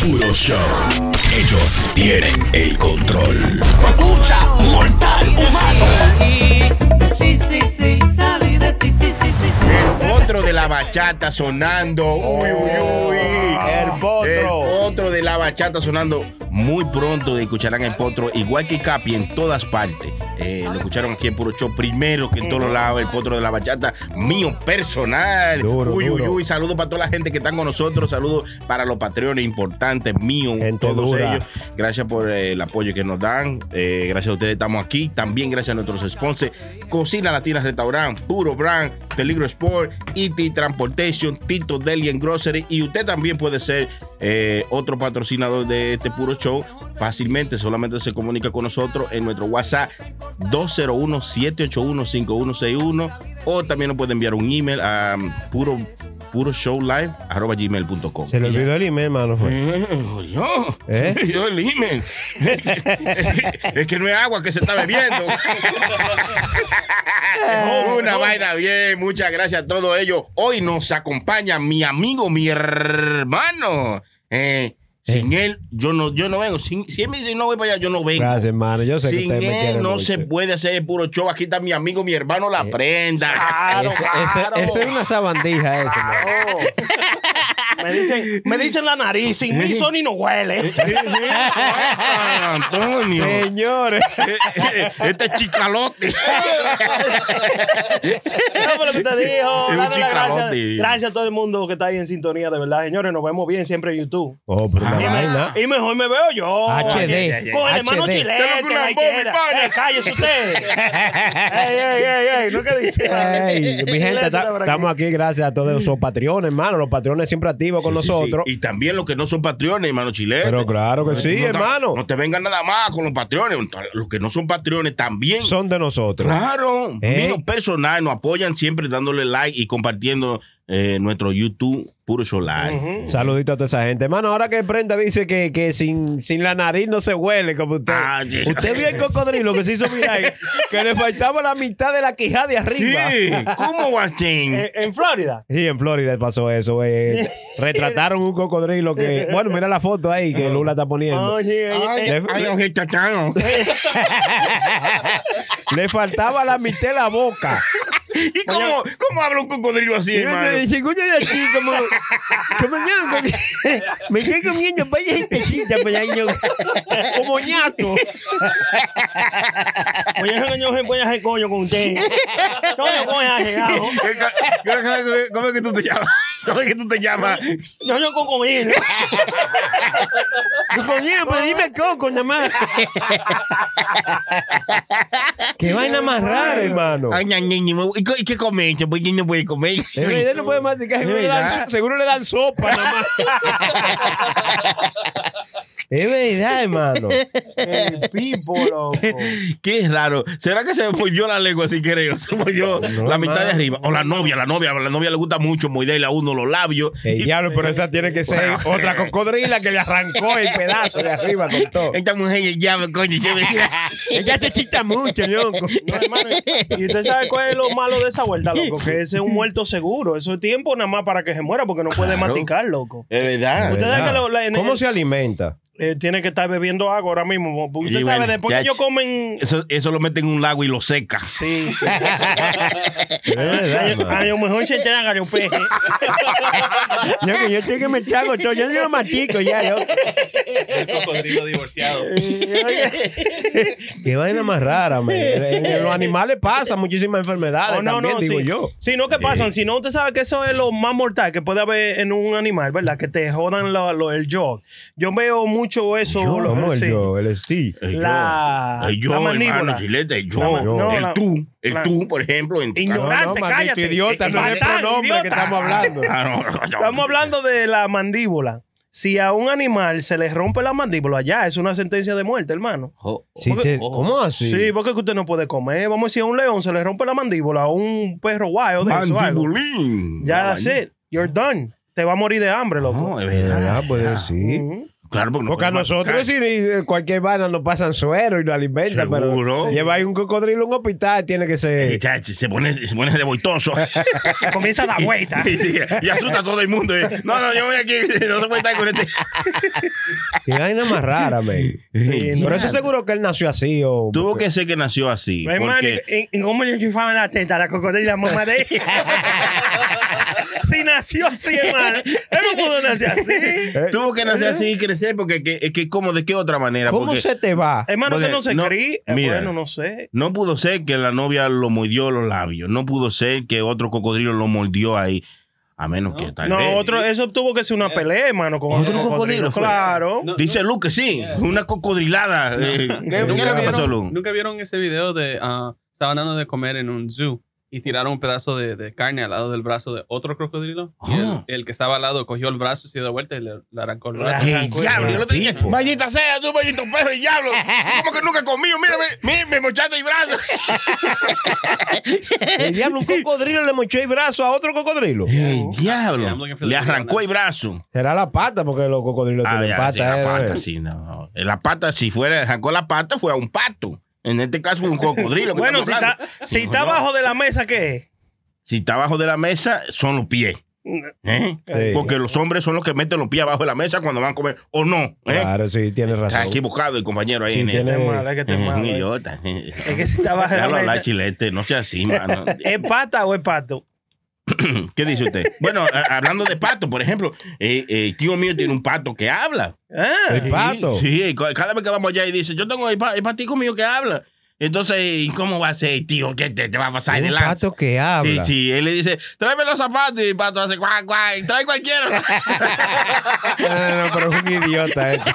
Puro Show. Ellos tienen el control. Escucha, mortal humano. Sí, sí, sí, salí de ti, sí, sí, sí, sí. Otro de la bachata sonando. Uy, uy, uy. El potro. El potro de la bachata sonando. Muy pronto escucharán el potro, igual que Capi, en todas partes. Eh, lo escucharon aquí en Puro Show primero que en todos lados. El potro de la bachata mío personal. Duro, uy, uy, uy. Saludos para toda la gente que están con nosotros. Saludos para los patreones importantes míos. Gente todos dura. ellos. Gracias por eh, el apoyo que nos dan. Eh, gracias a ustedes estamos aquí. También gracias a nuestros sponsors. Cocina Latina Restaurant, Puro Brand, Peligro Sport, E.T. Transportation, Tito Deli and Grocery. Y usted también puede ser eh, otro patrocinador de este Puro Show. Fácilmente, solamente se comunica con nosotros en nuestro WhatsApp 201-781-5161 o también nos puede enviar un email a um, puro, puro show live arroba gmail.com. Se le olvidó el email, mano. fue. Eh, yo, ¿Eh? yo el email. es que no es agua que se está bebiendo. Una vaina bien, muchas gracias a todos ellos. Hoy nos acompaña mi amigo, mi hermano. Eh, sin él, yo no, yo no vengo. Sin- si él me dice no voy para allá, yo no vengo. Gracias, hermano. Yo sé que Sin usted me quiere él no mucho. se puede hacer el puro show. Aquí está mi amigo, mi hermano, la prenda. Ese- ese- Eso es una sabandija, eso. mano. Me dicen, me dicen la nariz, sin mí Sony no huele. Ah, Antonio. Señores. Este chicalote. No, pero que te dijo. Dale gracias, gracias a todo el mundo que está ahí en sintonía, de verdad. Señores, nos vemos bien siempre en YouTube. Oh, pero Y, me- vaina. y mejor me veo yo. HD. Con el hermano chilete. Eh, cállese usted. ey, ey, ey, ey. ¿No qué dice? Ey, mi gente, Chilete estamos aquí gracias a todos esos patrones, hermano. Los patrones siempre activos con Sí, sí, sí. nosotros. Y también los que no son patriones, hermano chileno. Pero claro que sí, hermano. No te vengan nada más con los patrones. Los que no son patrones también. Son de nosotros. Claro, ¿Eh? mío personal, nos apoyan siempre dándole like y compartiendo eh, nuestro YouTube Puro Live. Saludito a toda esa gente. Hermano, ahora que Brenda dice que, que sin, sin la nariz no se huele como usted. Ah, sí. usted vio el cocodrilo que se hizo viral, que le faltaba la mitad de la quijada de Sí, arriba. ¿cómo va a ser? Eh, En Florida. Sí, en Florida pasó eso. eh. Retrataron un cocodrilo que. Bueno, mira la foto ahí que Lula está poniendo. Oye, Ay, eh, ay, oje, chachano. Le faltaba la mitad de la boca. ¿Y cómo, cómo habla un cocodrilo así, Y hermano? me dice, "Coño, de aquí, como, como ñango, me estoy comiendo vaya gentecita, pues, ay, yo, como ñato. Oye, ese coño se puede hacer coño con usted. Coño, coño, ha llegado. ¿Qué- qué- qué- ¿Cómo es que tú te llamas? ¿Cómo es que tú te llamas? Yo, yo, cocodrilo. Coño, pues dime coco nada más. Qué vaina más rara, hermano. Ay, ¿Y qué- y qué come? Pues ¿quién no puede comer? No puede masticar, seguro, seguro le dan sopa nada más. es verdad, hermano. El pipo, loco. Qué raro. ¿Será que se me mordió la lengua sin querer? Se mordió No, la mitad de arriba. O la novia, la novia. La novia le gusta mucho morderle a uno los labios. El Y- diablo, pero esa tiene que ser otra cocodrila que le arrancó el pedazo de arriba con todo. Esta mujer ya, coño, ya me tira. Ella te chita mucho, loco. No, hermano, y usted sabe cuál es lo malo de esa vuelta, loco, que ese es un muerto seguro. Eso es tiempo nada más para que se muera porque no puede Claro. masticar, loco. Es verdad. Usted sabe que lo- la- en ¿Cómo el- se alimenta? Eh, tiene que estar bebiendo agua ahora mismo. porque Usted Y sabe, bueno, después que ellos comen. Eso, eso lo meten en un lago y lo seca. Sí, sí. A, lo mejor se tragan los peces. Yo, que yo tengo que me chago todo. Yo no lo matico ya. Yo. El cocodrilo divorciado. Qué vaina más rara, man. En, los animales pasan muchísimas enfermedades Oh, no, también, no, digo sí. yo. Sí, no, ¿qué pasan? Si no, usted sabe que eso es lo más mortal que puede haber en un animal, ¿verdad? Que te jodan lo- lo- el jaw. Yo veo mucho eso. lo- ¿Cómo el sí. yo? El Steve. El La- yo, el yo, la mandíbula. hermano, chilete, el yo, La no, el la- tú, el la- tú, por ejemplo. En Ignorante, maldito cállate. idiota, no es pronombre idiota. que estamos hablando. Ah, no, no, no. Estamos hablando de la mandíbula. Si a un animal se le rompe la mandíbula, ya es una sentencia de muerte, hermano. Oh, Sí, oh, se- oh. ¿Cómo así? Sí, porque usted no puede comer. Vamos a decir, a un león se le rompe la mandíbula, a un perro wild de eso. Ya, that's it. You're done. Te va a morir de hambre, loco. No, es De verdad. puede decir. Ujú. Claro, porque, no Porque a nosotros si ni- cualquier vaina nos pasan suero y nos alimentan, Seguro. pero lleva ahí un cocodrilo a un hospital, tiene que Eh, ser... se pone, se pone revoltoso. Comienza a dar vueltas. Y asusta a todo el mundo. eh. No, no, yo voy aquí, no se puede estar con este. Qué vaina más rara, man. Sí, Pero eso seguro que él nació así o... Tuvo porque- que ser que nació así. Hermano, Porque, ¿y, y cómo le enchufaban la teta a la cocodrila la mamá de ella? Si nació así, hermano. Él no pudo nacer así. Eh, tuvo que nacer así y crecer porque que, es que como de qué otra manera. ¿Cómo porque se te va? Hermano, que no se no- críe. Eh, mira. Bueno, no sé. no pudo ser que la novia lo mordió los labios. No pudo ser que otro cocodrilo lo mordió ahí. A menos que tal No, vez. otro, eso tuvo que ser una pelea, hermano, con ¿Otro cocodrilo cocodrilo. Claro. No, Dice no, Luke que sí. Una cocodrilada. Eh, ¿Qué, qué es lo que ¿Nunca pasó, vieron, Luke? nunca vieron ese video de ah, estaban dando de comer en un zoo y tiraron un pedazo de, de carne al lado del brazo de otro crocodrilo? Y el, el que estaba al lado cogió el brazo, se dio vuelta y le, le arrancó el brazo. Le ¡Ey, arrancó el diablo! Yo lo tenía. Maldita sea, tú, maldito perro y diablo. ¿Cómo que nunca he comido? Mírame, mírame, me mochaste el brazo. El diablo, un cocodrilo le mochó el brazo a otro cocodrilo. ¡Ey, Yeah, I'm diablo! Le arrancó el brazo. Será la pata, porque los cocodrilos Ah, tienen ya, pata. sí, la eh, pata, eh. sí, no. La pata, si fuera, arrancó la pata, fue a un pato. En este caso, un cocodrilo. que Bueno, si está, si está abajo de la mesa, ¿qué es? Si está abajo de la mesa, son los pies. ¿Eh? Sí. Porque los hombres son los que meten los pies abajo de la mesa cuando van a comer. ¿O no? ¿eh? Claro, sí, tienes razón. Está equivocado el compañero ahí. Sí, en tiene- Está mal, es que Es mal. eh. Es que si está abajo de la mesa. chilete. No sea así, mano. ¿Es pata o es pato? ¿Qué dice usted? Bueno, a- hablando de pato, por ejemplo, eh, eh, tío mío tiene un pato que habla. Ah, El pato. Sí, sí, ca- cada vez que vamos allá y dice, yo tengo el, pa- el patico mío que habla. Entonces, ¿y ¿cómo va a ser, tío? ¿Qué te, te va a pasar de Un lanza? pato que Sí, habla. sí, él le dice, tráeme los zapatos y el pato hace guay, guay, trae cualquiera. No, no, no, pero es un idiota. este.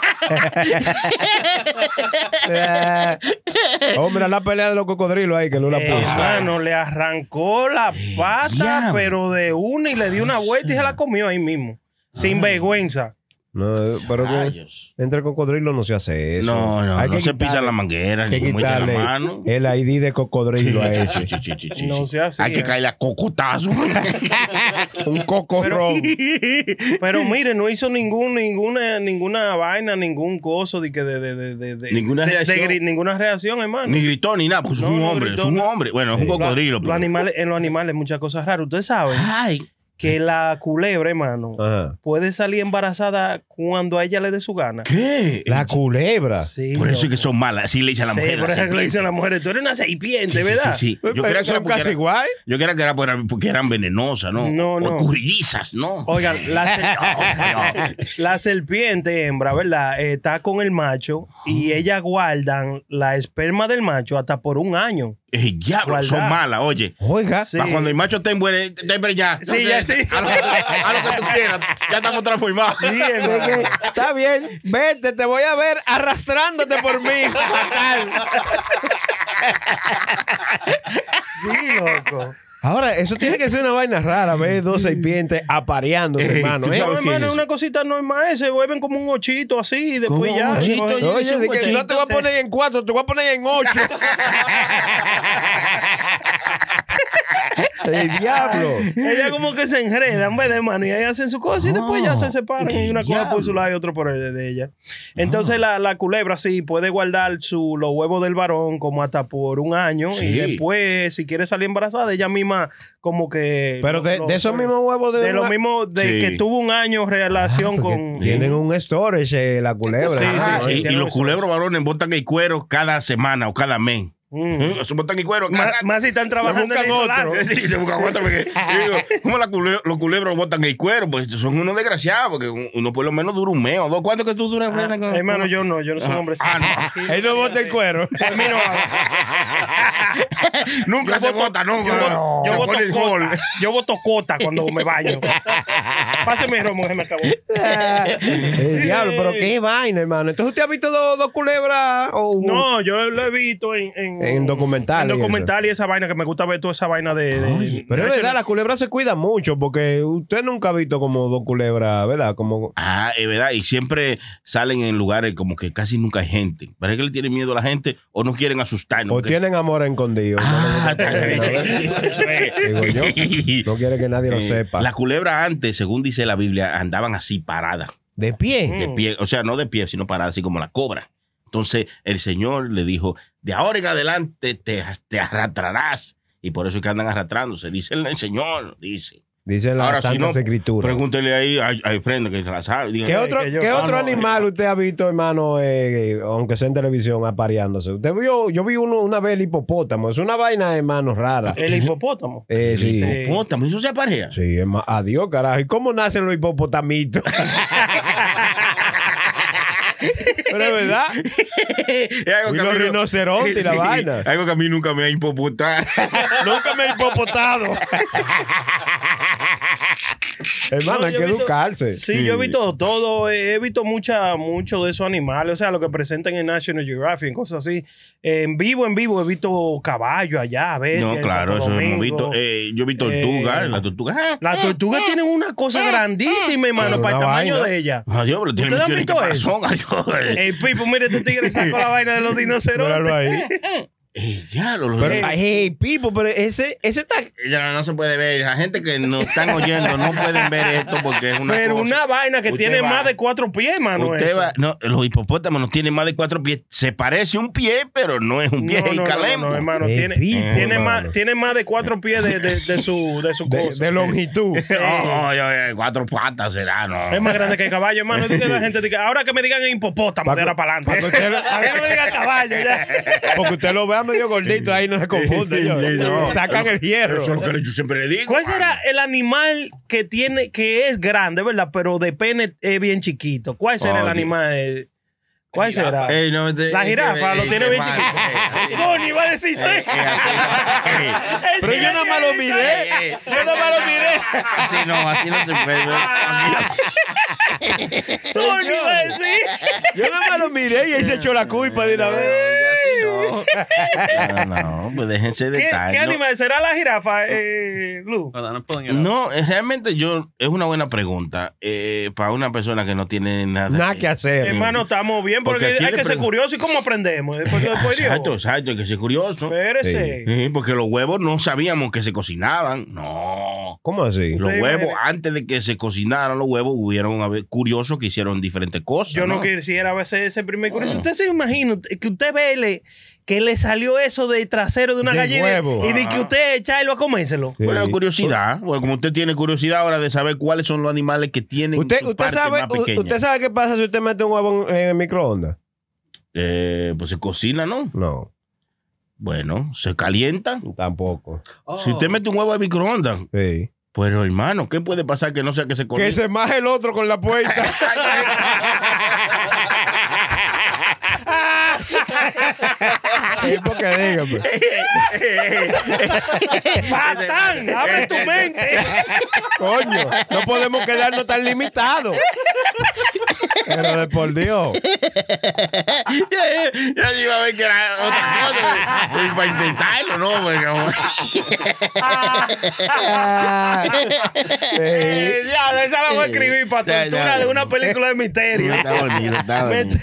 Eh, Hombre, la pelea de los cocodrilos ahí que no la Eh, puso. hermano, le arrancó la pata, diablo. pero de una y le dio una vuelta y se la comió ahí mismo. Sin vergüenza. No, pero que Rayos. entre cocodrilos no se hace eso. No, no, Hay no que se quitarle- pisan la manguera, ni que meten la quitarle mano. el ID de cocodrilo a ese. Sí, sí, No sea así, Hay que eh. caerle a cocotazo. un cocorrón. Pero mire, no hizo ningún, ninguna, ninguna vaina, ningún coso de que de, de, de, de- de- Ninguna de- de reacción. ninguna reacción, hermano. ni gritó ni nada, pues es un no hombre, gritó, es un hombre. Bueno, es un Lo- cocodrilo. los pero- animales, en los animales muchas cosas raras. Ustedes saben Ay. Que la culebra, hermano, Ajá. puede salir embarazada cuando a ella le dé su gana. ¿Qué? La culebra. Sí, Por eso es que son malas. Así le dicen a la Sí, mujer. por eso es que le dicen a las mujeres, tú eres una serpiente, Sí, sí, ¿verdad? sí, sí. Yo Pero creo que son era porque casi era- igual. Yo creo que era por- porque eran venenosas, ¿no? No, no. O currillizas, ¿no? Oigan, la, ser- la serpiente hembra, ¿verdad? Eh, está con el macho y ellas guardan la esperma del macho hasta por un año. Eh, diablo, son malas, oye. Oiga, Sí. Pa' cuando el macho buena, esté en ya. Sí, ya sí. A lo, que, a lo que tú quieras. Ya estamos transformados. Sí, es que, está bien, vete, te voy a ver arrastrándote por mí. Fatal. Sí, loco. Ahora, eso tiene que ser una vaina rara, ver dos serpientes apareándose, Eh, hermano. ¿eh? No, hermano, es una cosita normal. Se vuelven como un ochito así y después ya. un ochito, Oye, yo- Oye, de que Ochito, no te voy a poner en cuatro, te voy a poner en ocho. El diablo. Ellas como que se enredan, ¿ves, hermano? Y ahí hacen su cosa y después ya se separan. Y una cosa por su lado y otro por el de ella. Entonces la, la culebra sí puede guardar su, los huevos del varón como hasta por un año. Sí. Y después, si quiere salir embarazada, ella misma como que... Pero de, lo- de esos mismos huevos de, De lo una- mismo, de Sí. que tuvo un año relación Porque con... Tienen un storage eh, la culebra. Sí, Ah, sí, y- y, los culebros varones botan el cuero cada semana o cada mes. Mm. Se botan el cuero Más, más si están trabajando en buscan otro. isolarse. Sí, se buscan otro porque- digo, ¿Cómo la cule- los culebros botan el cuero? Pues son unos desgraciados, porque uno por lo menos dura un mes o dos. ¿Cuánto que tú duras, con- Hermano, yo no, yo no soy un hombre Ah, sano. Él no bota el cuero. A mí no Nunca Yo se voto- no. Yo, voto- yo Se cota. Yo voto cota cuando me baño. Páseme el romo que me acabó. El diablo, pero qué vaina, hermano. Entonces, ¿usted ha visto dos, dos culebras? o un- No, yo lo he visto en, en, En documentales En y documental y esa vaina que me gusta ver toda esa vaina de. Pero de es verdad, las culebras se cuidan mucho porque usted nunca ha visto como dos culebras, ¿verdad? Como Ah, es verdad. Y siempre salen en lugares como que casi nunca hay gente. ¿Parece que le tienen miedo a la gente o no quieren asustarnos? o Porque- tienen amor escondido. Ah, No. Digo yo, quiere que nadie lo sepa. Las culebras antes, según dice la Biblia, andaban así paradas. De pie. de pie, o sea, no de pie, sino parada, así como la cobra. Entonces el Señor le dijo, de ahora en adelante te, te arrastrarás. Y por eso es que andan arrastrándose. Dice el Señor, dice. Dice la Ahora, si Santa no, Escritura. Pregúntele ahí a, a Efrendo que se la sabe. ¿Qué "Ay, otro, que yo- ¿qué Ah, otro no, animal usted ha visto, hermano, eh, aunque sea en televisión, apareándose? Usted vio, yo vi uno una vez el hipopótamo. Es una vaina, hermano, rara. El hipopótamo. Eh, sí. Sí. hipopótamo, eso se aparea. Sí, más, adiós, carajo. ¿Y cómo nacen los hipopotamitos? Pero es verdad. Algo Y los rinocerontes y la Sí, vaina. Algo que a mí nunca me ha impoputado. Nunca me he hipopotado. Hermano, No, hay que he visto- educarse. Sí, yo he visto todo, eh, he visto mucha, mucho de esos animales, o sea, lo que presentan en National Geographic, en cosas así. En vivo, en vivo, he visto caballos allá, bestia, No, en claro, eso hemos Domingo. visto. Eh, yo vi tortugas, Eh, la tortuga. ah, Las tortugas tienen una cosa grandísima, hermano, para el tamaño vaina. de ella. Adiós, pero tiene ¿Ustedes han visto adiós. El Pipo, mire, este tigre sacó la vaina de los Míralo Pero, hey, Pipo, pero ese, ese está. ya no se puede ver. La gente que nos están oyendo no pueden ver esto porque es una Pero cosa. una vaina que Usted tiene va- más de cuatro pies, mano. Usted eso. va, no, los hipopótamos no tienen más de cuatro pies. Se parece un pie, pero no es un pie. No, es no, no, calemo. no, hermano, Eh, tiene, Pipo, tiene, hermano. más, tiene más de cuatro pies de, de, de su, de su De, cosa. de longitud. Sí. No, oye, cuatro patas será, no. Es más grande que el caballo, hermano. Dice la gente, ahora que me digan hipopótamo, de que- ahora para pa' que adelante. usted- A mí no me digan caballo, ya. Porque usted lo vea medio gordito, ahí no se confunde. yo. No. Sacan el hierro. Eso es lo que yo siempre le digo. ¿Cuál será el animal que tiene, que es grande, verdad? Pero de pene es bien chiquito. ¿Cuál será el Oye. animal? de- ¿Cuál será? Ey, no, te- La eh, jirafa eh, lo eh, tiene eh, bien chiquito. eh, Sony iba a decir, eh, eh, sí. eh, Pero yo nada más lo miré. eh, Yo nada más lo miré. Así no, así no se puede ver. Sony iba a decir. Yo nada más lo miré y él se echó la culpa de una vez. No, no, pues déjense de ¿Qué, qué no. animal será la jirafa, eh, Lu? No, eh, realmente yo, es una buena pregunta eh, para una persona que no tiene nada, Nada que hacer. Hermano, estamos bien porque, hay que ser curioso y cómo aprendemos. Después, después Dios. Exacto, exacto, hay que ser curioso. Espérese. Sí, porque los huevos no sabíamos que se cocinaban. No. ¿Cómo así? Los Usted huevos, antes de que se cocinaran los huevos, hubieron a ver curiosos que hicieron diferentes cosas. Yo no, quisiera ver ese, ese primer curioso. Usted se imagina que usted ve le- que le salió eso de trasero de una De gallina huevo. y de que usted echarlo a comérselo. Sí. Bueno, curiosidad. Bueno, como usted tiene curiosidad ahora de saber cuáles son los animales que tienen Usted, sus usted, sabe, más usted sabe qué pasa si usted mete un huevo en, el microondas. Eh, pues se cocina, ¿no? No, Bueno, se calienta. tampoco. Oh. Si usted mete un huevo en microondas, Sí. Pero hermano, ¿qué puede pasar que no sea que se Que cocine? se maje el otro con la puerta. Es porque dígame. ¡Patán! ¡Abre tu mente! Coño, no podemos quedarnos tan limitados. Pero de por Dios. ya, ya yo iba a ver que era otra cosa. pues, para intentarlo, ¿no? Porque como- ya, esa la voy a escribir para tortura ya. de una película de misterio. Está bonito, está bonito.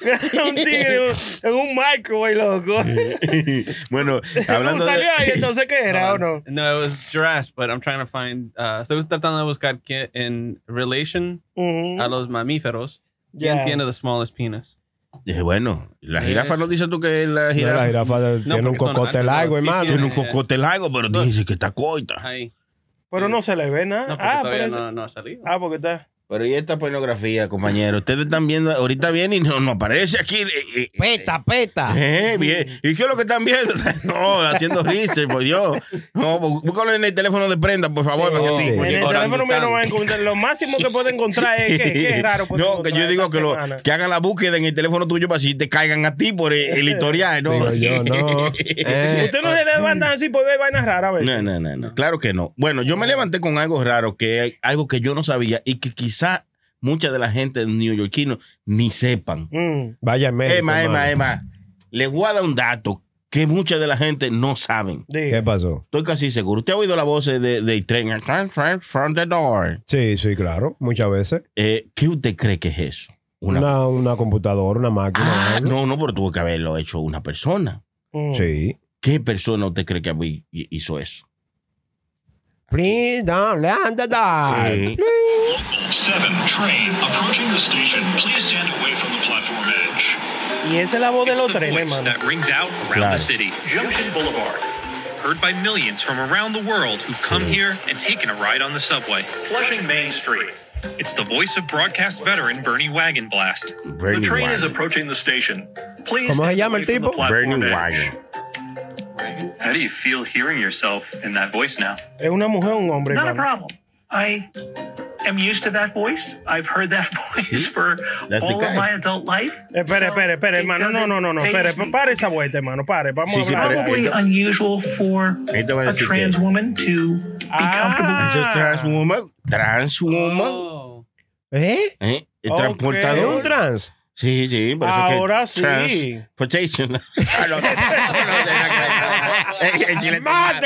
Un, tigre en un microwave, loco. bueno, hablando ¿No salió ahí de... entonces qué era o no? No, it was giraffes, but I'm trying to find. Uh, estoy tratando de buscar que en relation Ujú. a los mamíferos, ¿quién Ya. tiene the smallest penis? Dije, bueno, la jirafa no dice tú que la No, jirafa la jirafa tiene un cocote largo, no, sí hermano. tiene un tiene- cocote largo, pero No. dice que está coita. Ahí. Pero no se le ve nada. No, porque ah, todavía no, no ha salido. ah, porque está. Pero y esta pornografía, compañero, ustedes están viendo, ahorita viene y no, no aparece aquí. eh, eh, Peta, peta. Eh, bien. ¿Y qué es lo que están viendo? No, haciendo research, por Dios. No, bú- búscalo en el teléfono de prenda, por favor. para que Sí. En porque- el teléfono mío no va a encontrar. Lo máximo que puede encontrar es que, que es raro. No, que yo digo que, lo, que hagan la búsqueda en el teléfono tuyo para si te caigan a ti por el, el historial, ¿no? Digo yo, no. Eh, Usted no se levantan así porque ve vainas raras, ¿ves? No, no, no, no. Claro que no. Bueno, yo me levanté con algo raro, que algo que yo no sabía y que quizá mucha de la gente neoyorquino ni sepan. Mm. Vaya médico, Emma, Emma. Emma, les voy a dar un dato que mucha de la gente no saben. ¿Qué pasó? Estoy casi seguro. Usted ha oído la voz de, de tren "Tran, tran, from the door. Sí, sí, claro. Muchas veces. Eh, ¿Qué usted cree que es eso? Una- Una, una computadora, una máquina. Ah, no, no, pero tuvo que haberlo hecho una persona. Mm. Sí. ¿Qué persona usted cree que hizo eso? Please don't let the door. Sí. Seven, train approaching the station. Please stand away from the platform edge. Y esa es la voz de It's los the trenes, voice mano. that rings out around Claro. the city. Junction Boulevard. Heard by millions from around the world who've come here and taken a ride on the subway. Flushing Main Street. It's the voice of broadcast veteran Bernie Wagonblast. Bernie the train is Wagon. approaching the station. Please ¿Cómo se stand llama away el from the platform Bernie edge. Wagon. How do you feel hearing yourself in that voice now? ¿Es una mujer o un hombre, Not a hermano? problem. I am used to that voice. I've heard that voice for That's all of my adult life. Espere, so espere, espere, hermano. No, no, no, no. faze Espere, me. pare esa vuelta, hermano. Pare, vamos Sí, a hablar. pero- Probably unusual for Ahí te voy a a trans que- woman to be comfortable. Ah. Eso es transwoman. Transwoman. Oh. ¿Eh? ¿eh? El Ok. Transportador. un trans? Sí, sí, por eso Ahora que sí. Transportation. Ah.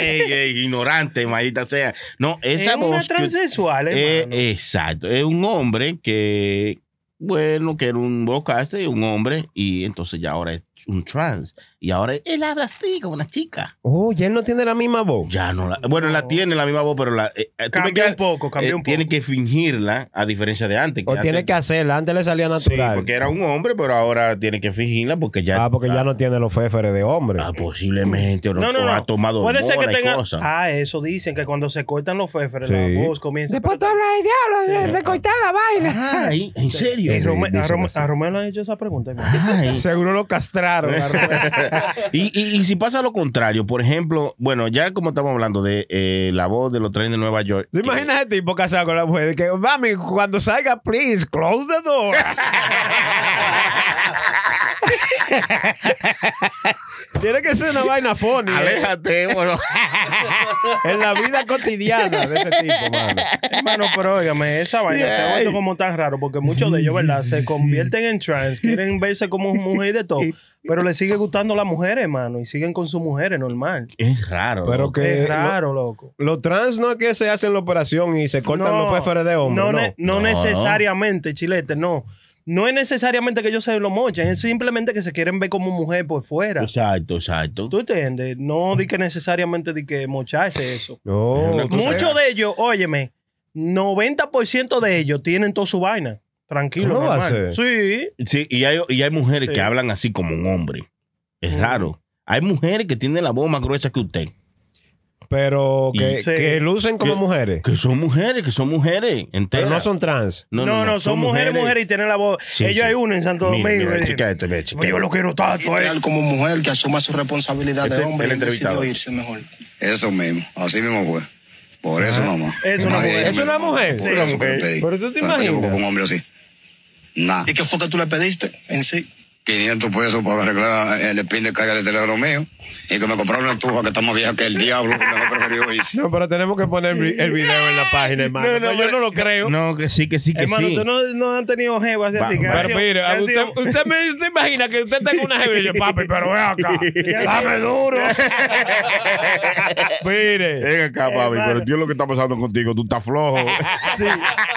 Eh, eh, Ignorante, maldita sea. No, esa Es una que- transexual, Eh, exacto. Es un hombre que, bueno, que era un broadcaster, un hombre, y entonces ya ahora es un trans. Y ahora él habla así, como una chica. Oh, ya él no tiene la misma voz. Ya no la. Bueno, la tiene la misma voz, pero la. eh, eh, Cambió un poco, cambió eh, un poco. Tiene que fingirla, a diferencia de antes. O antes- tiene que hacerla. Antes le salía Sí, natural. porque era un hombre, pero ahora tiene que fingirla porque ya. ah, porque ya no tiene los féferes de hombre. Ah, posiblemente, o no, No, no, o no. ha tomado Puede ser que tenga. cosas. Ah, eso dicen que cuando se cortan los féferes, Sí. la voz comienza. Después tú hablas de diablo, de, de cortar la vaina. Ay, ¿en serio? Rome- dicen a, Romeo le han hecho esa pregunta. Ay. Seguro lo castraron. y, y- y si pasa lo contrario, por ejemplo, bueno, ya como estamos hablando de eh, la voz de los trenes de Nueva York. ¿Te imaginas ese tipo casado con la mujer? Que, mami, cuando salga, please, close the door. Tiene que ser una vaina funny. ¿eh? Aléjate, bueno. En la vida cotidiana de ese tipo, mano. Hermano, pero óigame, esa vaina se ha vuelto como tan raro porque muchos de ellos, ¿verdad? Se convierten en trans, quieren verse como mujer y de todo, pero les sigue gustando las mujeres, hermano, y siguen con sus mujeres normal. Es raro. Pero loco. que es raro, loco. Los trans no es que se hacen la operación y se cortan los féferes de hombre. no, No, ne- no No. necesariamente, chilete, no. No es necesariamente que ellos se lo mochen, es simplemente que se quieren ver como mujer por fuera. Exacto, exacto. ¿Tú entiendes? No di que necesariamente di que mocharse eso. No, Muchos de ellos, óyeme, 90% de ellos tienen toda su vaina. Tranquilo, ¿Cómo va a normal. Sí. Sí, y hay, y hay mujeres Sí. que hablan así como un hombre. Es Mm. raro. Hay mujeres que tienen la voz más gruesa que usted. pero que, Y- Sí. que lucen como Que- mujeres. Que son mujeres, que son mujeres enteras. Pero no son trans. No, no, son, mujeres, mujeres y tienen la voz. Sí, ellos sí. hay uno en Santo Mira, Domingo. mira, y- checa este, ve, yo lo quiero tanto, eh. Ideal como mujer que asuma su responsabilidad Ese de es hombre el y decidió entrevistado. irse mejor. Eso mismo, así mismo fue. Por eso nomás. Es una mujer. ¿Es una mujer? Por eso que. Pero tú te yo imaginas. un hombre así. Nada. ¿Y qué fue que tú le pediste en sí? 500 pesos para arreglar el spin de carga del teléfono mío. Y que me compraron una estufa que está más vieja que el diablo. Que me preferido irse. No, pero tenemos que poner el video en la página, hermano. No, no, yo pero- no lo creo. No, que sí, que sí, que Hermano, sí. tú no, no han tenido jevas así. Que Pero sido- mire, usted, usted me se imagina que usted tenga una jeva y dice, papi, pero ve acá, dame duro. mire, Ven acá, papi, Hermano. pero Dios lo que está pasando contigo, tú estás flojo. Sí,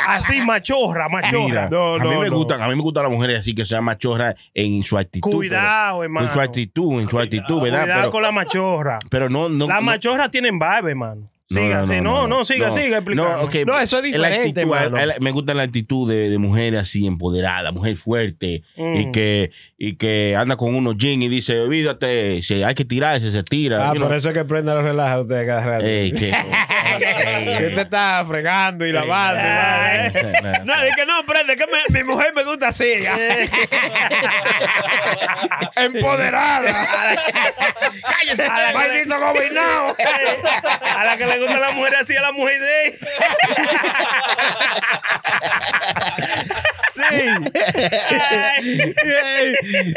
así, machorra, machorra. Mira, No, a mí no, me no. gustan, a mí me gustan las mujeres así que sean machorras en su actitud. Cuidado, pero- hermano. En su actitud, en su actitud, ¿verdad? Cuidado Pero, con la machorra. pero no, no. Las no- machorras tienen barba, hermano. no, Siga, sí, no, no, siga, no. siga explicando. No, No, eso es la diferente, actitud, el- me gusta la actitud de, de mujer así empoderada, mujer fuerte Mm. y que y que anda con unos jeans y dice, olvídate, si hay que tirarse, se tira. ah, you por know. eso es que prenda los relaja usted cada rato. Ey, que- Que usted está fregando y lavando. y vaina. No, es que no, prende, que me- mi mujer me gusta así. Empoderada. Cállese. Maldito gobernado. A la que le gusta la mujer así, a la mujer de él.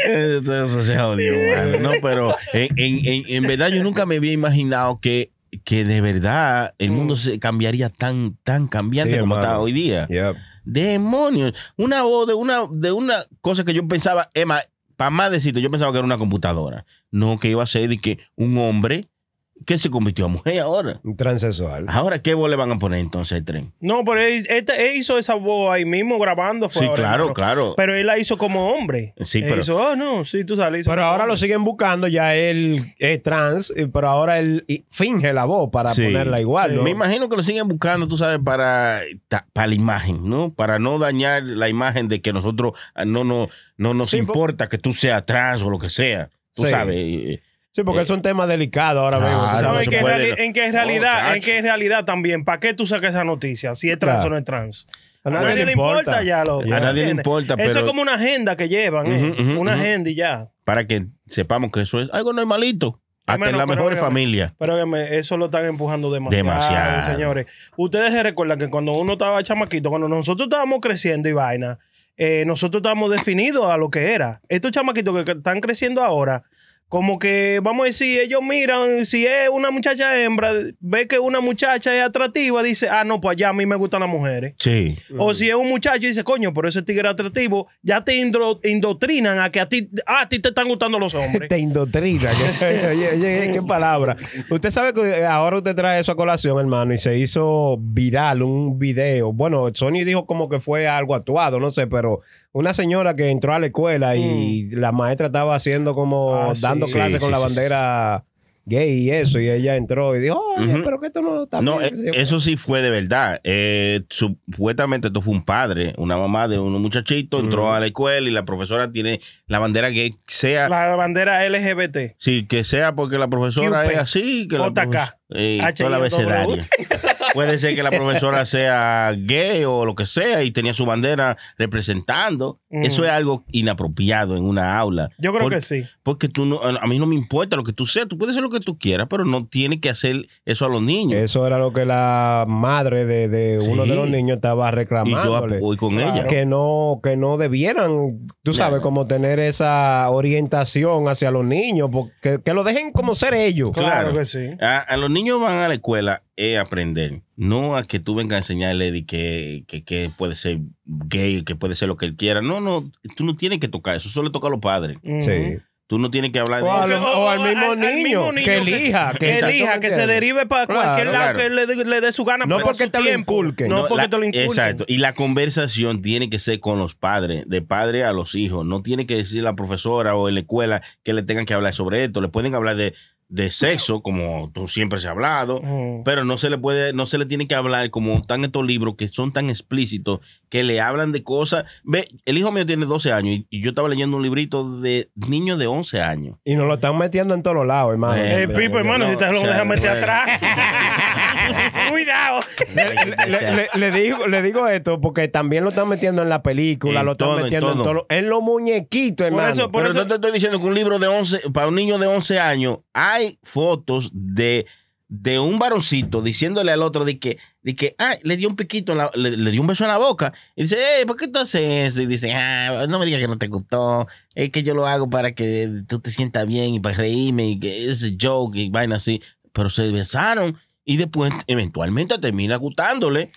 Entonces se jodió. No, pero en- en- en verdad yo nunca me había imaginado que, que de verdad el mundo se cambiaría tan, tan cambiante Sí, como hermano. está hoy día. Yep. Demonios. Una voz de una, de una cosa que yo pensaba, Emma, para más decirte, yo pensaba que era una computadora. No que iba a ser de que un hombre ¿Qué se convirtió a mujer ahora? Un transexual. Ahora, ¿qué voz le van a poner entonces al tren? No, pero él, él hizo esa voz ahí mismo grabando. Fue Sí, ahora, claro, hermano. claro. Pero él la hizo como hombre. Sí, Él pero- hizo, oh, no, sí, tú sabes. Pero ahora lo siguen buscando, ya él es trans, eh, pero ahora él finge la voz para Sí. ponerla igual. ¿no? Me imagino que lo siguen buscando, tú sabes, para, para la imagen, ¿no? Para no dañar la imagen de que nosotros ah, no, no, no nos Sí, importa que tú seas trans o lo que sea. Tú Sí. sabes. Sí, porque Eh, es un tema delicado ahora mismo. claro, sabes. que puede, no. en que en No, realidad, en en realidad también, ¿para qué tú sacas esa noticia? Si es trans Claro. o no es trans. A A nadie, le importa, ya lo. A nadie le importa, Eso pero- es como una agenda que llevan, ¿eh? Una agenda y ya. para que sepamos que eso es algo normalito. Hasta en la mejor familia. Pero óigame, eso lo están empujando demasiado, Demasiado. señores. Ustedes se recuerdan que cuando uno estaba chamaquito, cuando nosotros estábamos creciendo y vaina, eh, nosotros estábamos definidos a lo que era. Estos chamaquitos que están creciendo ahora, como que, vamos a decir, ellos miran, si es una muchacha hembra, ve que una muchacha es atractiva, dice, ah, no, pues ya a mí me gustan las mujeres. Sí. O si es un muchacho y dice, coño, pero ese tigre es atractivo, ya te indro- indoctrinan a que a ti, ah, a ti te están gustando los hombres. Te indoctrina. que- oye, oye, qué palabra. Usted sabe que eh, ahora usted trae eso a colación, hermano, y se hizo viral un video. Bueno, Sony dijo como que fue algo actuado, no sé, pero una señora que entró a la escuela y la maestra estaba haciendo como Mm. Ah, sí. dando Sí, clase con sí, la sí, bandera gay y eso, y ella entró y dijo, oye, pero que esto no está No, bien", eh, eso sí fue de verdad. Eh, supuestamente esto fue un padre, una mamá de un muchachito, entró a la escuela y la profesora tiene la bandera gay, sea, La bandera LGBT. sí, que sea porque la profesora es así, que la JK, profes- eh, toda la abecedaria. Puede ser que la profesora sea gay o lo que sea y tenía su bandera representando. Mm. Eso es algo inapropiado en una aula. Yo creo que sí. Porque tú no, a mí no me importa lo que tú seas, tú puedes ser lo que tú quieras, pero no tienes que hacer eso a los niños. Eso era lo que la madre de, de uno Sí. de los niños estaba y yo reclamándole. voy con Claro. ella. que no que no debieran, tú sabes, Claro. como tener esa orientación hacia los niños, porque que lo dejen como ser ellos. Claro, que sí. A, a los niños van a la escuela es aprender, no a que tú vengas a enseñarle de que, que, que puede ser gay, que puede ser lo que él quiera. No, no, tú no tienes que tocar eso, solo le toca a los padres. Sí. Tú no tienes que hablar de O, al, eso. o al mismo niño, que elija, que, elija, que se derive para Claro, cualquier lado claro. que le, le dé su gana. No porque te lo inculquen. No, porque la- te lo inculquen. Exacto. Y la conversación tiene que ser con los padres, de padre a los hijos. No tiene que decir la profesora o en la escuela que le tengan que hablar sobre esto. Le pueden hablar de, de sexo, como tú siempre se ha hablado, Ujú. pero no se le puede, no se le tiene que hablar como están estos libros que son tan explícitos que le hablan de cosas. Ve, el hijo mío tiene 12 años y, y yo estaba leyendo un librito de niños de 11 años. Y nos lo están metiendo en todos los lados, hermano. Eh, Eh, Pipo, hermano, no, si te lo o sea, dejas meter atrás. Cuidado. le, le- le digo, le digo esto porque también lo están metiendo en la película, En lo están todo, en metiendo en, todo. todo lo- en los muñequitos, Por hermano. eso- por Pero eso- no te estoy diciendo que un libro de 11, para un niño de 11 años, hay fotos de, de un varoncito diciéndole al otro de que, de que ah, le dio un piquito, la- le, le dio un beso en la boca. Y dice, hey, ¿por qué tú haces eso? Y dice, ah, no me digas que no te gustó. Es que yo lo hago para que tú te sientas bien y para reírme y que es joke y vaina así. Pero se besaron y después eventualmente termina gustándole.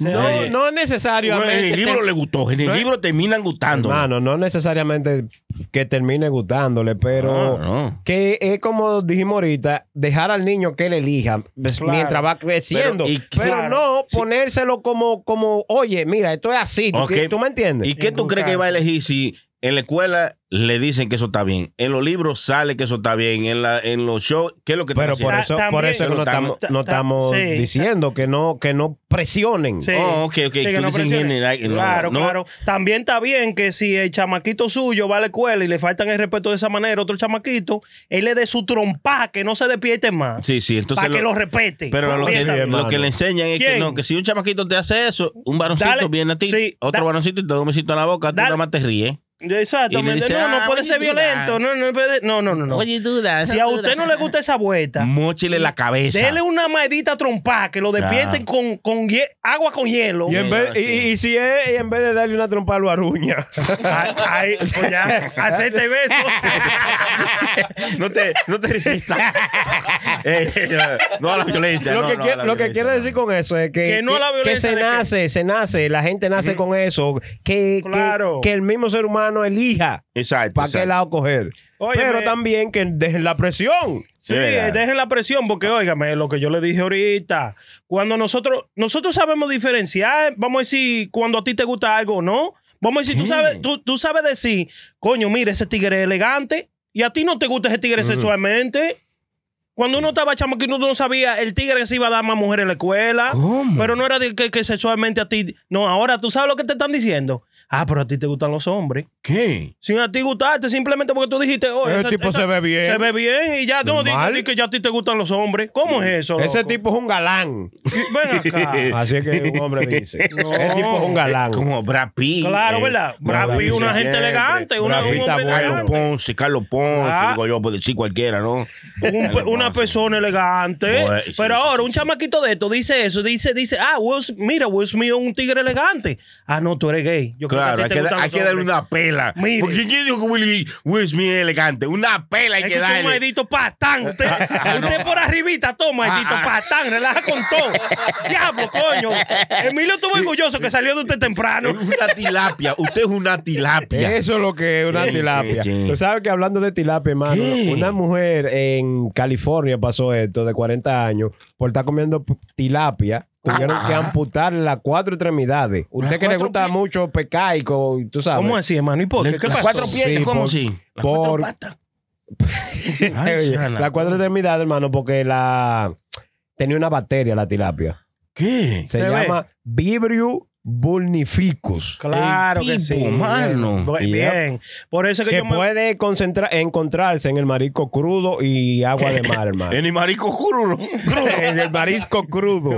No, no es necesario. en el libro le gustó, en el no es- libro terminan gustándole. Hermano, no necesariamente que termine gustándole, pero No, no. que es como dijimos ahorita, dejar al niño que él elija pues, Claro. mientras va creciendo. Pero, Pero, y- claro, no ponérselo como, como, oye, mira, esto es así. ¿tú- Ok. ¿Tú me entiendes? ¿Y qué tú crees que va a elegir si en la escuela le dicen que eso está bien? En los libros sale que eso está bien. En, la, en los shows, ¿qué es lo que Pero por haciendo? eso, por eso es que no estamos, no estamos sí, diciendo que no, que no presionen. Sí. Oh, ok, ok. Sí, que no general no, claro, no. claro. También está bien que si el chamaquito suyo va a la escuela y le faltan el respeto de esa manera a otro chamaquito, él le dé su trompa que no se despierte más. Sí, sí. Entonces para que lo respete. Pero lo que, también. lo que le enseñan es que no, que si un chamaquito te hace eso, un varoncito Dale, viene a ti, sí, otro da- varoncito y te da un besito en la boca, tú nada más te ríes. Exactamente. Dice, no, no ah, puede ser violento. No, no, puede- no, no, no. no. Oye, duda. Si a usted no le gusta esa vuelta, Móchile la cabeza. dele una maldita trompa que lo despierte Claro. con, con hie- agua con hielo. Y, en vez, y, y- y si es, y en vez de darle una trompa lo aruña. Ay, ay, pues ya, acepte beso. no te, no te resistas. Eh, no a la violencia. lo que, quiere, la lo que violencia, quiere no. decir con eso es que, Que no a la que- que se nace, se nace, la gente nace con eso, que, que- Claro. que, el mismo ser humano hermano, elija Exacto. para qué lado coger. Óyeme. Pero también que dejen la presión. Sí, verdad. dejen la presión, porque óigame, lo que yo le dije ahorita, cuando nosotros, nosotros sabemos diferenciar, vamos a decir, cuando a ti te gusta algo o no, vamos a decir, tú sabes, tú, tú sabes decir, coño, mira, ese tigre es elegante, y a ti no te gusta ese tigre sexualmente. Cuando uno estaba chamaquito, uno no sabía el tigre que se iba a dar más mujeres en la escuela. ¿Cómo? Pero no era de que, que sexualmente a ti. No, ahora tú sabes lo que te están diciendo. Ah, pero a ti te gustan los hombres. ¿Qué? Sin a ti gustarte, simplemente porque tú dijiste, oh, Ese tipo esa- se ve bien. Se ve bien y ya no, di, Normal. di que ya a ti te gustan los hombres. ¿Cómo es eso? Ese tipo es un galán. Ven acá. Así es que un hombre dice. No. El tipo es un galán. Como Brad Pitt. Claro, eh, ¿verdad? Brad Brad Pitt, una gente siempre. elegante, una, un hombre bueno. Carlos. Ponce, Carlos Ponce, Ah. digo yo, puede decir cualquiera, ¿no? Un una persona elegante. Pues, sí, pero sí, ahora, sí, un sí. chamaquito de esto dice eso, dice, dice, ah, Will, mira, Will Smith es un tigre elegante. Ah, no, tú eres gay. Yo creo Claro, hay que, hay darle una pela. Mire. Porque ¿quién dijo que Will, Will Smith es elegante? Una pela hay Es que que tú un darle. maldito patán. Usted, usted por arribita, toma, maldito Ah, ah. patán, relaja con todo. Diablo, coño. Emilio estuvo orgulloso que salió de usted temprano. Es una tilapia. Usted es una tilapia. Eso es lo que es una tilapia. Tú sabes que hablando de tilapia, hermano, una mujer en California pasó esto de 40 años por estar comiendo tilapia. Tuvieron que amputarle las cuatro extremidades. Usted que le gusta pi- mucho pescaico, tú sabes. ¿Cómo así, hermano? ¿Y por qué? ¿Qué las pasó? cuatro piernas, Sí, ¿cómo por- así? Las por- cuatro patas. Las cuatro extremidades, hermano, porque la tenía una bacteria la tilapia. ¿Qué? Se ¿Te llama Vibrio vulnificus. Claro El que tipo, sí. mano. Bu- Bien. Por eso que, Que yo me- puede concentra- encontrarse en el marisco crudo y agua de mar, hermano. En el marico crudo. en el marisco crudo.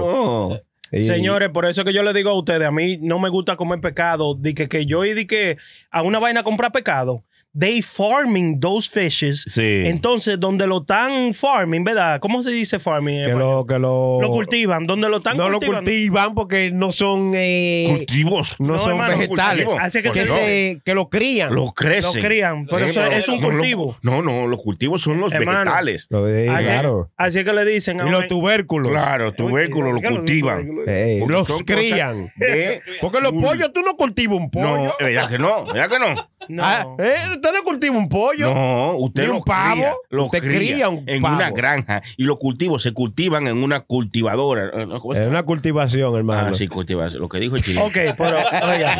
No. Señores, por eso que yo le digo a ustedes, a mí no me gusta comer pescado, de que, que yo y de que a una vaina a comprar pescado. They farming those fishes. Sí. Entonces, donde lo están farming, ¿verdad? ¿Cómo se dice farming? que lo, que lo, Lo cultivan, donde lo están no lo cultivando. cultivan porque no son eh, Cultivos. no, No, son hermano, vegetales. Así que que, se- se- que lo crían. Los crecen. Lo crían, pero eso es un no, cultivo. No, no, los cultivos son los Hermano. vegetales. Lo de- Así, claro. así que le dicen. a Y los tubérculos. Claro, tubérculos los ¿Qué es lo cultivan. Eh, los crían. de- Porque los pollos, tú no cultivas un pollo. No, ¿verdad que no? ¿Verdad que no? No. Ah, ¿eh? ¿Usted no cultiva un pollo? No, usted ¿Ni lo un pavo? cría, lo Usted cría, cría un en pavo. una granja y los cultivos se cultivan en una cultivadora. Eh, ¿cómo se Es llama? una cultivación, hermano. Ah, sí, cultivación. Lo que dijo el chile. Ok, pero oigan,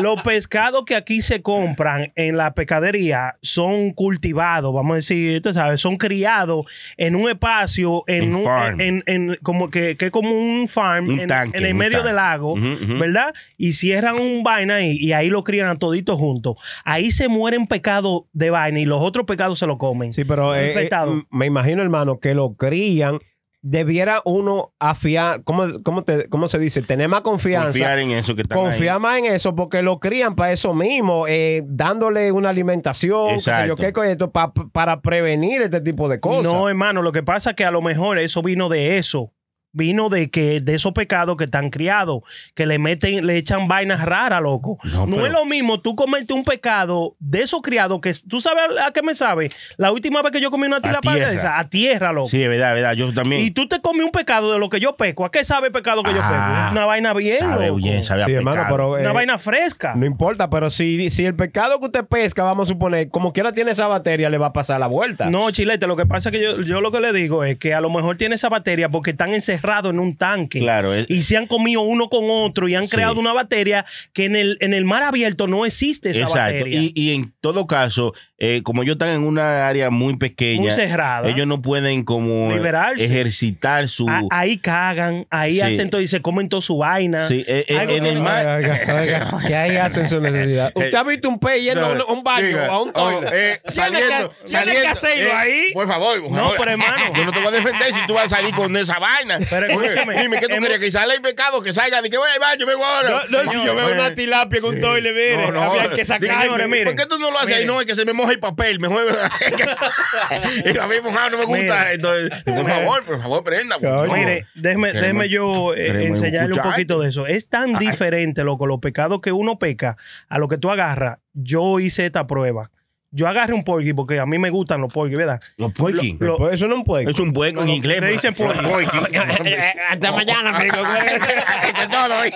los pescados que aquí se compran en la pescadería son cultivados, vamos a decir, usted sabe, son criados en un espacio, en, Un un, farm. en, en- como que, que es como un farm Un en, tanque, en el medio tanque. del lago. ¿verdad? Y cierran un vaina y, y ahí lo crían a toditos juntos. Ahí se mueren pecados de vaina y los otros pecados se lo comen. Sí, pero eh, eh, me imagino, hermano, que lo crían. Debiera uno afiar, ¿cómo, cómo, te- cómo se dice? Tener más confianza. Confiar en eso que están Confiar ahí. más en eso porque lo crían para eso mismo, eh, dándole una alimentación, qué sé yo, qué coño, esto, pa- para prevenir este tipo de cosas. No, hermano, lo que pasa es que a lo mejor eso vino de eso. Vino de que de esos pecados que están criados, que le meten, le echan vainas raras, loco. No, No, pero- es lo mismo tú comerte un pecado de esos criados que tú sabes a qué me sabe. La última vez que yo comí una tilapia de tierra. esa, a tierra, loco. Sí, es verdad, es verdad. Yo también. Y tú te comes un pecado de lo que yo peco. ¿A qué sabe el pecado que yo Ah, peco? Una vaina bien, sabe loco. bien, sabe a hermano, pecado. pero eh, Una vaina fresca. no importa, pero si, si el pescado que usted pesca, vamos a suponer, como quiera tiene esa batería, le va a pasar la vuelta. No, Chilete, lo que pasa es que yo, yo lo que le digo es que a lo mejor tiene esa bacteria porque están encerrados en un tanque. Claro, es- Y se han comido uno con otro y han Sí. creado una bacteria que en el, en el mar abierto no existe esa Exacto. bacteria. Y, y en todo caso, eh, como ellos están en una área muy pequeña, Muy cerrada. ellos no pueden como Liberarse. ejercitar su... A- ahí cagan, ahí Sí. hacen todo y se comen toda su vaina. Sí, eh, eh, en el mar... Oiga, oiga, que ahí hacen su necesidad. ¿Usted ha visto un pez yendo a un, baño Diga, o a un oh, toilet? eh, Tiene saliendo, que- saliendo, hacerlo eh, ahí. Por favor, por No, pero, hermano. Yo no te voy a defender si tú vas a salir con esa vaina. Pero escúchame, Dime, ¿qué tú queres? Que sale el pecado, que salga, de que voy al baño, vengo ahora. No, no, si yo veo una tilapia con un toile, mire, No, no. había que sacarlo. ¿Por qué tú no lo haces ahí? No, es que se me moja el papel. Mejor. y a mí mojado no me gusta. Entonces, por favor, por favor, prenda. por favor. Mire, déjeme, Queremos- déjeme yo eh, enseñarle un poquito de eso. Es tan diferente, loco, los pecados que uno peca a lo que tú agarras. Yo hice esta prueba. Yo agarré un porky porque a mí me gustan los porky, ¿verdad? Los porky. Lo- Pues eso no es un puerco. Es un puerco en inglés. le dicen pero- porky. Hasta mañana, amigo. Es todo hoy.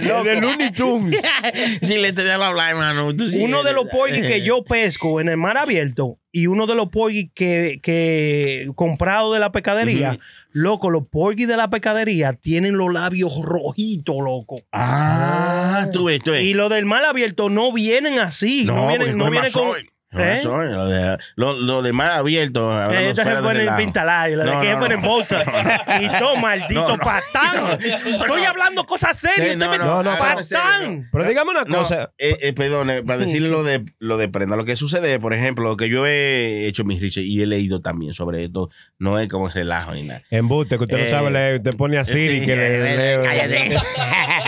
Lo de Looney Tunes. Si le te dejo hablar, hermano. tú sí Uno de eres- los porky que yo pesco en el mar abierto y uno de los porky que, que comprado de la pescadería, loco, los porky de la pescadería tienen los labios rojitos, loco. Ah, tú ves, tú ves. Y los del mar abierto no vienen así, no, vienen, no vienen con... ¿Eh? Lo, de, lo, lo de más abierto. Estos se ponen pintalabios, los de No, que se ponen no. botas. Y todo, maldito No, no. patán. Estoy hablando cosas serias. Sí, no, me- no, no, patán. Pero dígame una No, cosa. eh, eh, perdón, eh, para decirle lo de lo de prenda, lo que sucede, por ejemplo, lo que yo he hecho mis research y he leído también sobre esto, no es como relajo ni nada. Embuste, que usted no Eh, sabe leer. Usted pone a Siri Sí, que le eh, leo. cállate.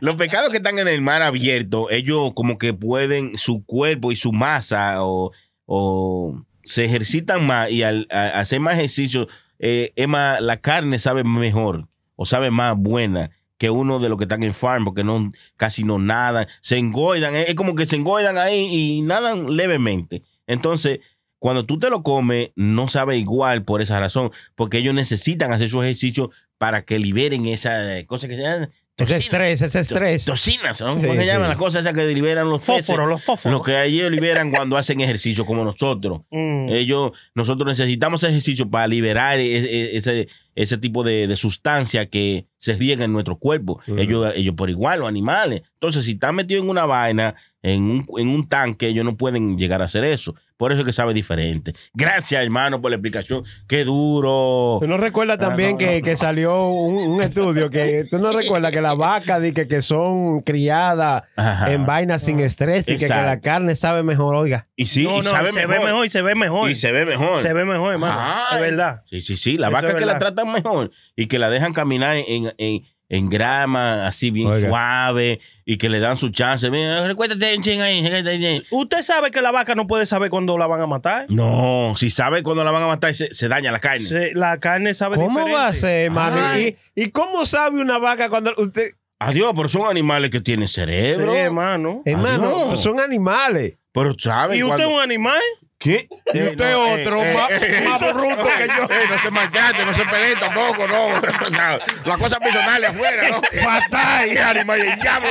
Los pecados que están en el mar abierto, ellos como que pueden, su cuerpo y su masa o, o se ejercitan más y al hacer más ejercicio, eh, la carne sabe mejor o sabe más buena que uno de los que están en farm porque no casi no nadan, se engordan, es, como que se engordan ahí y nadan levemente. Entonces, cuando tú te lo comes, no sabe igual por esa razón, porque ellos necesitan hacer su ejercicio para que liberen esa eh, cosa que se Ese estrés, ese estrés. Toxinas, ¿no? Sí, ¿Cómo se sí. llaman las cosas esas que liberan los peces? Fósforo, los fósforos. Lo que ellos liberan cuando hacen ejercicio, como nosotros. Mm. Ellos, nosotros necesitamos ejercicio para liberar e- e- ese, ese tipo de, de sustancia que se riega en nuestro cuerpo. Ujú. ellos, ellos por igual, los animales. Entonces, si están metidos en una vaina, en un, en un tanque, ellos no pueden llegar a hacer eso. Por eso es que sabe diferente. Gracias, hermano, por la explicación. Qué duro. ¿Tú no recuerdas Ah, también no, que, no. que salió un, un estudio que tú no recuerdas que las vacas di que, que son criadas Ajá. en vainas sin estrés y que, que la carne sabe mejor, oiga? Y sí, no, y no, sabe se ve mejor y se ve mejor. Y se ve mejor. Se ve mejor, hermano. Ay. Es verdad. Sí, sí, sí. La Eso vaca es que la tratan mejor y que la dejan caminar en, en, en grama, así bien Oiga. suave, y que le dan su chance. Mira, recuérdate ahí. Usted sabe que la vaca no puede saber cuándo la van a matar. No, si sabe cuándo la van a matar, se, se daña la carne. Se- la carne sabe ¿Cómo diferente. va a ser, hermano? Ay. ¿Y, y cómo sabe una vaca cuando usted... Adiós, pero son animales que tienen Sí, cerebro. hermano. Hermano, Adiós. son animales. pero saben ¿Y usted es un animal? ¿Qué? Y Eh, usted no, otro, eh, más- eh, más eh, bruto que yo. eh, no se marcate, no se peleen tampoco, no. O sea, Las cosas personales afuera, ¿no? Diablo.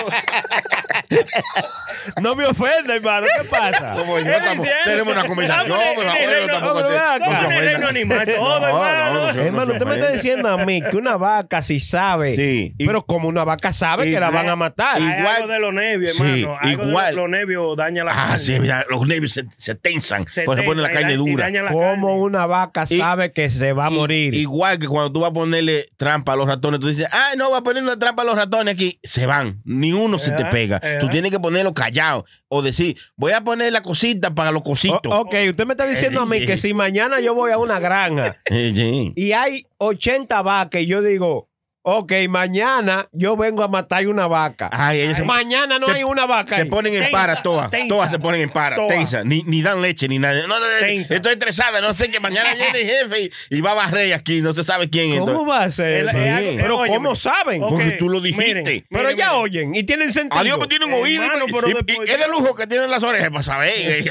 No me ofenda, hermano. ¿Qué pasa? Como yo estamos- tenemos una conversación, pero el abuelo tampoco Pero te- hermano. usted me está diciendo a mí que una vaca sí sabe. Sí. Y- Pero como una vaca sabe que la van a matar. Igual- algo de los nervios, hermano. Algo de igual. los nervios daña la Ah, sí, mira, los nervios se tensan. Se pues se pone la carne dura. Como una vaca Y- sabe que se va a morir. Igual que cuando tú vas a ponerle trampa a los ratones, tú dices, ah, no, voy a poner una trampa a los ratones aquí. Se van. Ni uno se te pega. ajá. Tú tienes que ponerlo callado. O decir, voy a poner la cosita para los cositos. O- ok, usted me está diciendo a mí que si mañana yo voy a una granja y hay 80 vacas y yo digo, ok, mañana yo vengo a matar una vaca. Ay, ellos se- mañana no se- hay una vaca. Se ahí. ponen en Tensa, para todas. tensa. Todas se ponen en para. Todas. Tensa. Ni, ni dan leche ni nada. No, no, no, Tensa. estoy estresada. No sé que mañana viene el jefe y, y va a barrer aquí. No se sabe quién. ¿Cómo entonces. va a ser? El- eso? es algo- Pero óyeme. ¿cómo saben? Ok, Porque tú lo dijiste. miren, Pero miren, ya miren. oyen y tienen sentido. Adiós, pues tienen oído. Hermano, y- pero y- después- y es de lujo que tienen las orejas para saber eh,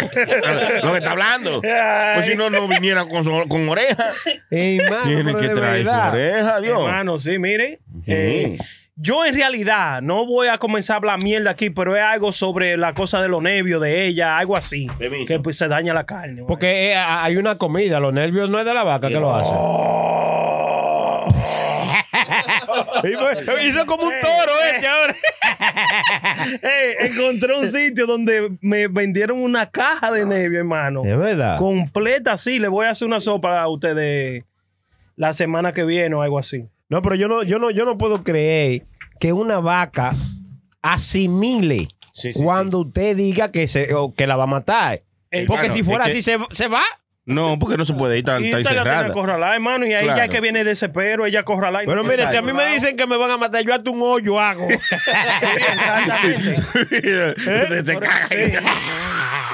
lo que está hablando. Pues si no, no vinieran con, su- con orejas. Tienen pero que de traer su verdad. oreja, Dios. Hermano, sí, eh, yo en realidad no voy a comenzar a hablar mierda aquí, pero es algo sobre la cosa de los nervios de ella, algo así. Que pues se daña la carne. Porque eh, hay una comida, los nervios no es de la vaca que lo hace. Fue- Hizo como un toro ese ahora. Encontré un sitio donde me vendieron una caja de nervios, hermano. Es verdad. Completa, sí. Le voy a hacer una sopa a ustedes la semana que viene o algo así. No, pero yo no, yo no, yo no puedo creer que una vaca asimile Sí, sí, cuando usted diga que se o que la va a matar. Ey, Porque si fuera que- así, se, se va. No, porque no se puede ir tan, Y tan usted la acorralada, hermano. Y ahí Claro. ya es que viene desespero, ella acorralada. y Pero mire, si a mí me dicen que me van a matar, yo hasta un hoyo hago. Sí, exactamente. se, se Por- caga. sí.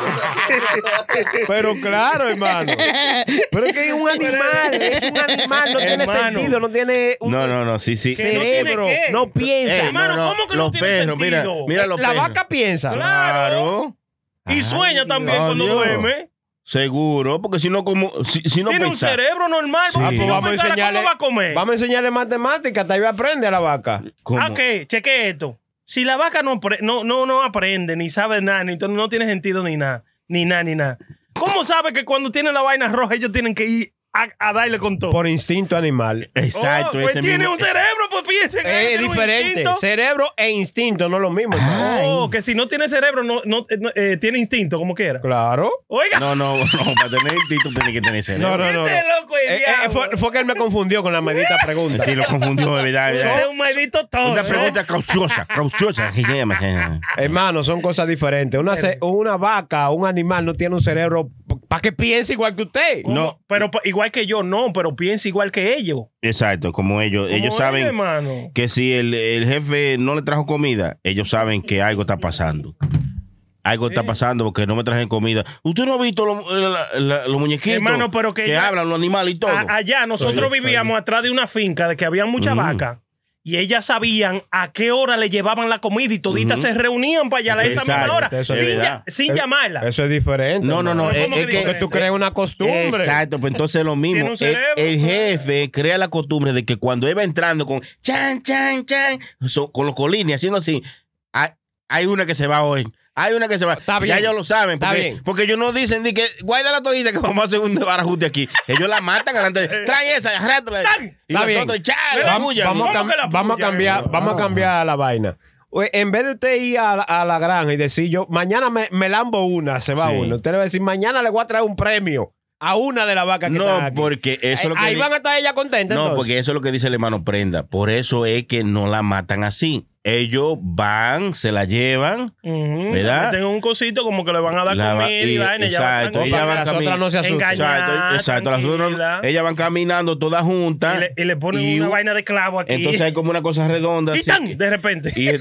Pero claro, hermano. Pero es que es un animal, es un animal, no tiene Hermano. sentido, no tiene un No, no, no, sí, sí. Que no tiene cerebro, qué. no piensa. Eh, Hermano, no, no, ¿cómo que no los tiene perros, mira, sentido? mira los la perros. vaca piensa. Claro. Y sueña también Dios. cuando duerme. Seguro, porque si no, como, si, si no Tiene un cerebro normal. Sí. porque Ah, si pues no vamos a pensara, enseñarle- ¿cómo va a comer? Vamos a enseñarle matemáticas, hasta ahí aprende a la vaca. ¿Cómo? Ah, ¿qué? Cheque esto. Si la vaca no, no, no, no aprende, ni sabe nada, ni no tiene sentido ni nada, ni nada, ni nada. ¿Cómo sabe que cuando tiene la vaina roja ellos tienen que ir a, a darle con todo? Por instinto animal. Exacto, Oh, pues ese tiene mismo- un cerebro, pues piense que Es diferente. Cerebro e instinto no es lo mismo. hermano. Oh, que si no tiene cerebro, no, no, no, eh, tiene instinto, como quiera. Claro. Oiga, No, no, no, para tener instinto tiene que tener cerebro. No, no, no. no. este loco Eh, eh, fue, fue que él me confundió con la maldita pregunta. Sí, lo confundió, de verdad. Es un maldito todo. Una ¿eh? pregunta cauchosa, cauchosa. se llama. Hermano, son cosas diferentes. Una, una vaca, un animal no tiene un cerebro para que piense igual que usted. ¿Cómo? No. Pero pa- igual que yo, no, pero piensa igual que ellos. Exacto, como ellos, Como ellos saben hermano. que si el, el jefe no le trajo comida, ellos saben que algo está pasando. Algo está pasando porque no me trajen comida. ¿Usted no ha visto los, la- la- los muñequitos Hermano, pero que ya- hablan, los animales y todo? A- allá nosotros Sí, vivíamos atrás de una finca de que había mucha Mm. vaca. Y ellas sabían a qué hora le llevaban la comida y toditas se reunían para allá a esa misma hora. es sin, verdad. ya- sin llamarla. Eso es diferente. No, no, no. Es, ¿Cómo es que que, Porque tú creas una costumbre. Exacto, pues entonces es lo mismo. El, pues. jefe crea la costumbre de que cuando él va entrando con chan, chan, chan, so- con los colines haciendo así, hay, hay una que se va hoy. Hay una que se va. Está Ya ellos lo saben. Está Porque, bien. porque ellos no dicen ni que guarda la todita que vamos a hacer un desbarajuste aquí. Ellos la matan delante. de- Trae esa, arrástrala. Y Está bien. nosotros, chale, Le la Vamos, puya. vamos a ¿Cómo cam- la vamos a puya? cambiar, vamos a cambiar la vaina. Oye, En vez de usted ir a, la- a la granja y decir yo, mañana me, me lambo una, se va Sí. uno. Usted le va a decir, mañana le voy a traer un premio a una de las vacas que están No, aquí. porque eso es lo que. Ahí van a estar ellas contentas. No, entonces. porque eso es lo que dice el hermano Prenda. Por eso es que no la matan así. Ellos van, se la llevan. Ujú. ¿Verdad? Tengo un cosito como que le van a dar La va- comida y, y- vaina. van exacto, tranquilas. ella Para va que las cami- otras no se asusten. Engañar. Exacto, exacto. Las otras- ellas van caminando todas juntas. Y le, y le ponen Y una un- vaina de clavo aquí. Entonces hay como una cosa redonda. y así tan, que- de repente. y-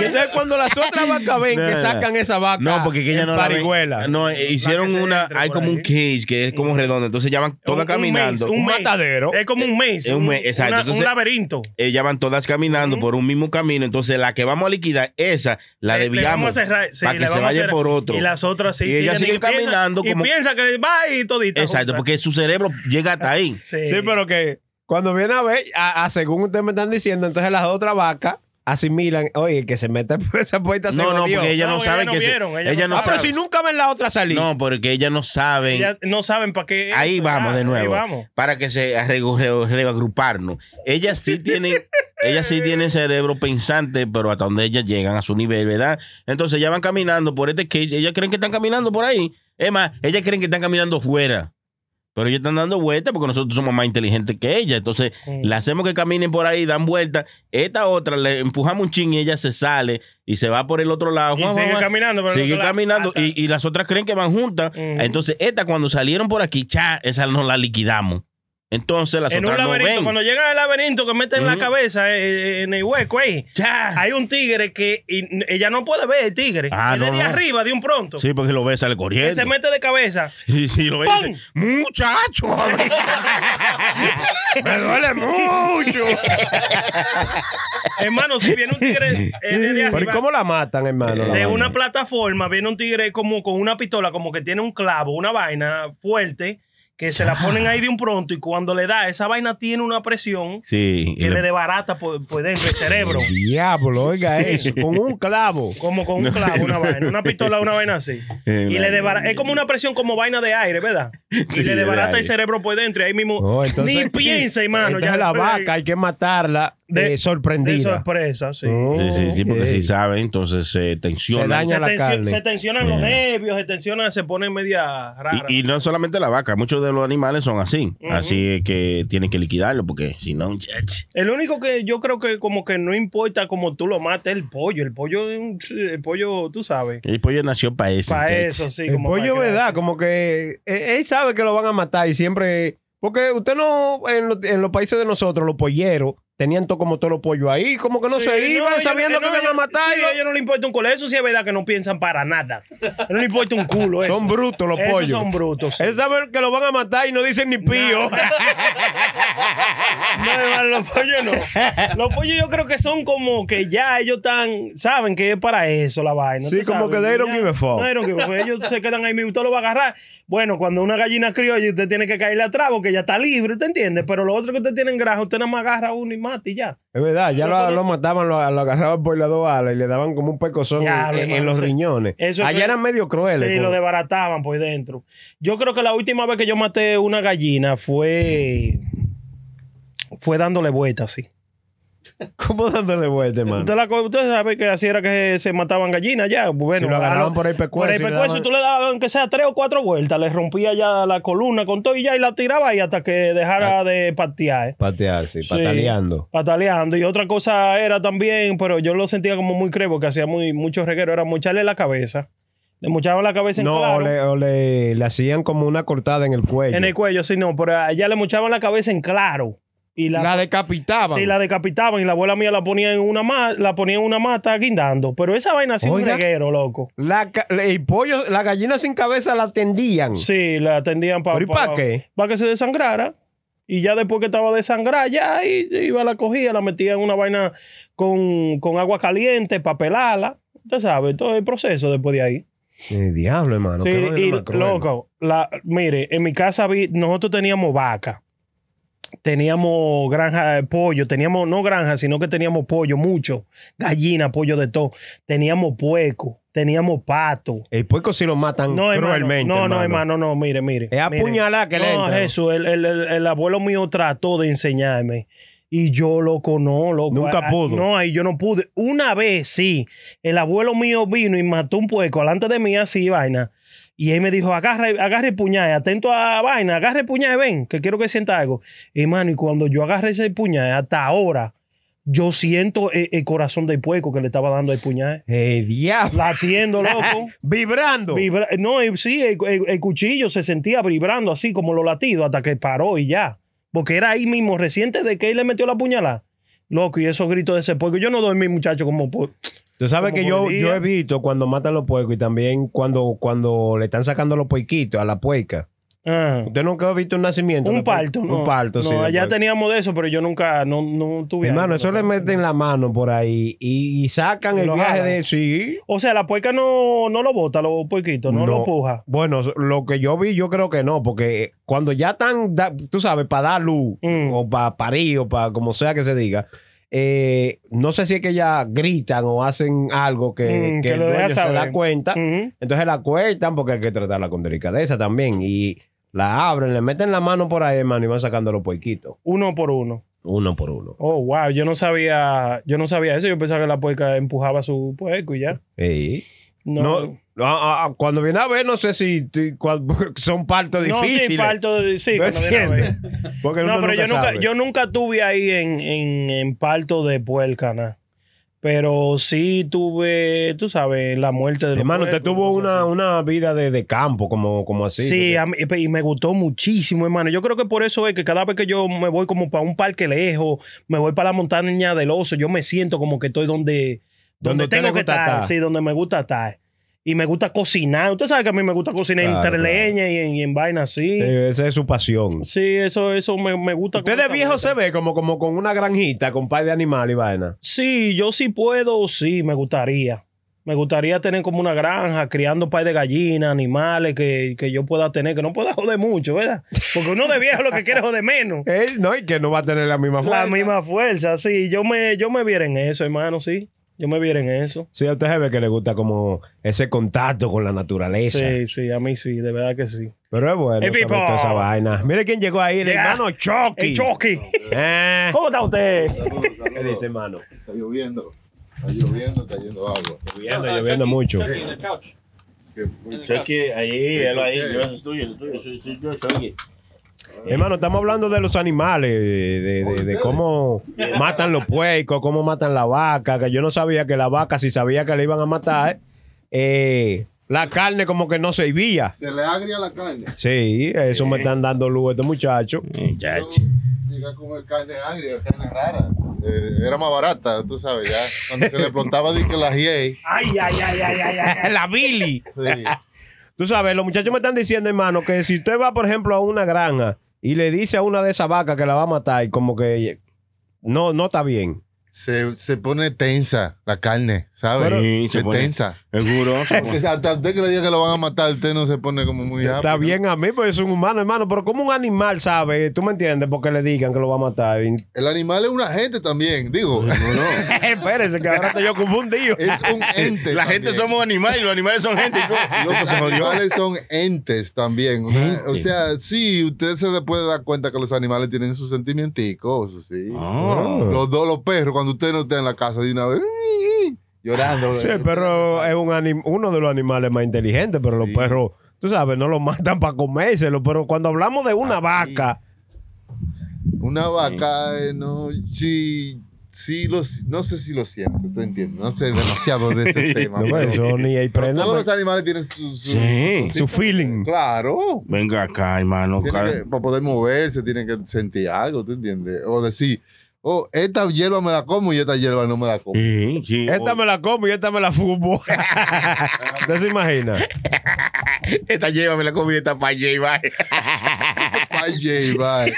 Y entonces cuando las otras vacas ven que sacan esa vaca no, porque que ella no la ven. No, eh, hicieron una. Hay como un cage que es como redondo. Entonces ya van todas Un- un caminando. maze, un matadero. Es como un maze. Es un un, maze, exacto. una- Entonces- un laberinto. Ellas van todas caminando por un mismo camino. Entonces la que vamos a liquidar, esa la desviamos para que se vaya por otro. Y las otras sí. Y ellas siguen caminando Y como- piensa que va y todita. Exacto, porque su cerebro llega hasta ahí. Sí. Sí, pero que cuando viene a ver, a, a según ustedes me están diciendo, entonces las otras vacas asimilan, oye, que se mete por esa puerta se No, no, porque ellas no, No, no que se- no Ah, pero si nunca ven la otra salir. No, porque ellas no saben. Ellas no saben para qué. Ahí eso, vamos ya, de ahí nuevo. vamos. Para que se reagruparnos. Ellas sí tienen, ellas sí tienen cerebro pensante, pero hasta donde ellas llegan a su nivel, ¿verdad? Entonces ellas van caminando por este cage, ellas creen que están caminando por ahí. Es más, ellas creen que están caminando fuera. Pero ellas están dando vueltas porque nosotros somos más inteligentes que ellas. Entonces, le hacemos que caminen por ahí, dan vueltas. Esta otra le empujamos un ching y ella se sale y se va por el otro lado. Y Juan, sigue Juan, caminando por el Sigue otro caminando y, y las otras creen que van juntas. Entonces, esta cuando salieron por aquí, cha, esa nos la liquidamos. Entonces, las en un otras no laberinto, ven. cuando llegan al laberinto que meten la Ujú. cabeza eh, en el hueco ahí, hay un tigre que y- ella no puede ver el tigre. Ah, no, de no. arriba, de un pronto. Sí, porque lo ve, sale que corriendo. se mete de cabeza. Sí, sí, lo ve. y ¡Pum! dice, Muchacho. Me duele mucho. Hermano, si viene un tigre eh, de Pero ¿y arriba, cómo la matan, hermano? la de una plataforma, viene un tigre como con una pistola, como que tiene un clavo, una vaina fuerte, que se la ponen ahí de un pronto y cuando le da, esa vaina tiene una presión Sí. que le desbarata por, por dentro el cerebro. Diablo, oiga eso. Con un clavo. Como con un clavo, una vaina, una pistola, una vaina así. Eh, Y le no. es como una presión como vaina de aire, ¿verdad? Sí, y le de desbarata el cerebro por dentro y ahí mismo Oh, entonces- ni piensa, hermano. Entonces la vaca hay que matarla de, sorprendida. De sorpresa, sí. Oh, Sí, sí, sí, porque si saben, entonces se tensiona. Se daña se, la tensi- carne. se tensionan los nervios, se tensionan, se ponen media rara. Y, y no solamente la vaca, muchos de los animales son así. Ujú. Así es que tienen que liquidarlo porque si no. El único que yo creo que como que no importa como tú lo mates es el pollo. El pollo, es un- el pollo, tú sabes. el pollo nació para eso. Para eso, sí. El como pollo, ¿verdad? Como que eh, él sabe que lo van a matar y siempre. Porque usted no, en, lo- en los países de nosotros, los polleros, tenían todo como todos los pollos ahí, como que no Sí, se iban sabiendo que no, iban a matar. sí, a ellos no le importa un culo. Eso sí es verdad que no piensan para nada. No le importa un culo. Eso. Son brutos los Esos pollos. son brutos. sí. Es saber que lo van a matar y no dicen ni pío. No, hermano, los pollos no. Los pollos yo creo que son como que ya ellos están, saben que es para eso la vaina. Sí, como sabes, que they don't give a fuck. No, they don't give a fuck. Ellos se quedan ahí mismo, usted lo va a agarrar. Bueno, cuando una gallina criolla, usted tiene que caerle atrás porque ya está libre, ¿usted entiende? Pero lo otro que usted tiene en granja, usted nada más agarra uno y mata y ya. Es verdad, ya lo, lo mataban, lo, lo agarraban por las dos alas y le daban como un pecozón Ya, en, los sí. riñones. Eso es Allá que- eran medio crueles. Sí, como- lo desbarataban por dentro. Yo creo que la última vez que yo maté una gallina fue. Fue dándole vueltas, sí. ¿Cómo dándole vuelta, hermano? Usted, la co- usted sabe que así era que se mataban gallinas ya. Bueno, Si lo agarraban lo- por el pescuezo Por el pescuezo, daban- tú le dabas aunque sea tres o cuatro vueltas, le rompía ya la columna con todo y ya y la tiraba ahí hasta que dejara de patear. ¿eh? Patear, sí, Sí. pataleando. Pataleando. Y otra cosa era también, pero yo lo sentía como muy crevo, que hacía muy, mucho reguero, era mocharle la cabeza. Le mochaban la cabeza en No, claro. o, le, o le- le hacían como una cortada en el cuello. En el cuello, sí, no, pero allá le mochaban la cabeza en claro. Y la, La decapitaban. Sí, la decapitaban y la abuela mía la ponía en una ma- la ponía en una mata guindando. Pero esa vaina hacía un reguero, loco. La el pollo, la gallina sin cabeza la tendían. Sí, la atendían para ¿Pero y pa' qué? Para que se desangrara. Y ya después que estaba desangrada, ya iba, la cogía, la metía en una vaina con, con agua caliente para pelarla. Usted sabe, todo el proceso después de ahí. El diablo, hermano. Sí, y loco, la, mire, en mi casa vi, nosotros teníamos vaca, teníamos granja de pollo, teníamos no granja, sino que teníamos pollo, mucho, gallina, pollo de todo, teníamos pueco, teníamos pato. El puerco sí lo matan No, hermano, cruelmente. no, no, hermano, no, mire, mire. Es apuñalar que le No, entra. Jesús, el, el- el- el abuelo mío trató de enseñarme. Y yo, loco, no, loco. Nunca Ah, pudo. No, ahí yo no pude. Una vez, sí. El abuelo mío vino y mató un puerco delante de mí así, vaina. Y él me dijo, agarra, agarre el puñal, atento a vaina, agarre el puñal, ven, que quiero que sienta algo. Hermano, y cuando yo agarré ese puñal, hasta ahora, yo siento el, el corazón del puerco que le estaba dando el puñal. El diablo. Latiendo, loco. Vibrando. Vibra- no, eh, sí, el, cuchillo se sentía vibrando así como los latidos hasta que paró y ya. Porque era ahí mismo, reciente de que él le metió la puñalada. Loco, y esos gritos de ese puerco. Yo no dormí, muchacho, como por. Tú sabes como que yo, día. yo he visto cuando matan los puercos y también cuando, cuando le están sacando los puerquitos a la puerca. Ah, Usted nunca ha visto un nacimiento. un parto, ¿no? Un parto, no, sí. de allá teníamos de eso, pero yo nunca, no, no tuve. Hermano, eso le ¿no? meten la mano por ahí y, y sacan el viaje jalan. de. Sí. O sea, la puerca no, no lo bota, los puerquitos, no, lo puja. Bueno, lo que yo vi, yo creo que no, porque cuando ya están, tú sabes, para dar luz, Mm. o para parir, o para como sea que se diga, eh, no sé si es que ya gritan o hacen algo que, Mm, que que lo dueño se da cuenta. Entonces la cuentan porque hay que tratarla con delicadeza también. Y la abren, le meten la mano por ahí, hermano, y van sacando los puerquitos. Uno por uno. Uno por uno. Oh, wow, yo no sabía, yo no sabía eso. Yo pensaba que la puerca empujaba su puerco y ya. Sí. No, No, ah, ah, cuando viene a ver, no sé si son partos No, difíciles. sí, parto de- sí, ¿No cuando viene a ver. entiendes? Porque No, pero yo nunca, yo nunca tuve ahí en, en, en parto de puerca, nada. Pero sí tuve, tú sabes, la muerte de los Hermano, usted tuvo una, una vida de, de campo, como, como así. Sí, a mí- y me gustó muchísimo, hermano. Yo creo que por eso es que cada vez que yo me voy como para un parque lejos, me voy para la montaña del oso, yo me siento como que estoy donde, Donde tengo que estar. Sí, donde me gusta estar. Y me gusta cocinar. Usted sabe que a mí me gusta cocinar Claro, entre claro. leña y en, y en vaina así. Sí, esa es su pasión. Sí, eso, eso me, me gusta. Usted de viejo se ve como, como con una granjita, con par de animales y vaina. Sí, yo sí puedo, sí, me gustaría. Me gustaría tener como una granja, criando par de gallinas, animales que, que yo pueda tener, que no pueda joder mucho, ¿verdad? Porque uno de viejo lo que quiere es joder menos. Eh, no, y que no va a tener la misma fuerza. La misma fuerza, sí. Yo me, yo me viera en eso, hermano, sí. Yo me viera en eso. Sí, a usted se ve que le gusta como ese contacto con la naturaleza. Sí, sí, a mí sí, de verdad que sí. Pero es bueno Hey, saber toda esa vaina. Mire quién llegó ahí, el Yeah. hermano Chucky. ¡El Chucky! Eh, ¿Cómo está usted? ¿Qué dice, hermano? Está lloviendo. Está lloviendo, está yendo agua. Lloviendo, lloviendo mucho. Que- Chucky, ahí, él ahí, lleva eso es tuyo, eso es tuyo, eso es tuyo, Chucky. Hermano, estamos hablando de los animales, de, de- de- de cómo matan los puercos, cómo matan la vaca, que yo no sabía que la vaca, si sabía que le iban a matar, eh, la carne como que no se servía. Se le agria la carne. Sí, eso me están dando luz estos muchachos. Muchacho. Llega a comer carne agria, carne rara. eh, era más barata, tú sabes, ya. Cuando se le explotaba, dije la GA. Ay, ay, ay, ay, ay, ay. la Billy. Sí. Tú sabes, los muchachos me están diciendo, hermano, que si usted va, por ejemplo, a una granja y le dice a una de esas vacas que la va a matar, como que no, no está bien. Se, se pone tensa la carne, ¿sabes? Pero- Sí, se se pone- tensa. Seguro. Porque hasta usted que le diga que lo van a matar, usted no se pone como muy Está ¿no? bien a mí, porque es un humano, hermano, pero como un animal, ¿sabe? ¿Tú me entiendes? Porque le digan que lo va a matar. El animal es un agente también, digo. Espérese, que ahora estoy yo confundido. Es un ente. La gente somos animales, los animales son gente. Los Loco, animales son entes también. Gente. o sea, sí, usted se puede dar cuenta que los animales tienen sus sentimienticos, sí. Ah. Los dos, los perros, cuando usted no está en la casa de una vez, llorando. Sí, pero es un anim- uno de los animales más inteligentes, pero los perros, tú sabes, no los matan para comérselo. Pero cuando hablamos de una vaca, Una vaca, eh, no, sí, sí, los, no sé si lo siento, ¿tú entiendes? No sé demasiado de ese tema. no, pero- eso ni hay pero todos los animales tienen su, su, Sí, su feeling. Claro. Venga acá, hermano. Que- para poder moverse, tienen que sentir algo, ¿tú entiendes? O decir, oh, esta hierba me la como y esta hierba no me la como. Sí, sí. Esta me la como y esta me la fumo. ¿Usted se imagina? Esta lleva, me la comí, esta pa' J, bye. Bye.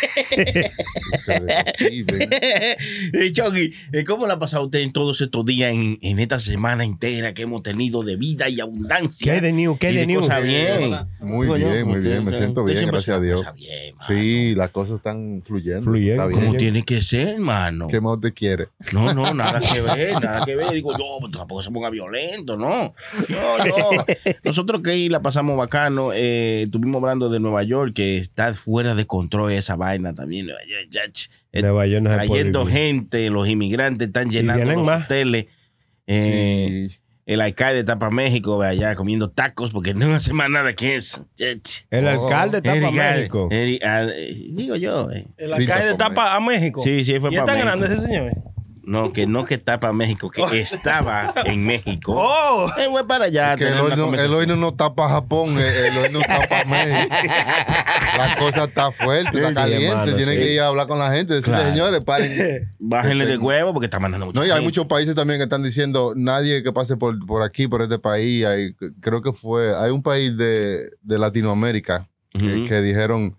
Sí, ven. Eh, Chucky, eh, ¿cómo la ha pasado usted en todos estos días, en, en esta semana entera que hemos tenido de vida y abundancia? ¿Qué de new? ¿Qué Y de new? bien. Muy bien, muy bien, me siento bien, gracias a Dios. bien. Sí, las cosas están fluyendo. Fluyendo, Está bien. Como tiene que ser, hermano. ¿Qué más te quiere? No, no, nada que ver, nada que ver. Digo, yo, pues, tampoco se ponga violento, ¿no? No, no. Nosotros que ahí la pasamos bacano, eh, estuvimos hablando de Nueva York, que está fuera de control esa vaina también. Nueva York, ya, ch, eh, Nueva York no trayendo gente, los inmigrantes están llenando los más. hoteles. Eh, Sí. El alcalde está para México, ve allá comiendo tacos, porque no hace más nada que eso. El Oh, alcalde está para Erika, México. Eh, digo yo. eh. El alcalde está está pa- a México. Sí, sí, fue ¿Y es tan México. grande ese señor? No, que no que está para México, que estaba en México. ¡Oh! Eh, fue para allá. Que el hoy, no, el hoy no, para Japón, el, el hoy no está para México. La cosa está fuerte, está Sí, caliente. hermano, Tiene sí. que ir a hablar con la gente, decirle, Claro. señores, paren. Bájenle de huevo porque está mandando mucho. No, y hay muchos países también que están diciendo nadie que pase por, por aquí, por este país. Hay, creo que fue, hay un país de, de Latinoamérica que, que dijeron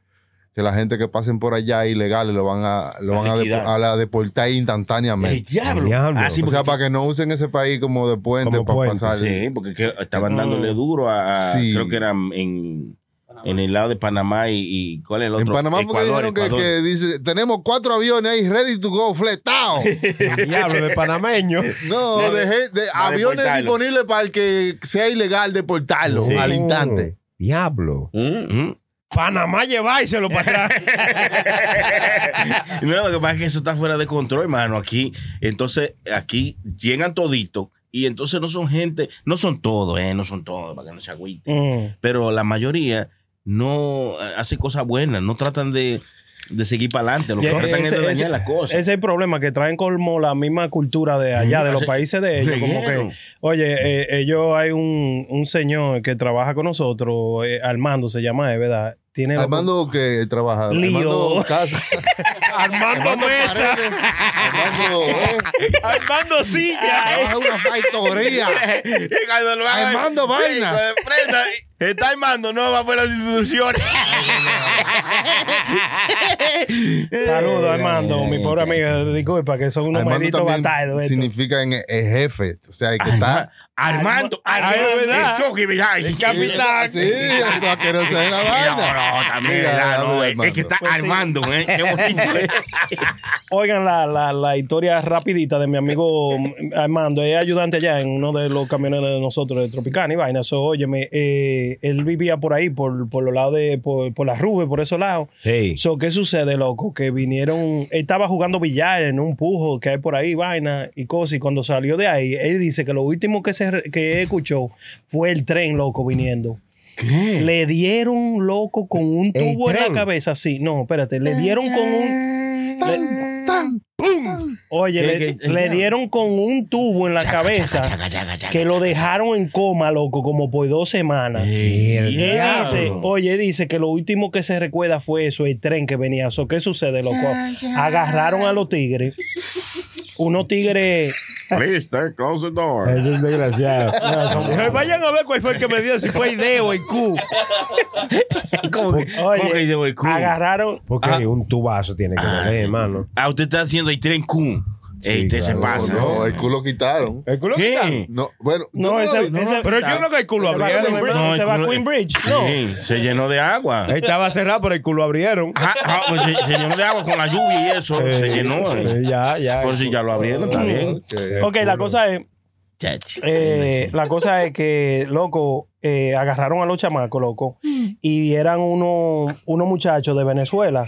que la gente que pasen por allá ilegales lo van a, lo van a, depo- a la deportar El instantáneamente. diablo. Diablo. Ah, sí, o sea, porque- para que no usen ese país como de puente Como para puente, pasar. Sí, porque que estaban dándole duro a, a- Sí. creo que era en, en el lado de Panamá y, y ¿cuál es el otro? En Panamá porque Ecuador, dijeron que, dice, tenemos cuatro aviones ahí ready to go, fletados. Diablo de panameño. No, de, de- para aviones deportarlo. disponibles para el que sea ilegal deportarlo Sí. al instante. Diablo. Mm, mm. Panamá lleváiselo para atrás. No, lo que pasa es que eso está fuera de control, hermano. Aquí, entonces, aquí llegan toditos y entonces no son gente, no son todos, eh, no son todos, para que no se agüiten. Mm. Pero la mayoría no eh, hace cosas buenas, no tratan de, de seguir para adelante. Lo que Ya, tratan es de ese- ese- las cosas. Ese es el problema, que traen como la misma cultura de allá, de los países de ellos. Como que, oye, eh, ellos hay un, un señor que trabaja con nosotros, eh, Armando se llama, es verdad. Tiene lo- Armando que trabaja. Lío. Armando Casa. Armando Mesa. Armando, eh, Armando Silla. trabaja una factoría. Armando vainas. Está armando, no va por las instituciones. Saludos, Armando, mi pobre amiga. Disculpa, que son unos malditos batallos. significa en el jefe. O sea, el que está. Armando, Arma- Armando, ¿verdad? el ¿verdad? El capitán. Sí, el que no se ve la vaina. No, no, también. No, es- es que está Pues sí. armando, ¿eh? Qué bonito, ¿eh? Oigan la, la, la historia rapidita de mi amigo Armando, es ayudante allá en uno de los camioneros de nosotros de Tropicana y vaina. So, óyeme, eh, él vivía por ahí, por, por los lados de, por, por las Rubes, por esos lados. Sí. So, ¿qué sucede, loco? Que vinieron, él estaba jugando billar en un pujo que hay por ahí, vaina y cosas, y cuando salió de ahí, él dice que lo último que, se, que escuchó fue el tren, loco, viniendo. Le dieron, loco, con un ¿El tubo en la cabeza, sí. No, espérate, le dieron con un... le- Oye, ¿Qué, le, qué, le qué? dieron con un tubo en la cabeza que lo dejaron en coma, loco, como por dos semanas. Y él dice, oye, dice que lo último que se recuerda fue eso, el tren que venía. So, ¿Qué sucede, loco? Agarraron a los tigres unos tigres. Please, close the door. Es un desgraciado. Dijo, Vayan a ver cuál fue el que me dio, si fue idea o el Q. ¿Cómo que, Oye, cómo que de hoy, Q? agarraron. Porque un tubazo tiene que Ah, tener, sí. hermano. Ah, usted está haciendo el tren Q. Ey, usted se pasa. No, ¿eh? el culo quitaron. ¿El culo ¿Qué? quitaron? No, bueno, No, ese- ese- Pero yo creo que el culo Se va a abrieron. Queen Bridge, Queen Bridge. No. Sí, se llenó de agua. Estaba cerrado, pero el culo abrieron. Ajá, ajá, pues se, se llenó de agua con la lluvia y eso. Eh, se llenó. eh, Ya, ya. Por si ya lo abrieron, está bien. Ok, la cosa es. eh, la cosa es que, loco, eh, agarraron a los chamacos, loco, y eran unos unos muchachos de Venezuela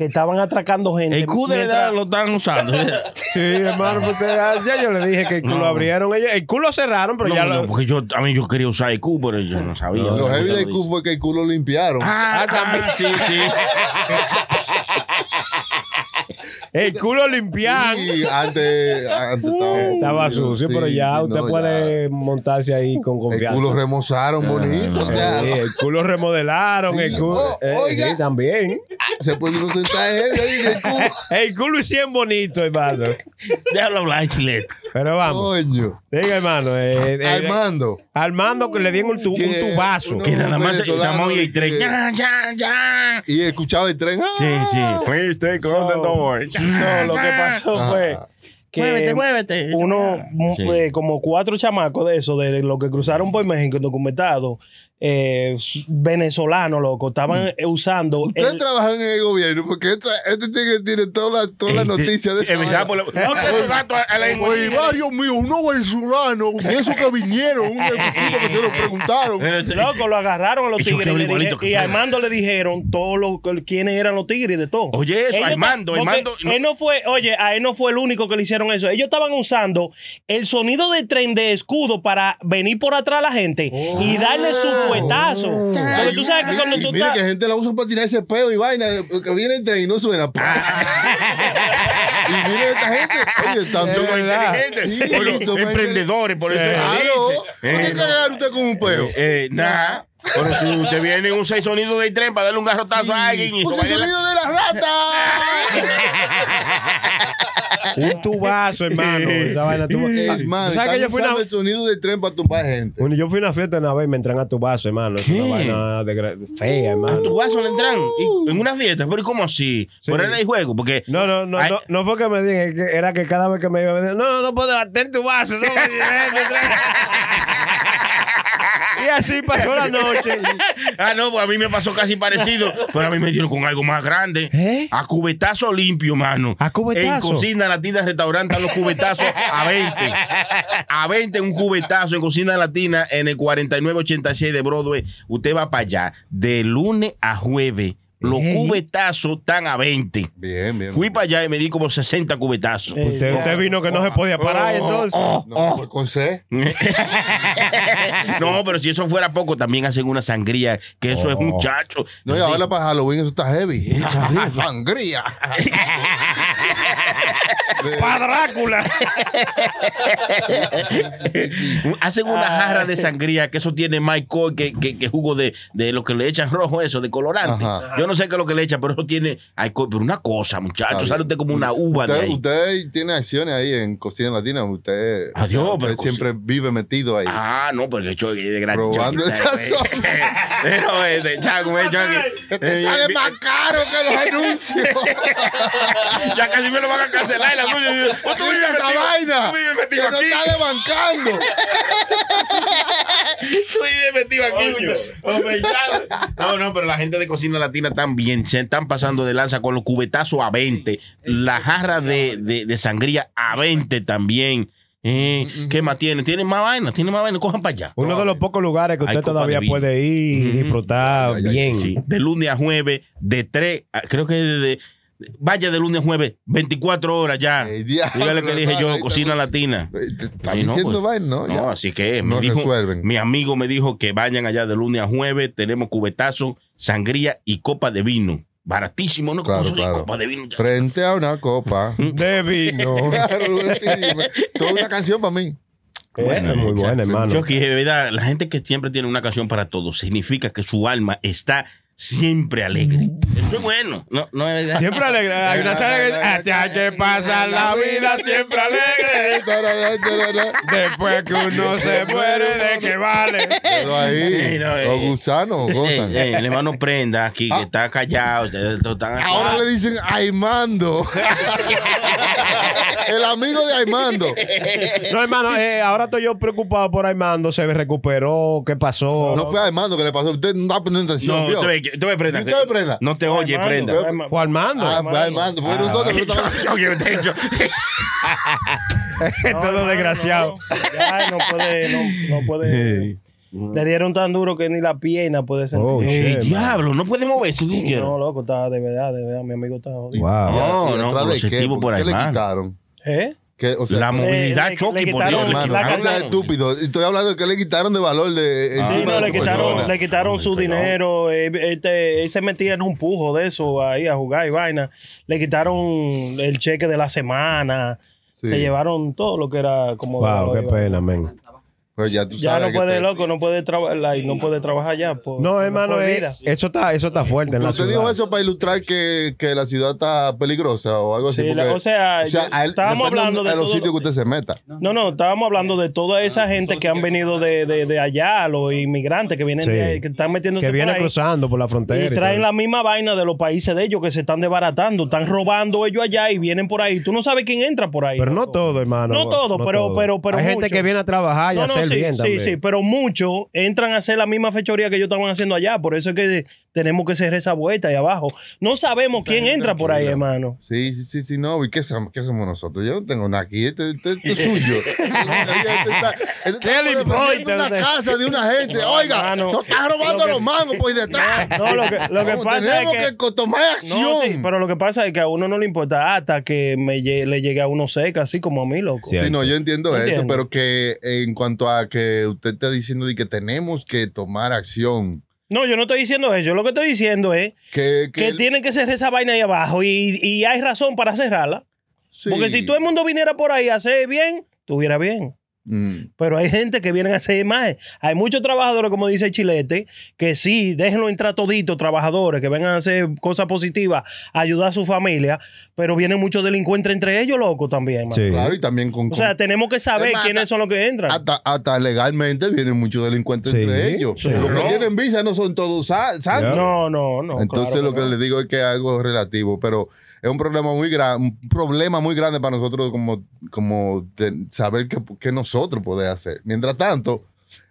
que estaban atracando gente. El Q de mientras- verdad lo están usando. Sí, hermano, porque ya, yo le dije que el culo No. abrieron. Ellos- El culo cerraron, pero No, ya no, lo. porque yo, a mí yo quería usar el Q, pero yo no sabía. Lo heavy del Q fue que el culo limpiaron. Ah, también. Sí, sí. El culo limpian. Y antes, antes estaba, Estaba sucio, sí, pero ya sí, usted no, puede montarse ahí con El confianza. culo remozaron bonito. ya. Sí, el culo remodelaron, Sí, el culo. oh, eh, oiga. sí, también. Se puede uno sentar ahí en el culo. El culo hicieron bonito, hermano. Déjalo hablar, chilete. Pero vamos. Coño. Diga, hermano. eh, eh, Armando. Armando que le dieron un, tu- un tubazo. Que nada más venezolano estamos y el tren. que- Ya, ya, ya. Y escuchaba el tren. Sí, sí. ¡ah! Please take lo que pasó fue que Muévete, muévete. uno, Sí. eh, como cuatro chamacos de eso, de lo que cruzaron por México documentados, eh, venezolanos, loco, estaban eh, usando. Ustedes el- trabajan en el gobierno porque esta- este tigre tiene todas las todas las Este, noticias de verdad, por a la Oye, varios míos, unos venezolanos, de esos que vinieron, un ejecutivo que se lo preguntaron. Loco, lo agarraron a los tigres y, dije- a Armando le dijeron todos los quiénes eran los tigres de todo. Oye, eso, Ellos Armando, Armando. Él no fue, oye, a él no fue el único que le hicieron eso. Ellos estaban usando el sonido de tren de escudo para venir por atrás a la gente y darle su fuetazo. Porque tú sabes que cuando tú mira estás. que gente la usa para tirar ese peo y vaina, que viene el tren y no suena. y mira esta gente, oye, están verdad. inteligentes. Sí, Bueno, somos emprendedores, por eso. Claro. ¿Por qué Eh, cagar usted con un peo? Eh, eh, nada. Pero si usted viene en un seis sonido de tren para darle un garrotazo a alguien y ¡Puse el robarle la- sonido de la rata! Un tubazo, hermano. Esa vaina tuba- Hermano, ¿Tú ¿Sabes que yo fui, a una, el sonido del tren para tumbar gente. bueno, yo fui a una fiesta una vez y me entran a tubazo, hermano. Es una vaina de fea, A hermano. tu vaso le entran y- en una fiesta, pero ¿y ¿cómo así? Sí. Por el juego, porque No, no, no, Ay. no, no fue que me digan, era que cada vez que me iba a decir, no, no, no puedo bater tu vaso. no, y así pasó la noche. Ah, no, pues a mí me pasó casi parecido, pero a mí me dieron con algo más grande. ¿Eh? A cubetazo limpio, mano. ¿A cubetazo? En cocina, latina, restaurante, los cubetazos a 20. A 20 un cubetazo en cocina latina en el 4986 de Broadway. Usted va para allá de lunes a jueves. Los cubetazos están a 20. Bien, bien. Fui para allá y me di como 60 cubetazos. Eh, Usted, usted vino que no se podía parar, entonces. No, fue con C. no, pero si eso fuera poco, también hacen una sangría, que eso es Oh. muchacho. No, y ahora para Halloween eso está heavy. Sangría. ¡Pa Drácula! Hacen una jarra de sangría que eso tiene que, que, que jugo de, de lo que le echan rojo, eso, de colorante. Ajá. Yo no sé qué es lo que le echan, pero eso tiene alcohol. Pero una cosa, muchacho, sale usted como una uva de Usted, ahí. usted tiene acciones ahí en Cocina Latina. Usted, Adiós, usted pero siempre vive metido ahí. Ah, no, porque yo de gratis. Probando yo- esa yo- zona. Pero, este, chaco, eh, chaco, Te eh, sale más caro que los anuncios. Ya casi me lo van a cancelar. La tuya. Tú vives esa vaina. Tú vives metido no aquí. está desbancando. Tú vives metido aquí. Hombre, ya. No, no, pero la gente de cocina latina también se están pasando de lanza con los cubetazos a 20. La jarra de, de, de sangría a 20 también. Eh, ¿Qué más tienen? ¿Tienen más vaina? ¿Tienen más vaina? Cojan para allá. Uno de los pocos lugares que usted todavía puede ir y disfrutar bien. Sí, de lunes a jueves, de 3, a- creo que de, de- vaya de lunes a jueves, 24 horas ya. El diablo, Dígale que dije yo, cocina está- latina. Te está Ahí no, diciendo pues. vaina, ¿no? No, Ya. así que No dijo, resuelven. mi amigo me dijo que vayan allá de lunes a jueves, tenemos cubetazo, sangría y copa de vino. Baratísimo, ¿no? Claro, claro. copa de vino. Frente a una copa. De vino. Me- toda una canción para mí. Bueno, muy buena, hermano. Yo que de verdad, la gente que siempre tiene una canción para todos, significa que su alma está siempre alegre. Eso es bueno. No, no es verdad. Siempre alegre. Hay una que hasta que pasa la vida siempre alegre. Después que uno se muere, ¿de qué vale? Pero ahí, los gusanos gozan. eh, el hermano Prenda aquí, que está callado. Ahora le dicen Aimando. el amigo de Aimando. No, hermano, eh, ahora estoy yo preocupado por Armando. Se recuperó. ¿Qué pasó? No fue Aimando que le pasó. Usted no está poniendo atención, No, Ve, Prenda. ¿Usted ve, Prenda? No te oye, Armando, Prenda. Armando. ¿Fue Armando? Ah, fue Aimando. Fue nosotros. yo- yo- Todo desgraciado. no. Ya no puede, no, no puede. Le dieron tan duro que ni la pierna puede sentir. Oh, shit, diablo, no puede moverse ni siquiera. no, loco, está de verdad, de verdad, mi amigo está jodido. Wow. No, ¿Y no, por los qué? activos por ¿Qué ahí, le quitaron? ¿Eh? Que, o sea, La movilidad le- Chucky le por quitaron- Dios. hermano, la no seas estúpido. Estoy hablando de que le quitaron de valor de Sí, encima no, de le quitaron, le quitaron su dinero. eh, Este, él se metía en un pujo de eso ahí a jugar y vaina. Le quitaron el cheque de la semana. Sí. Se llevaron todo lo que era como. de Wow, valor qué pena, men. Pues ya tú Ya sabes no puede, te- loco, no puede trabajar y no puede trabajar ya. por- No, por hermano, eh, vida. eso está, eso está fuerte en la ¿Usted dijo eso para ilustrar que, que la ciudad está peligrosa o algo así? Sí, la- Porque- o sea, él- estábamos hablando de de los todo sitios lo- que usted se meta. No, no, estábamos hablando de toda esa gente que han venido de, de, de allá, los inmigrantes que vienen Sí. de ahí, que están metiéndose Que viene por ahí. cruzando por la frontera. Y y traen la misma vaina de los países de ellos que se están desbaratando, están robando ellos allá y vienen por ahí. Tú no sabes quién entra por ahí. Pero no todo, hermano. No todo, pero- pero- pero Hay gente que viene a trabajar y a No, no, hacer sí, bien sí, también. sí, pero muchos entran a hacer la misma fechoría que ellos estaban haciendo allá. Por eso es que tenemos que hacer esa vuelta ahí abajo. No sabemos quién entra por ahí, hermano. Sí, sí, sí, sí, no. ¿Y qué somos nosotros? Yo no tengo nada aquí. Este, este- este es suyo. Este está- este ¿Qué le importa una casa de una gente. Oiga, no estás robando lo que- los mangos por ahí detrás. No, lo que, lo que No, pasa tenemos es que. que tomar acción. No, sí, pero lo que pasa es que a uno no le importa hasta que me le llegue a uno seca, así como a mí, loco. Sí. Sí, no, yo entiendo eso, Entiendo. pero que en cuanto a que usted está diciendo de que tenemos que tomar acción, No, yo no estoy diciendo eso. Yo lo que estoy diciendo es que, que tienen que cerrar esa vaina ahí abajo y, y hay razón para cerrarla. sí. Porque si todo el mundo viniera por ahí a hacer bien, estuviera bien. Mm. Pero hay gente que vienen a hacer más. Hay muchos trabajadores, como dice Chilete, que sí, déjenlo entrar toditos, trabajadores, que vengan a hacer cosas positivas, ayudar a su familia, pero vienen muchos delincuentes entre ellos, loco, también. Sí. Claro, y también con... O sea, tenemos que saber quiénes hasta- son los que entran. hasta, hasta legalmente vienen muchos delincuentes Sí, entre ellos. sí. Los que tienen visa no son todos sa- santos. no, no, no. Entonces claro lo que no. le digo es que es algo relativo, pero es un problema muy grande, un problema muy grande para nosotros como, como de saber qué, qué nosotros podemos hacer. Mientras tanto,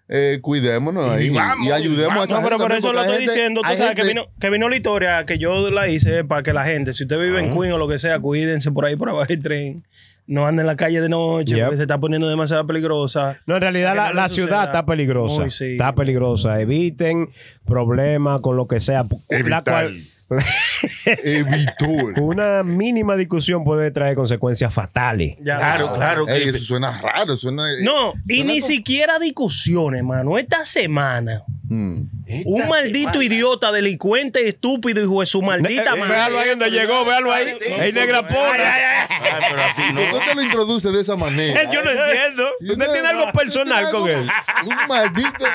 eh, cuidémonos ahí Y y, vamos, y ayudemos y a esa No, pero por eso lo estoy gente- diciendo. Tú sabes que gente- vino, que vino la historia que yo la hice para que la gente, si usted vive en Queen o lo que sea, cuídense por ahí por abajo del tren. No anden en la calle de noche Yep. porque se está poniendo demasiado peligrosa. No, en realidad la, que no la ciudad está peligrosa. Muy, sí. Está peligrosa. Eviten problemas con lo que sea. La cual- Evitó. una mínima discusión puede traer consecuencias fatales. Claro, sabe. claro. Ey, que- eso suena raro, suena... No, y suena ni como- siquiera discusiones, mano. Esta semana, Mm. un maldito idiota, delincuente, estúpido, hijo de su maldita Eh, madre. véalo ahí donde llegó, véalo ahí. Ahí negra pero así no. ¿Por qué te lo introduce de esa manera? Yo no entiendo. Y Usted tiene algo personal con él. Un maldito...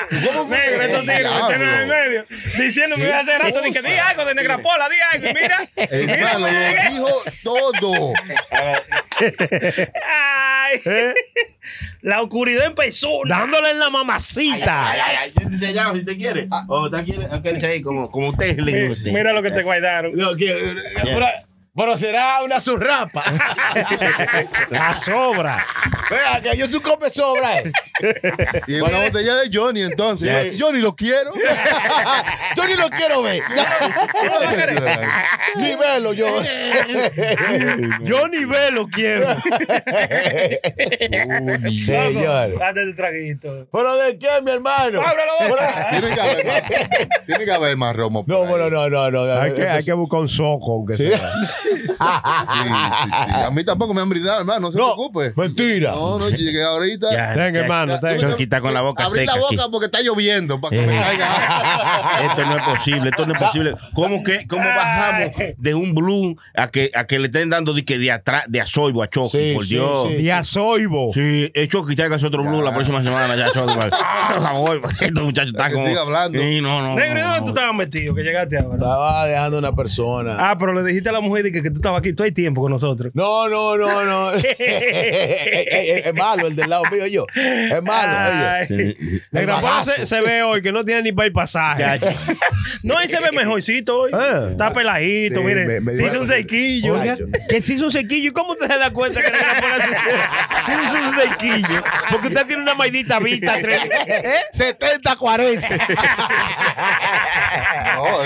Negro, estos tigres me tienen en el medio. Diciéndome ¿Qué hace rato, dije, di algo de negra pola, di algo, mira. Hermano, lo dijo todo. Ay. La oscuridad empezó. Dándole en la mamacita. Ay, ay, ay, si usted quiere. O usted quiere, como, como usted le guste. Mira lo que te guardaron. Pero, pero será una surrapa. La sobra. Vea, que yo soy come sobra. eh. Y una botella de Johnny, entonces. Johnny, lo quiero. Yo ni lo quiero ver. ni verlo yo. Yo ni velo quiero. Señor. Date el traguito. ¿Pero de qué, mi hermano? Tiene que haber más, tiene que haber más romo. por No, ahí. bueno, no, no, no. Hay que, hay que buscar un soco, aunque sea. Sí, sí, sí. A mí tampoco me han brindado, hermano. No se No, preocupe. mentira. No, no, llegué ahorita. Ya, Venga, hermano. Está- Choqui está con la boca Abrir seca la boca aquí. porque está lloviendo para que me Eh. caiga. Esto no es posible, esto no es posible. ¿Cómo que cómo bajamos de un blue a que a que le estén dando de que de atrás de azoibo a Chucky, Sí, por sí, Dios? sí. Y a Soibo. Sí, es Chucky, tráigase otro blue la próxima semana ya Chucky. Por favor, estos muchachos están Que como siga hablando. Sí, no, no. Negro, ¿y no, dónde no. tú estabas metido? Que llegaste ahora. Estaba dejando una persona. Ah, pero le dijiste a la mujer de que, que tú estabas aquí. Tú hay tiempo con nosotros. No, no, no, no. es, es malo el del lado mío yo. Es malo. oye. Ay. Sí. El bagazo. se, se ve hoy que no tiene ni para el pasaje. No, ahí se ve mejorcito hoy. Ah. Está peladito, Sí, miren. me- me- se hizo un sequillo. Que se hizo un sequillo. ¿Y cómo usted se da cuenta que? Se hizo un sequillo. Porque usted tiene una maidita vista. ¿Eh? 70-40. No,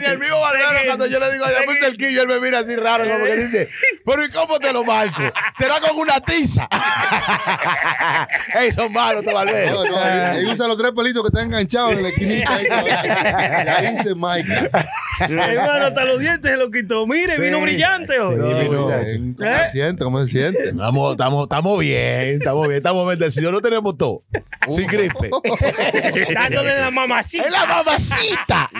ni el mismo Valero, cuando yo le digo, dame un cerquillo, él me mira así raro, como que dice, pero ¿y cómo te lo marco? ¿Será con una tiza? Ey, son malos barberos. no, usa los tres pelitos que están enganchados en la esquinita. ahí, ahí dice Mike. Hermano, hasta los dientes se lo quitó. Mire, vino brillante hoy. ¿Cómo se siente? ¿Cómo se siente? Estamos, estamos, estamos bien, estamos bien, estamos bendecidos. No tenemos todo. Sin gripe. Dándole la mamacita. ¡Es la mamacita!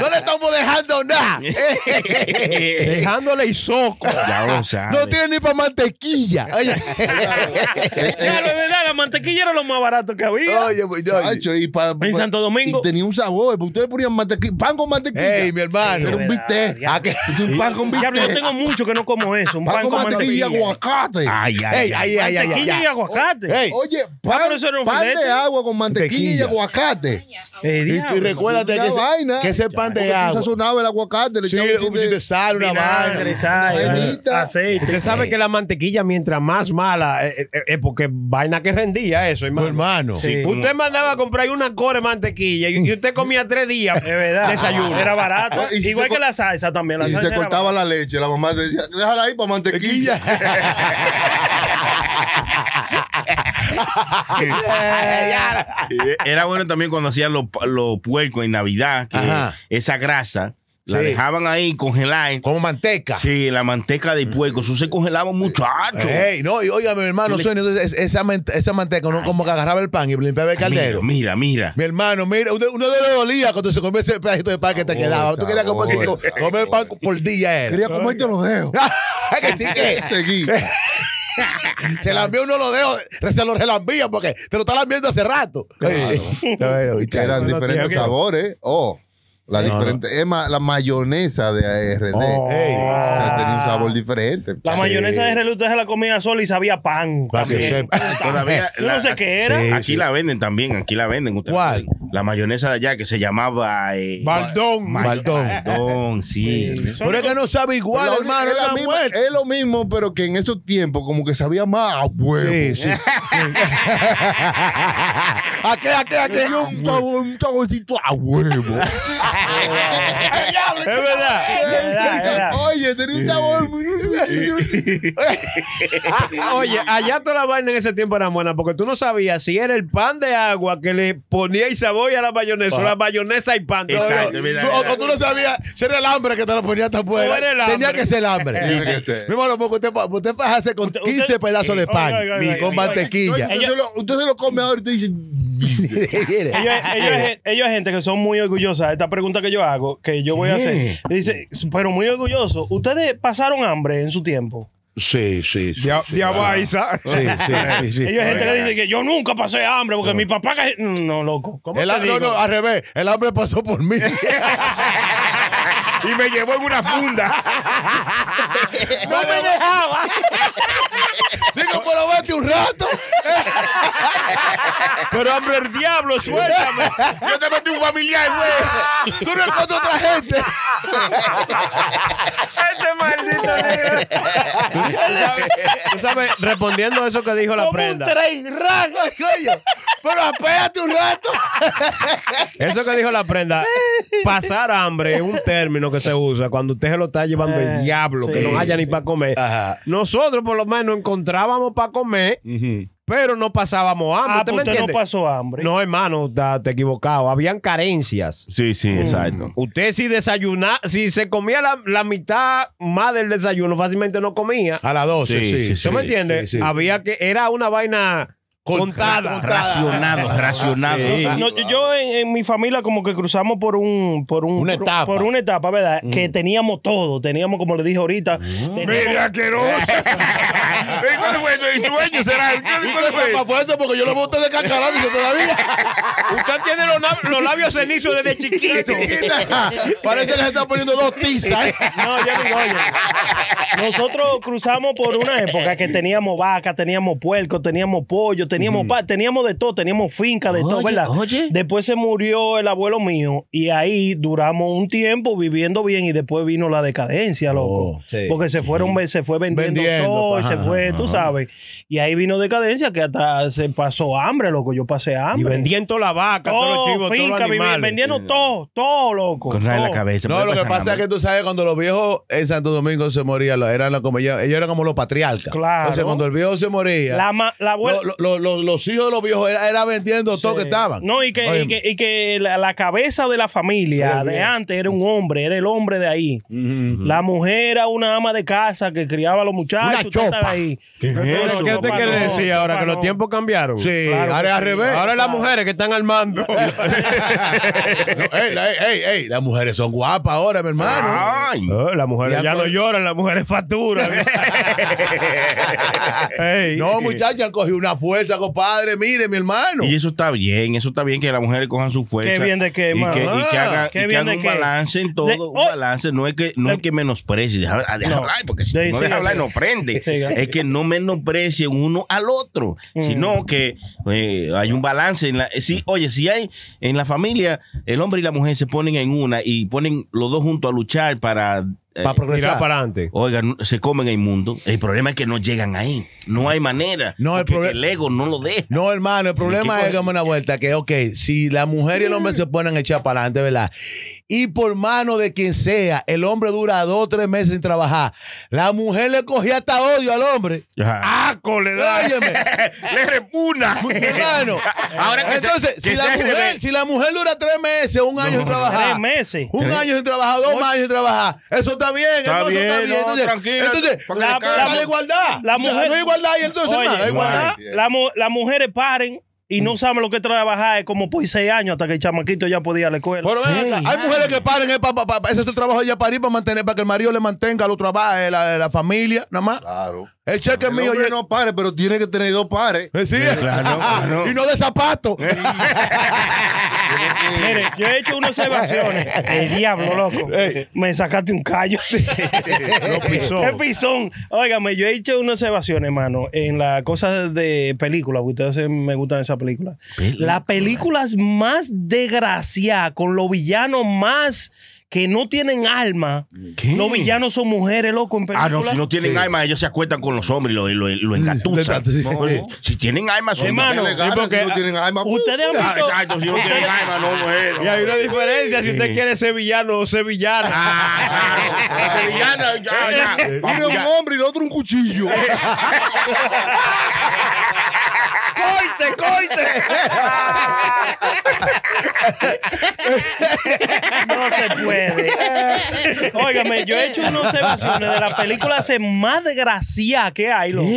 no le estamos dejando nada. Dejándole y soco. Ya lo. No tiene ni para mantequilla. Oye, Ya, lo verdad, la mantequilla era lo más barato que había. oye, pues, oye. Chacho, y pa- En Santo Domingo. Y tenía un sabor. porque Ustedes ponían mantequilla, pan con mantequilla. Ey, mi hermano. Era un bistec. Ya. ¿A qué? Es un pan con Diablo, yo bistec. tengo mucho que no como eso. Un Pan con mantequilla y aguacate. Ay, ay, Ey, ay. ay, ay, Mantequilla y ay. aguacate. Ey, Oye, pero pan, eso era un pan filete. de agua con mantequilla y Mantequilla. aguacate. Eh, Y, diablo. y recuérdate que ese, vaina. que ese pan de tú agua. sazonabas el aguacate, le Sí, echabas un poquito de sal, una Vinagre, vaina. sal, aceite. Usted sabe que la mantequilla, mientras más mala, eh, eh, es porque vaina que rendía eso, Mi hermano. hermano. Sí. Usted mandaba a comprar una core de mantequilla y, y usted comía tres días Es verdad. desayuno. Era barato. Y si Igual que la salsa también. La Y salsa se cortaba barata. la leche, la mamá decía, déjala ahí para mantequilla. Era bueno también cuando hacían los, los puercos en Navidad, que Ajá. esa grasa la Sí. dejaban ahí congelar. Como manteca. Sí, la manteca de puerco, eso se congelaba muchacho. Ey, no, y oiga, mi hermano, Le- sueño, esa, esa manteca, uno como que agarraba el pan y limpiaba el caldero. Mira, mira, mira. Mi hermano, mira, uno, uno le dolía cuando se comía ese pedacito de pan que te quedaba. Tú querías comer, comer pan por día. Era. Quería comerte los dedos. que sí que Seguí. se la envió uno los dedos, se los relambía porque te lo está lambiendo hace rato. Que eran diferentes sabores. Oh, la diferente. Es más, la mayonesa de ARD. Oh. O sea, tenía un sabor diferente. La mayonesa de reloj usted se la comía sola y sabía pan. Para que sepa. Todavía no sé qué era. Sí. Aquí la venden también, aquí la venden. ustedes ¿Cuál? La mayonesa de allá que se llamaba eh, Baldón. Baldón. Baldón, sí. Pero es que no sabe igual, La- hermano. es, la una misma- muerte. es lo mismo, pero que en esos tiempos como que sabía más a huevo. Sí, sí. ¿A qué, a qué, a qué? Tenía un, sabor, un saborcito a huevo. Es verdad. verdad, es verdad. Oye, tenía un sabor muy... Oye, allá toda la vaina en ese tiempo era buena porque tú no sabías si era el pan de agua que le ponía y sabor a la mayonesa o la mayonesa y pan. Exacto, es o, tú no sabías si era el hambre que te lo ponía tan O buena. era el Tenía que ser el hambre. Tiene que ser. Mi hermano, porque usted, usted hacer con Usted- 15 usted- pedazos de pan oiga, oiga, con oiga. mantequilla. Usted, se lo, usted se lo come ahora y te dice... Ellos, ellos, gente que son muy orgullosas de esta pregunta que yo hago, que yo voy a hacer. Dice, pero muy orgulloso. ¿Ustedes pasaron hambre en su tiempo? Sí, sí, sí. Diabaiza. Sí, sí, sí, sí. Ellos hay gente que dice que yo nunca pasé hambre porque mi papá... que- No, loco. ¿Cómo El, te no, digo? no, al revés. El hambre pasó por mí. Y me llevó en una funda. ¡No me dejaba! Digo, pero vete un rato. Pero hambre el diablo, suéltame. Yo te metí un familiar, güey. Tú no encuentras otra gente. este maldito negro. Tú sabes, respondiendo a eso que dijo la Como un prenda. tren, rago. Coño, pero apéate un rato. Eso que dijo la prenda, pasar hambre es un término que se usa cuando usted se lo está llevando Eh, el diablo, que sí, no haya ni para comer. Ajá. Nosotros por lo menos encontrábamos para comer pero no pasábamos hambre. Ah, ¿Usted me pues usted no pasó hambre. No, hermano, está- te equivocado. Habían carencias. Sí, sí, exacto. Usted si desayunaba, si se comía la, la mitad más del desayuno, fácilmente no comía. A las 12, Sí, sí. sí, sí, ¿Tú me sí, entiendes? sí, sí. Había que, era una vaina contada. Racionado, racionado. Sí. No, yo en, en mi familia como que cruzamos por un por un Una por, etapa. por una etapa, ¿verdad? Que teníamos todo, teníamos como le dije ahorita, teníamos- Mira, asqueroso. ¿Y ¿Cuándo fue? ¿En sueño será? ¿Cuándo fue eso? fue eso? Porque yo lo a usted descascarándose todavía. Usted tiene los, nab- los labios cenizos desde chiquito. Parece que se está poniendo dos tizas. ¿eh? No, yo digo, oye, nosotros cruzamos por una época que teníamos vaca, teníamos puerco, teníamos pollo, teníamos pa- teníamos de todo, teníamos finca de todo, ¿verdad? oye. Después se murió el abuelo mío y ahí duramos un tiempo viviendo bien y después vino la decadencia, loco. Oh, sí. Porque se fueron, se fue vendiendo, Vendiendo, todo y se fue, tú sabes. Y ahí vino decadencia que hasta se pasó hambre, loco. Yo pasé Y hambre. vendiendo la vaca, todos los todo, chivos, todos los animales. vendiendo todo, todo, loco. Con en la todo. cabeza. No, lo que pasa es que tú sabes, cuando los viejos en Santo Domingo se morían, eran como ellos, ellos eran como los patriarcas. Claro. Entonces, cuando el viejo se moría, La, ma- la abuela. lo- lo- lo- los hijos de los viejos era, era vendiendo todo que estaban. No, y que, y que, y que la, la cabeza de la familia Sí, de antes era un hombre, era el hombre de ahí. La mujer era una ama de casa que criaba a los muchachos. Una chopa. ahí. ¿Qué, ¿Qué usted chopa quiere no, decir ahora? Que los tiempos cambiaron. Sí, Claro ahora es al sí. revés. Ahora las mujeres que están armando. No, ey, ey, ey, ey, las mujeres son guapas ahora, mi hermano. Ay. Oh, las mujeres Ya ya no lloran, las mujeres facturan. Ey. No, muchachos, han cogido una fuerza, compadre. Mire, mi hermano. Y eso está bien, eso está bien que las mujeres cojan su fuerza. Qué bien de qué, y que, y que Ah, haga, qué y que bien haga de un qué. balance en todo, De- un oh. balance. No es que, no es que menosprecie, deja, deja No. hablar, porque si no sí, deja hablar, sí. no prende. Es que no menosprecien uno al otro, Mm. sino que eh, hay un balance. En la, oye, si hay en la familia, el hombre y la mujer se ponen en una y ponen los dos juntos a luchar para... eh, Para progresar. Mirar para adelante. Oigan, se comen el mundo. El problema es que no llegan ahí. No hay manera. No, el porque proble- el ego no lo deja. No, hermano, el problema ¿Qué es que dame una vuelta, que ok, si la mujer y el hombre se ponen a echar para adelante, ¿verdad? Y por mano de quien sea, el hombre dura dos o tres meses sin trabajar. La mujer le cogía hasta odio al hombre. Ajá. ¡Aco le da! Óyeme, Le repugna. hermano. Ahora que se- Entonces, que si, la mujer, si la mujer dura tres meses, un año sin trabajar. Tres meses. Un año sin trabajar, dos años sin trabajar. Eso está bien, Está hermano, eso está bien, bien. no, Entonces, entonces la, igualdad. La mujer- no hay igualdad y entonces, Oye, hermano, hay igualdad. La mu- las mujeres paren y no saben lo que es trabajar es como por seis años hasta que el chamaquito ya podía ir a la escuela. Pero acá, hay mujeres que paren, eh, pa- pa- pa- ese es su trabajo ya para ir, para mantener, para que el marido le mantenga, lo trabaje, la, la familia, nada más. Claro. El cheque El mío no pare, pero tiene que tener dos pares. Eh, sí, claro, claro. y no de zapatos. Mire, yo he hecho unas observaciones. El diablo, loco. Me sacaste un callo. Lo pisó. Qué pisón. Óigame, yo he hecho unas observaciones, hermano, en las cosas de películas, porque ustedes me gustan esas películas. Las películas más desgraciadas, con los villanos más que no tienen alma. ¿Qué? Los villanos son mujeres, loco, en Ah, no, si no tienen alma, ellos se acuestan con los hombres y lo, lo, lo engatusan. Sí. No, no. Si tienen alma, son Hermano, mujeres. Le ganan porque- si no tienen alma. Ustedes han Ah, visto. Exacto, si no tienen alma, no, mujer. Y hay una diferencia si usted quiere ser villano o ser villana. Ah, claro. La sevillana, ya, ya. Uno Vamos, es un ya. hombre y el otro un cuchillo. ¡Corte, corte! No se puede. Óigame, yo he hecho unas observaciones de las películas más desgraciadas que hay, loco.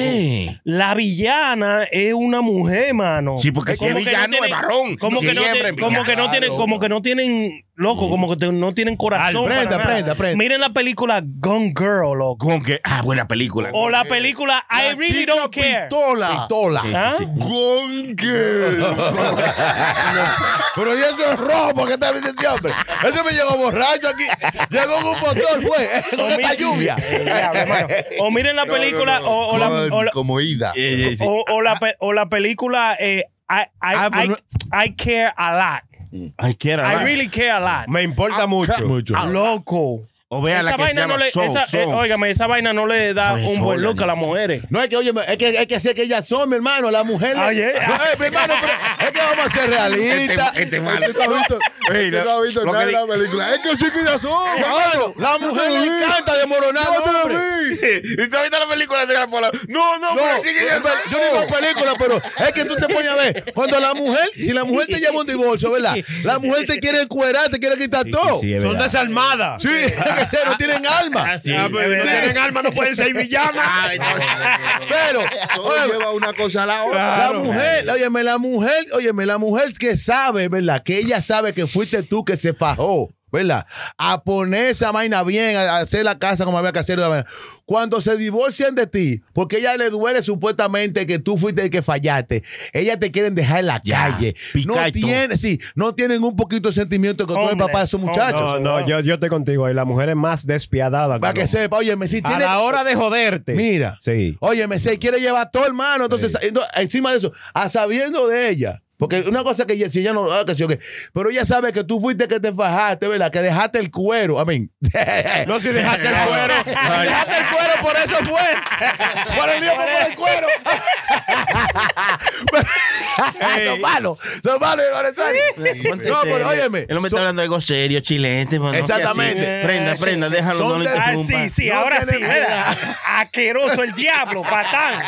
La villana es una mujer, mano. Sí, porque si es Como que villano, tienen- es varón. Como que, no, tienen- como que no tienen, como que no tienen, loco, como que te- no tienen corazón. Prenda, para nada. prenda, prenda. Miren la película Gone Girl, loco. Con que, ah, buena película. O la película I Really chica Don't Care. Pistola. Pistola. ¿Ah? Gone Girl. Pero y eso es rojo, porque está bien ese hombre. Eso me llegó borracho aquí. Llegó con un motor, fue, con esta lluvia. Diablo, hermano. O miren la película, o, o la, o la- como ida. Eh, eh, sí. o- o la pe- o la película eh, I, I, Ah, I- no- I Care a Lot. Ay, quiera. I ¿verdad? really care a lot. Me importa mucho. Loco. O vea la esa que se vaina llama no le, Soul, esa, eh, óigame, esa vaina no le da un buen look a las mujeres. No es que, oye, es que hay que hacer que ellas son, mi hermano, la mujer. Ay, eh. No, eh, mi hermano, pero es que vamos a ser realistas. Este, este malo. ¿Usted no ha visto, Ey, usted no visto nada que de la película? Es que sí que ya son. Hermano, la mujer le encanta desmoronar al hombre. Oye, ¿y tú has visto la película de la pola? No, no, No, pero sigue yo, eso. yo no digo película, pero es que tú te pones a ver. Cuando la mujer, si la mujer te lleva un divorcio, ¿verdad? La mujer te quiere encuerar, te quiere quitar todo. sí, Son verdad. desalmadas. Sí, es que no tienen alma. Sí, Ah, pero es no tienen alma, no pueden ser villanas. Ah, Pero, óyeme, lleva una cosa a la otra. la mujer, óyeme, la mujer, óyeme, la mujer que sabe, ¿verdad? Que ella sabe que fuiste tú que se fajó. ¿Verdad? A poner esa vaina bien, a hacer la casa como había que hacer. Cuando se divorcian de ti, porque ella le duele supuestamente que tú fuiste el que fallaste, ellas te quieren dejar en la Ya, calle. No y tienen, sí, no tienen un poquito de sentimiento que tú Hombres, papá de esos muchachos. No, no, yo, yo estoy contigo ahí. La mujer es más despiadada. Para que cabrón. sepa, óyeme, si A tiene. la hora de joderte. Mira. Sí. Óyeme, se quiere llevar todo, hermano. Entonces, entonces, encima de eso, a sabiendo de ella. Porque una cosa que ella, si ella no, ah, que sí, pero ella sabe que tú fuiste que te fajaste, ¿verdad? Que dejaste el cuero. A mí. No, si dejaste el cuero. Si dejaste el cuero, por eso fue. por el día por el cuero. Son malos. Son malos, No, pero óyeme. El hombre son- está hablando de algo serio, chilente. pues, no Exactamente. Prenda, prenda, déjalo, Son no le de- Ah, sí, sí, No ahora sí, ¿verdad? Asqueroso el diablo, patán.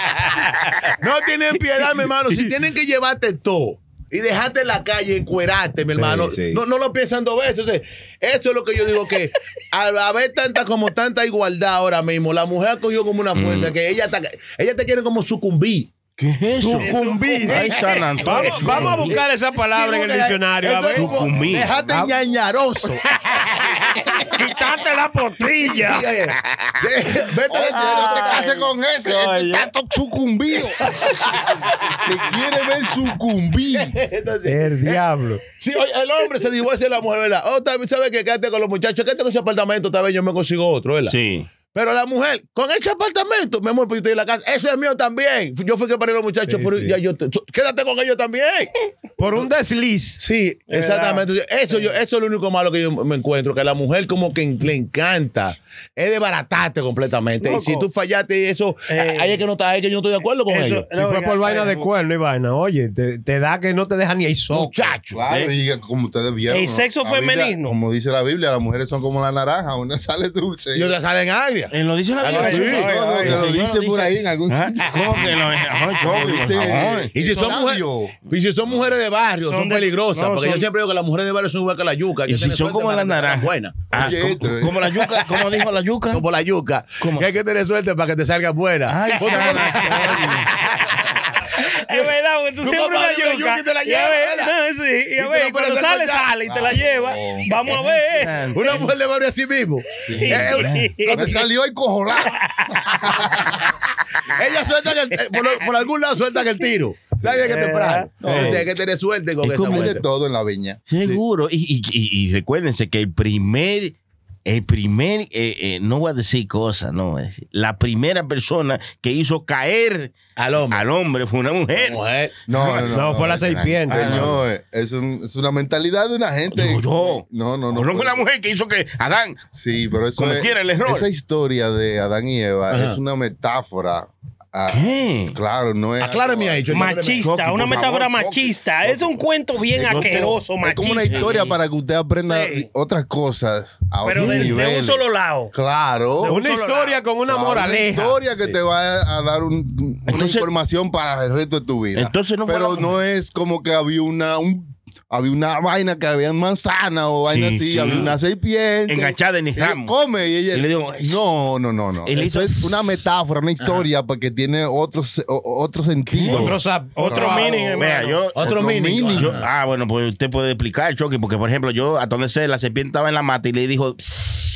No tienen piedad, mi hermano. Si tienen que llevarte todo y dejarte en la calle, encuerarte, mi Sí, hermano, sí. No, no lo piensan dos veces. O sea, eso es lo que yo digo que al haber tanta como tanta igualdad ahora mismo, la mujer ha cogido como una fuerza que ella, está- ella te quiere como sucumbir. ¿Qué es eso? Sucumbir. Ay, San Antonio. Vamos, vamos a buscar esa palabra en el diccionario. A ver. Sucumbir. Dejate Ah. ñañaroso. Quitarte la potilla. Sí, oye, de- Vete no te cases con ese. Este está sucumbido. Te quiere ver sucumbir. Entonces, El diablo. Sí, oye, el hombre se divorcia de la mujer, ¿verdad? Oh, también sabe que quédate con los muchachos, quédate con ese apartamento, tal vez yo me consigo otro, ¿verdad? Sí. Pero la mujer, con ese apartamento, mi amor, pues yo estoy en la casa, eso es mío también. Yo fui que paré a los muchachos, Sí, pero sí. ya yo te- quédate con ellos también. Por un desliz. Sí, exactamente. Eso, yo, eso es lo único malo que yo me encuentro, que a la mujer como que le encanta, es desbaratarte completamente. Y si tú fallaste y eso, Eh, ahí es que no está, ahí es que yo no estoy de acuerdo con eso- ellos. Si fue por vaina de cuerno y vaina, oye, te, te da que no te deja ni ahí soco. Muchacho. Claro, y como ustedes vieron. El sexo Biblia, femenino. Como dice la Biblia, las mujeres son como la naranja, una sale dulce. Y otras salen agrias. Eh, Lo dice la Ah, Biblia. sí. Sí. No, no, que lo dice por dice. ahí en algún Ah, sitio. ¿Cómo que Choco, Dice-. Y si son, mujeres, y si son mujeres de barrio, son, peligrosas. no, porque yo siempre digo que las mujeres de barrio son igual que la yuca. Y que si son como la naranja. buenas. Ah, Oye, como, esto, eh. como la yuca, como dijo la yuca. Como la yuca. ¿Cómo? Que hay que tener suerte para que te salgan buenas. Ay, Es verdad, porque tú siempre una yuca. y te la Y a lleva, ver, ¿verdad? no, sí, y a ver, cuando sale, sale y te la lleva. Vamos a ver. Una mujer de barrio así mismo. Eh, Cuando salió el cojolá. Ella suelta el, eh, por, por algún lado sueltan el tiro. Tarde que temprano. No. Entonces hay que tener suerte con Es esa como de todo en la viña. Seguro. Y, y- y- y recuérdense que el primer, el primer, eh, eh, no voy a decir cosas, no voy a decir. La primera persona que hizo caer Al hombre. al hombre fue una mujer. Mujer. No, no, no. No, fue la serpiente. Ay, no, es, un- es una mentalidad de una gente. No, yo. No, no, no. No, no fue la mujer que hizo que Adán. Sí, pero eso Como es- quiera el error. Esa historia de Adán y Eva Ajá. es una metáfora. A- ¿Qué? Claro, no es. Aclárame ahí, yo- Machista, una metáfora machista. Es un cuento bien Es asqueroso, Es machista. como una historia para que usted aprenda Sí. otras cosas a Pero de, de un solo lado. Claro. De un Una historia con una Claro, moraleja. historia que te va a dar un- una Entonces- información para el resto de tu vida. Entonces no Pero no es como que había una un- había una vaina que había manzana o vaina Sí, así, sí. había una serpiente. Enganchada en el Y ella ramo. Come y ella Y le digo, no, no, no, no. Eso hizo- es una metáfora, una historia porque tiene otro, otro sentido. Otro, sap- Otro otro meaning, Vea, yo, Otro mini. yo- ah, bueno, pues usted puede explicar, Chucky, porque por ejemplo, yo a donde sé, la serpiente estaba en la mata y le dijo, "Psst, psst".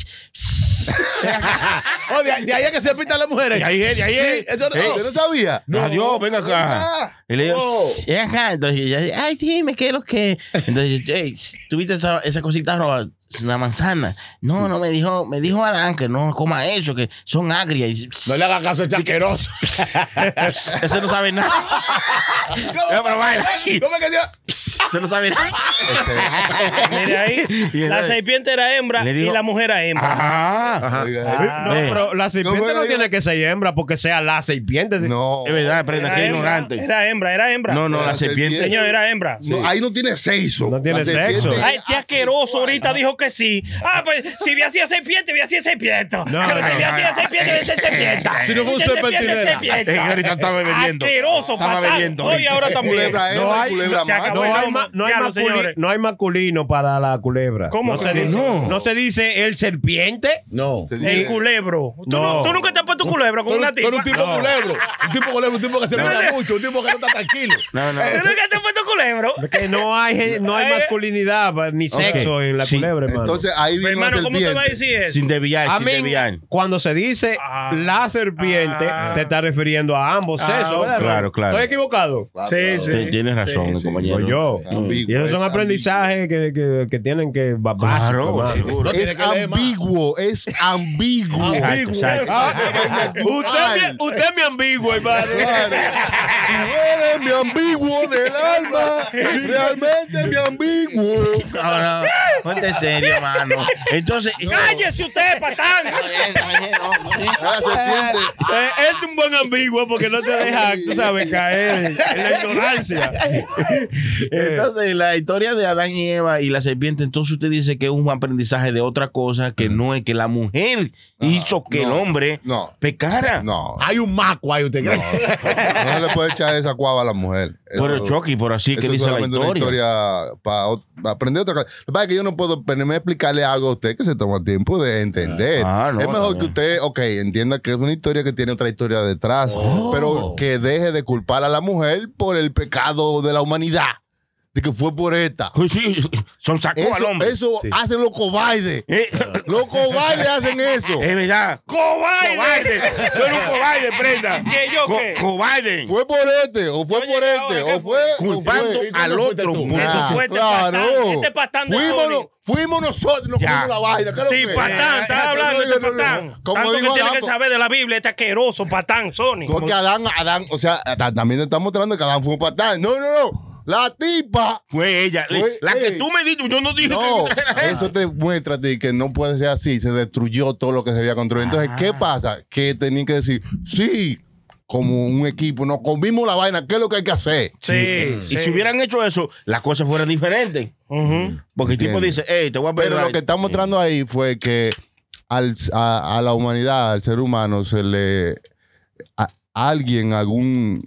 Oh, de, de ahí es que se pintan las mujeres. De ahí es, de ahí es. Eso no- Ey, ¿Usted no sabía? Adiós, venga acá. Y le digo, Oh. "Psst, ven acá. Entonces ella ay, dime, ¿qué es lo que? Entonces, hey, ¿tuviste esa, esa cosita roja? Una manzana. No, no, me dijo, me dijo Adán que no coma eso, que son agrias. No le haga caso a este asqueroso. Ese no sabe nada. No, pero baila. Ese no sabe nada. Mire ahí, la serpiente era hembra y la mujer era hembra. Ajá. No, Eh. pero la serpiente No, tiene que ser hembra porque sea la serpiente. No. Es verdad, prenda, que ignorante. Era hembra, era hembra. No, no, la serpiente. Señor, era hembra. Ahí no tiene sexo. No tiene sexo. Ay, este asqueroso ahorita dijo que que sí. Ah, pues si había sido serpiente, había sido serpiente. No, Pero no, si había no. sido serpiente, había sido serpiente. Si no fue un ahorita estaba bebiendo. Asqueroso, Estaba bebiendo Hoy ahora también. Culebra No hay-. No no, no masculino para la culebra. ¿Cómo no se no? dice, No. no se dice el serpiente. No. El culebro. ¿Tú, No. no- tú nunca te has puesto culebro con una eres tú eres tipa. un tipo culebro. Un tipo culebro, un tipo que se No, no. mucho, un tipo que no está tranquilo. No, no. ¿Tú nunca te has puesto culebro? Que no hay, no hay Eh. masculinidad ni sexo en la Sí. culebra, hermano. Entonces ahí viene hermano, ¿cómo te va a serpiente. decir eso? Sin desviar, A sin mí, desviar. cuando se dice Ah. la serpiente, Ah. te está refiriendo a ambos Ah, sexos, ¿verdad, claro, claro. ¿Estoy equivocado? Claro, Sí, claro. sí. Tien- Tienes razón, Sí, sí. compañero. Soy yo. Ambiguo, Y esos son es aprendizajes que, que, que tienen que Claro, seguro. Es ambiguo, es ambiguo. Exacto, exacto. Ah, usted, es mi- usted es mi ambiguo, hermano. Tú eres mi ambiguo del alma. Realmente mi ambiguo. Ponte serio, mano. Entonces. ¡Cállese usted, patán! La serpiente. Eh, es un buen ambiguo porque no te deja, tú sabes, caer en, la ignorancia. Entonces, la historia de Adán y Eva y la serpiente, entonces usted dice que es un aprendizaje de otra cosa, que no es que la mujer hizo que el no, hombre no. pecara. No. Hay un maco ahí, usted cree. No se le puede echar esa cuava a la mujer. Pero Chucky, por así que dice la solamente una historia. historia para aprender otra cosa. Lo que pasa es que yo no puedo ponerme a explicarle algo a usted que se toma tiempo de entender. Ah, no, es mejor no. que usted, ok, entienda que es una historia que tiene otra historia detrás, Oh. pero que deje de culpar a la mujer por el pecado de la humanidad. De que fue por esta. Sí, son sacó al Eso, hombre. eso hacen los cobardes. Eh, Los cobardes hacen eso. es verdad. ¡Cobarde! Tú eres un cobarde, prenda. ¿Qué yo Co- qué? cobarde. Fue por este, o fue Yo por este, ¿qué o fue. Culpando fue- al ¿Cuándo fuiste otro. tú? Por Ah, eso fue este claro. patán, este patán de fuimos, fuimos nosotros, nos Ya. comimos la vaina. ¿qué es lo Sí, que? patán, estás hablando de este no, no, no. patán. Como que dijo tiene que saber de la Biblia, este asqueroso patán, Sony. Porque Adán, Adán, o sea, ta- también te estamos mostrando que Adán fue un patán. No, no, no. La tipa. Fue ella. Fue- la que ey. tú me diste, yo no dije No, que eso te muestra a ti que no puede ser así. Se destruyó todo lo que se había construido. Entonces, Ah. ¿qué pasa? Que tenían que decir, sí, como un equipo, nos comimos la vaina, ¿qué es lo que hay que hacer? Sí, Y sí. si hubieran hecho eso, las cosas fueran diferentes. Porque el tipo dice, hey, te voy a pedir. Pero lo que está mostrando ahí fue que al, a, a la humanidad, al ser humano, se le. A, alguien, algún.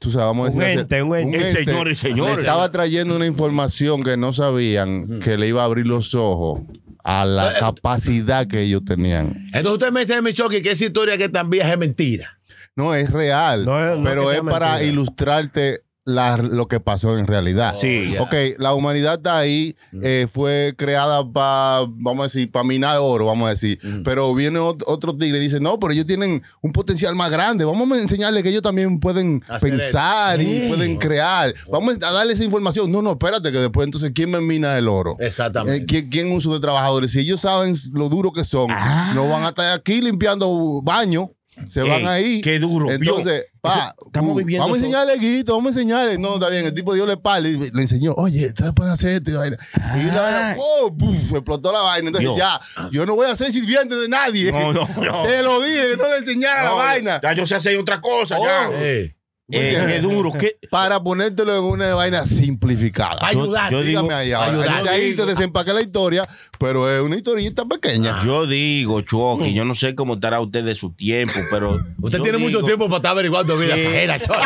Tú sabes, vamos a Un decir. ente, un ente. El señor, el señor. Le estaba trayendo una información que no sabían que le iba a abrir los ojos a la capacidad que ellos tenían. Entonces usted me dice, mi choque, que esa historia que tan vieja es mentira. No, es real, No es- no pero es para mentira. ilustrarte la- lo que pasó en realidad. Sí. Ok, la humanidad está ahí, eh, fue creada para, vamos a decir, para minar oro, vamos a decir. Pero viene ot- otro tigre y dice, no, pero ellos tienen un potencial más grande. Vamos a enseñarles que ellos también pueden Hacer pensar y pueden crear. Vamos a darle esa información. No, no, espérate, que después entonces, ¿quién me mina el oro? Exactamente. Eh, ¿quién, quién uso de trabajadores? Si ellos saben lo duro que son, no van a estar aquí limpiando baños. Se van ahí. qué duro, Entonces, pa, estamos uh, viviendo Vamos a enseñarle, Guito, vamos a enseñarle. No, está bien. El tipo dio y le enseñó, oye, ustedes pueden hacer esto y vaina. Y la vaina, ¡oh! ¡puf! explotó la vaina. Entonces, Dios. ya, yo no voy a ser sirviente de nadie. No, no, no. Te lo dije, que no le enseñara la vaina. Ya yo sé hacer otra cosa, Oh. ya. Eh, Eh, qué duro. Qué, Para ponértelo en una vaina simplificada. Para ayudar. yo digo- Dígame ahí ahora. ahí te desempaqué la historia, pero es una historieta pequeña. Yo digo, Chucky, yo no sé cómo estará usted de su tiempo, pero. Usted tiene mucho digo- tiempo para estar averiguando vida choque.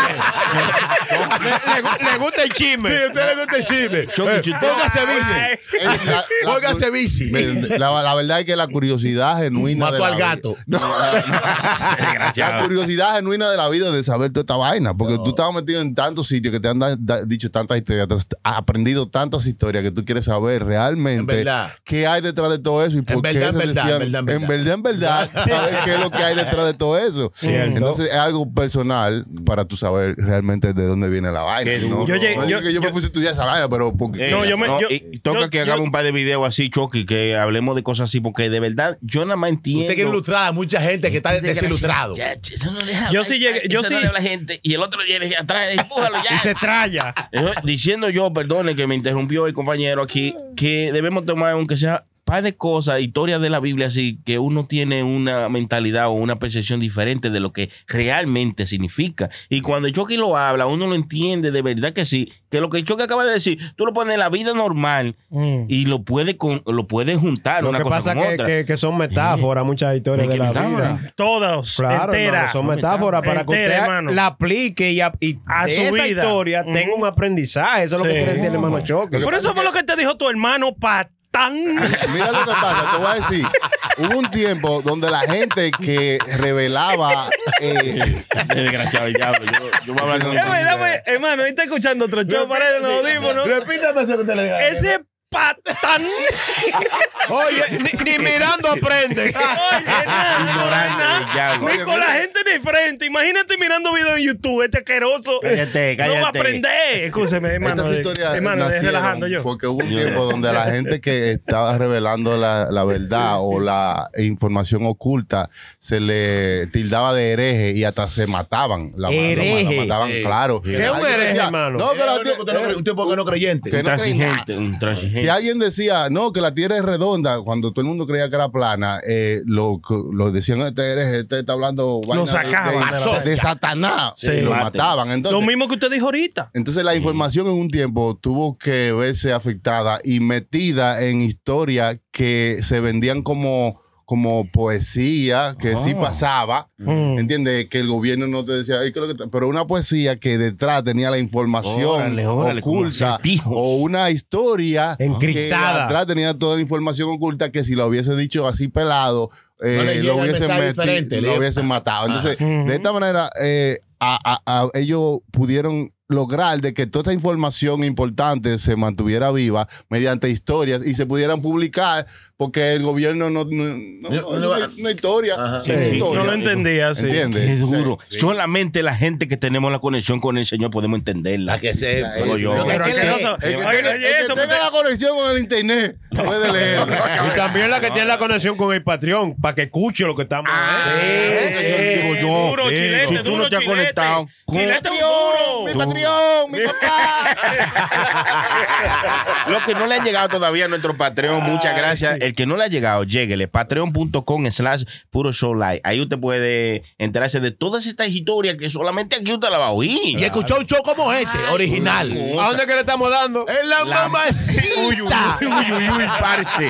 le, le- le gusta el chisme. Sí, a usted le gusta el chisme. Choque, Eh. Póngase bici. Eh, la- la- Póngase bici. La, la verdad es que la curiosidad genuina. Mató de la al gato. No, la curiosidad genuina de la vida de saber toda esta vaina. Porque tú estabas metido en tantos sitios que te han da- da- dicho tantas historias, te has aprendido tantas historias que tú quieres saber En realmente qué hay detrás de todo eso y por qué verdad, en se verdad, decían- en verdad, en en verdad, en verdad, saber qué es lo que hay detrás de todo eso. Cierto. Entonces es algo personal para tú saber realmente de dónde viene la vaina. ¿no? Yo llegué- No yo- que yo, me yo- puse a estudiar esa vaina, pero porque Eh, No, yo me- no, yo- y toca yo- que yo- hagamos un par de videos así, Chucky, que hablemos de cosas así, porque de verdad yo nada más entiendo. Usted quiere ilustrar a mucha gente que está deja Yo sí llegué- yo sí- la gente y el otro viene atrás, empújalo ya. Y se traya. Diciendo yo, perdone que me interrumpió el compañero aquí, que debemos tomar, aunque sea par de cosas, historias de la Biblia, así que uno tiene una mentalidad o una percepción diferente de lo que realmente significa. Y cuando Chucky lo habla, uno lo entiende de verdad que sí. Que lo que Chucky acaba de decir, tú lo pones en la vida normal y lo puedes con, lo puedes juntar Lo una que cosa pasa con que, otra. que, que son metáforas, muchas historias que de la metáfora. vida. Todas, Claro, enteras. hermano, son metáforas para que Entera, usted hermano. la aplique y, a- y A de su esa vida. historia Ujú. tenga un aprendizaje. Eso es lo que quiere decir el hermano Choque. Por eso fue lo que te dijo tu hermano patán. Mira lo que pasa, te voy a decir. Hubo un tiempo donde la gente que revelaba. eh, Desgraciado diablo. Yo, yo voy a hablar con Es verdad, pues, hermano, ahí está escuchando otro show, parece los audífonos. Repítame eso que te le. Ese patán. Oye, ni, ni mirando aprende. Oye, nada. Ni con la gente de frente. Imagínate mirando video en YouTube, este asqueroso. Cállate, No va a cállate. aprender. Escúcheme, hermano. Estas de- historias hermano, relajando yo. porque hubo un tiempo donde la gente que estaba revelando la, la verdad o la información oculta se le tildaba de hereje y hasta se mataban. La, la- la- la Hereje. mataban, claro. ¿Qué es un hereje, hermano? No, que la Eh, no, tie- no, creyente. Un transigente, un transigente. Si alguien decía, no, que la tierra es redonda, cuando todo el mundo creía que era plana, eh, lo, lo decían, este hereje, este está hablando vaina de- sacaban de, de Satanás. Sí. y lo mataban. Entonces, Lo mismo que usted dijo ahorita. entonces la información en un tiempo tuvo que verse afectada y metida en historias que se vendían como, como poesía, que sí pasaba. Mm. ¿Entiendes? Que el gobierno no te decía, pero una poesía que detrás tenía la información Órale, órale, como oculta o una historia Encriptada. que atrás tenía toda la información oculta que si lo hubiese dicho así pelado, eh, No le llega lo hubiesen mensaje meti- diferente, lo hubiesen matado. Entonces, Ujú. de esta manera, eh, a- a- a- ellos pudieron lograr de que toda esa información importante se mantuviera viva mediante historias y se pudieran publicar porque el gobierno no, no, no- no- No, es una, historia. Ajá. es una Sí, sí. historia. No lo entendía así. ¿Entiendes? Sí. duro. Solamente la gente que tenemos la conexión con el Señor podemos entenderla. La que se. Digo yo. Que- Pero que eso- El tenga la conexión con el internet puede leerlo. Y también la que tiene la conexión con el Patreon, para que escuche lo que estamos Eh, Digo yo, Duro, eh, chilete, si tú duro, no te has conectado con Chilete es duro. mi Patreon, mi papá. Los que no le han llegado todavía a nuestro Patreon, muchas gracias. El que no le ha llegado, lléguele. Patreon.com slash puro show live. Ahí usted puede enterarse de todas estas historias que solamente aquí usted la va a oír. Y escuchó un show como este, original. ¿A dónde que le estamos dando? Es la, La- mamacita. Uy, uy, uy, parce.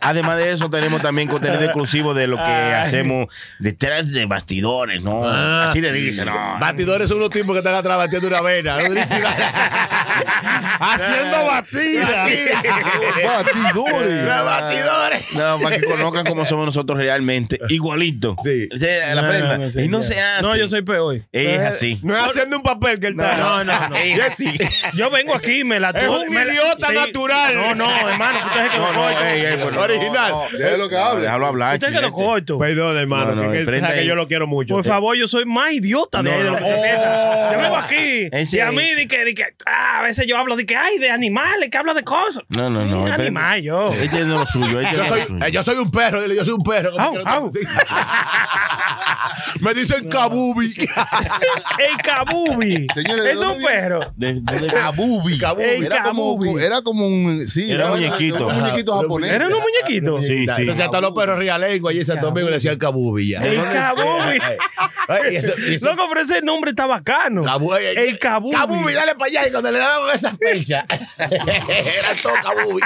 Además de eso, tenemos también contenido exclusivo de lo que hacemos detrás de bastidores, ¿no? Ah, Así le dicen, ¿no? Batidores son unos tipos que están atrás batiendo una vena. durísima. Haciendo batida. Batidores. Los batidores. No, para que conozcan cómo somos nosotros realmente. Igualito. Sí. La prenda. no sé, y no se hace. No, yo soy peor. Es así. No es haciendo un papel que él está. No, no, no. Es. Yo vengo aquí, me la Es un idiota natural. No, no, hermano, que usted se quedó No, no, corto. ey, ey, bueno, Original. No, no, déjalo que hable. Déjalo hablar. Usted quedó chilete. corto. Perdón, hermano, No, no, que, que, que yo lo quiero mucho. Por favor, yo soy más idiota de, No, lo no. que piensa. Yo vengo aquí Ese y a mí di que, di que ah, a veces yo hablo de que ay de animales, que hablo de cosas. No, no, no. Un animal yo. Él tiene lo suyo. él Yo soy, lo suyo. eh, yo soy un perro, dile, yo soy un perro. Au, au. Me dicen kabubi. El kabubi. Señores, ¿de es dónde un viene? perro. De- de- de- Kabubi. Ey, Era como, Kabubi. era como un. Sí, Era un muñequito. Un muñequito japonés. Era unos muñequitos. Sí, sí. Entonces hasta los perros rialengos allí en Santo Domingo le decían kabubi ya. El. Ay, y eso- y eso- Loco, pero ese nombre está bacano. Kabu- ay, ay, El kabubi. Kabubi, dale para allá. Y cuando le daban esa fecha, era todo kabubi.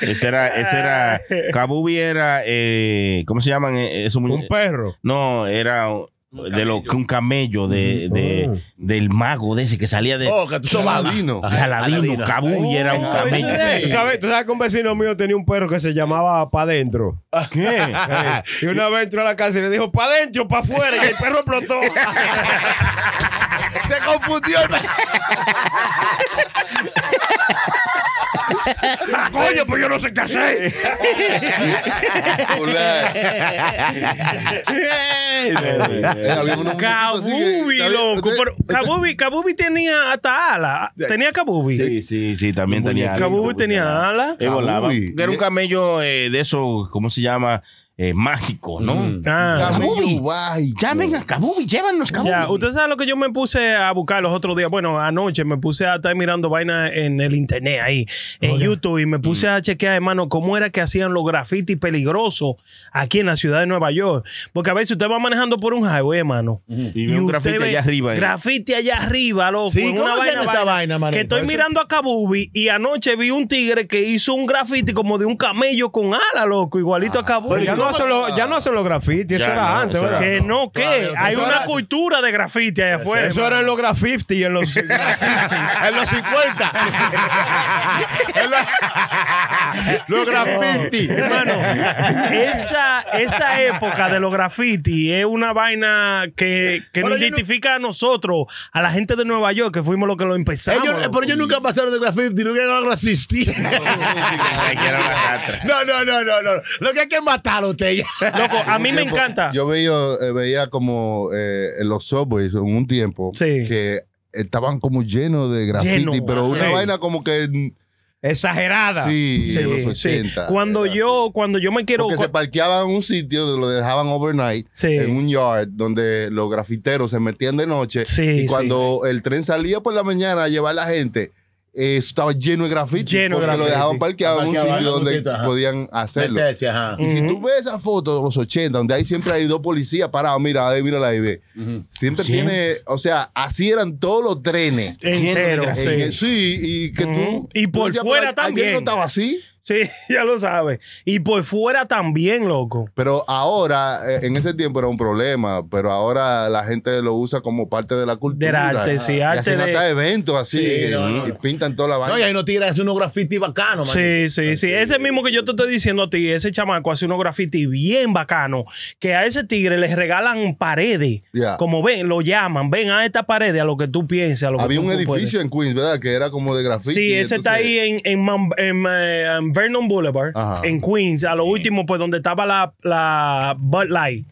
Ese era, ese era, Kabubi era, eh, ¿cómo se llaman eh, esos Un perro. No, era de lo que un camello de, de- del mago de ese que salía de, Oh, que tú sos Aladino. de Aladino. Kabubi era un Oh, camello. ese de- ¿Tú sabes, tú sabes que un vecino mío tenía un perro que se llamaba Pa' Dentro. ¿Qué? Y una vez entró a la casa y le dijo, Pa' Dentro, Pa' afuera. Y el perro explotó. Se confundió. el- Coño, pues yo no sé qué hacer. Kabubi, loco. Pero Kabubi, Kabubi tenía hasta ala. Tenía Kabubi. Sí, sí, sí, también tenía. Kabubi tenía ala. Él volaba. Kabubi. Era un camello eh, de esos, ¿cómo se llama? Eh, mágico, ¿no? Mm. Ah. Kabubi. Llamen a Kabubi, llévanos Kabubi. Ya, usted sabe lo que yo me puse a buscar los otros días. Bueno, anoche me puse a estar mirando vaina en el internet ahí, en YouTube, y me puse a chequear, hermano, cómo era que hacían los grafitis peligrosos aquí en la ciudad de Nueva York. Porque a veces usted va manejando por un highway, hermano. Y ve un grafiti allá arriba. eh. Grafiti allá arriba, loco. Sí, en ¿cómo una hacían esa vaina, manito? Que estoy Eso- mirando a Kabubi y anoche vi un tigre que hizo un grafiti como de un camello con ala, loco, igualito a Kabubi. Ya no hacen los, ya no hacen los grafitis, eso Ya era no, antes, eso. Que no, ¿qué? Claro, Hay eso una era- cultura de grafiti allá afuera. Eso era en los graffiti, en los en los 50. En los- los graffiti. Hermano, esa, esa época de los graffiti es una vaina que, que nos Pero yo no- identifica a nosotros, a la gente de Nueva York, que fuimos los que lo empezamos. Ellos- loco. pero ellos nunca pasaron de graffiti, nunca llegaron a asistir. Ay, que era una gata. No, no, no, no, no. Lo que hay que matarlo usted ya. Loco, a mí me tiempo- encanta. Yo veía, eh, veía como eh, en los subways en un tiempo Sí. que estaban como llenos de graffiti, Lleno, pero una sí. vaina como que exagerada. sí, en los Sí, sí. 80. Cuando era yo, cuando yo me quiero. Porque se parqueaban en un sitio, lo dejaban overnight, Sí. en un yard, donde los grafiteros se metían de noche. Sí, y cuando el tren salía por la mañana a llevar a la gente, eh, eso estaba lleno de graffiti. Lleno de porque lo dejaban parqueado en un sitio donde poquito, ajá. podían hacerlo. Meterse, ajá. Y si Ujú. tú ves esa foto de los 80, donde ahí siempre hay dos policías parados, mira, ahí, mira ahí, ve. Siempre Sí. tiene, o sea, así eran todos los trenes. entero, sí. En el- sí, y que Ujú. tú. Y tú por decías, fuera "Pero ayer también". no estaba así. Sí, ya lo sabes. Y por fuera también, loco. Pero ahora, eh, en ese tiempo era un problema, pero ahora la gente lo usa como parte de la cultura. Del arte, sí, Y arte hacen de- hasta eventos así, Sí, que- no, no, y no. pintan toda la vaina. No, y hay unos tigres que hacen unos graffiti bacanos. Sí, sí, sí. Ese mismo que yo te estoy diciendo a ti, ese chamaco hace unos graffiti bien bacano, que a ese tigre les regalan paredes. Como ven, lo llaman, ven a esta pared a lo que tú pienses, a lo que Había tú un puedes. edificio en Queens, ¿verdad? Que era como de graffiti. Sí, ese está ahí en, en, Man- en, eh, en Vernon Boulevard, Ajá. en Queens, a lo último, pues donde estaba la, la Bud Light.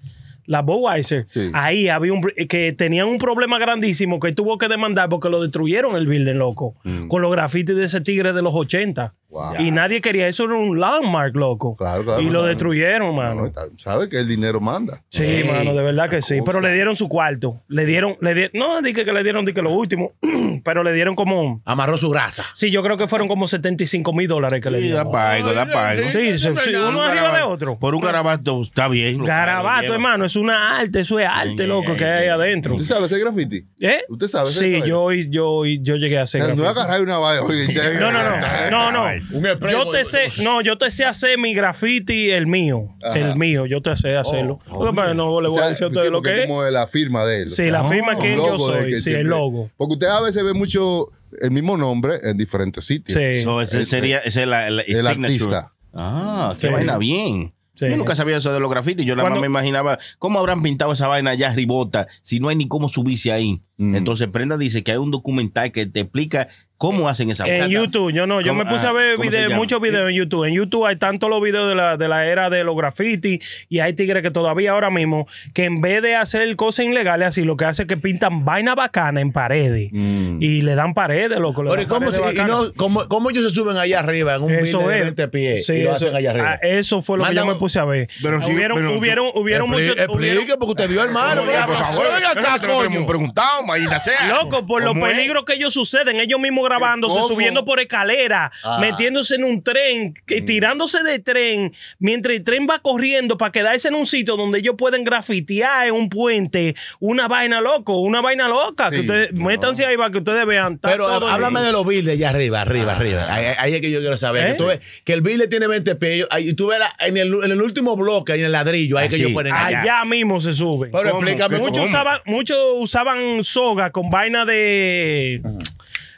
La Budweiser, Sí. ahí había un que tenían un problema grandísimo que tuvo que demandar porque lo destruyeron el building, loco, Mm. con los grafitis de ese tigre de los 80. Wow. Y nadie quería, eso era un landmark, loco. Claro, claro, y lo claro. destruyeron, mano. No, ¿Sabe que el dinero manda? Sí, Ey, mano, de verdad que sí. cosa. Pero le dieron su cuarto. Le dieron, le dieron, no, dije que le dieron dije lo último, pero le dieron como, Amarró su grasa. sí, yo creo que fueron como 75 mil dólares que le Sí, dieron. pago, da pago. Sí, sí, sí, uno Un arriba de otro. Por un garabato está bien. Garabato, hermano, es una arte, eso es arte, Ay, loco, que hay ay. adentro. ¿Usted sabe ese graffiti? ¿Eh? ¿Usted sabe ese Sí, yo, yo, yo llegué a hacer. O sea, no agarrar una No, no, no, no, no. Un spray Yo te sé, no, yo te sé hacer mi graffiti, el mío, el mío, yo te sé hacerlo. Lo que pasa es que no le O voy sea, a decir a sí, lo que es. como de la firma de él. Sí, la firma un que yo soy, que sí, el logo. Porque usted a veces ve mucho el mismo nombre en diferentes sitios. Sí. So, ese Ese- sería ese es la, la- El signature. artista. Ah, qué Sí. vaina bien. Sí. Yo nunca sabía eso de los grafitis. Yo nada más me imaginaba cómo habrán pintado esa vaina allá ribota si no hay ni cómo subirse ahí. Mm. Entonces Prenda dice que hay un documental que te explica cómo hacen esa En. YouTube, yo no, yo me puse a Ah, ver ¿cómo se video- muchos videos en YouTube. En YouTube hay tanto los videos de la, de la era de los graffiti y hay tigres que todavía ahora mismo, que en vez de hacer cosas ilegales así, lo que hace es que pintan vaina bacana en paredes Mm. y le dan paredes, loco. Pero, ¿y cómo, paredes se- y no, cómo, cómo ellos se suben allá arriba en un Eso de es. 20 pies Sí, y lo eso, hacen allá arriba? ah, eso fue lo que yo me puse a ver. Pero sí, hubieron, pero- hubieron, hubieron muchos. Explique, porque usted vio, hermano. Por favor, acá, coño. preguntado, maldita sea. Loco, por los peligros que ellos suceden, ellos mismos grabándose, subiendo por escalera, Ah. metiéndose en un tren, que- tirándose de tren, mientras el tren va corriendo para quedarse en un sitio donde ellos pueden grafitear en un puente, una vaina loco, una vaina loca. que Sí, ustedes, no. métanse ahí para que ustedes vean. Pero háblame ahí. de los buildings allá arriba, arriba, arriba. Ahí, ahí es que yo quiero saber. ¿Eh? Que, tú ves que el building tiene 20 pies. Ahí tú ves la- en, el, en el último bloque, ahí en el ladrillo, ahí es que Así. ellos ponen allá. Allá mismo se sube. Pero explícame Muchos usaban, muchos usaban soga con vaina de.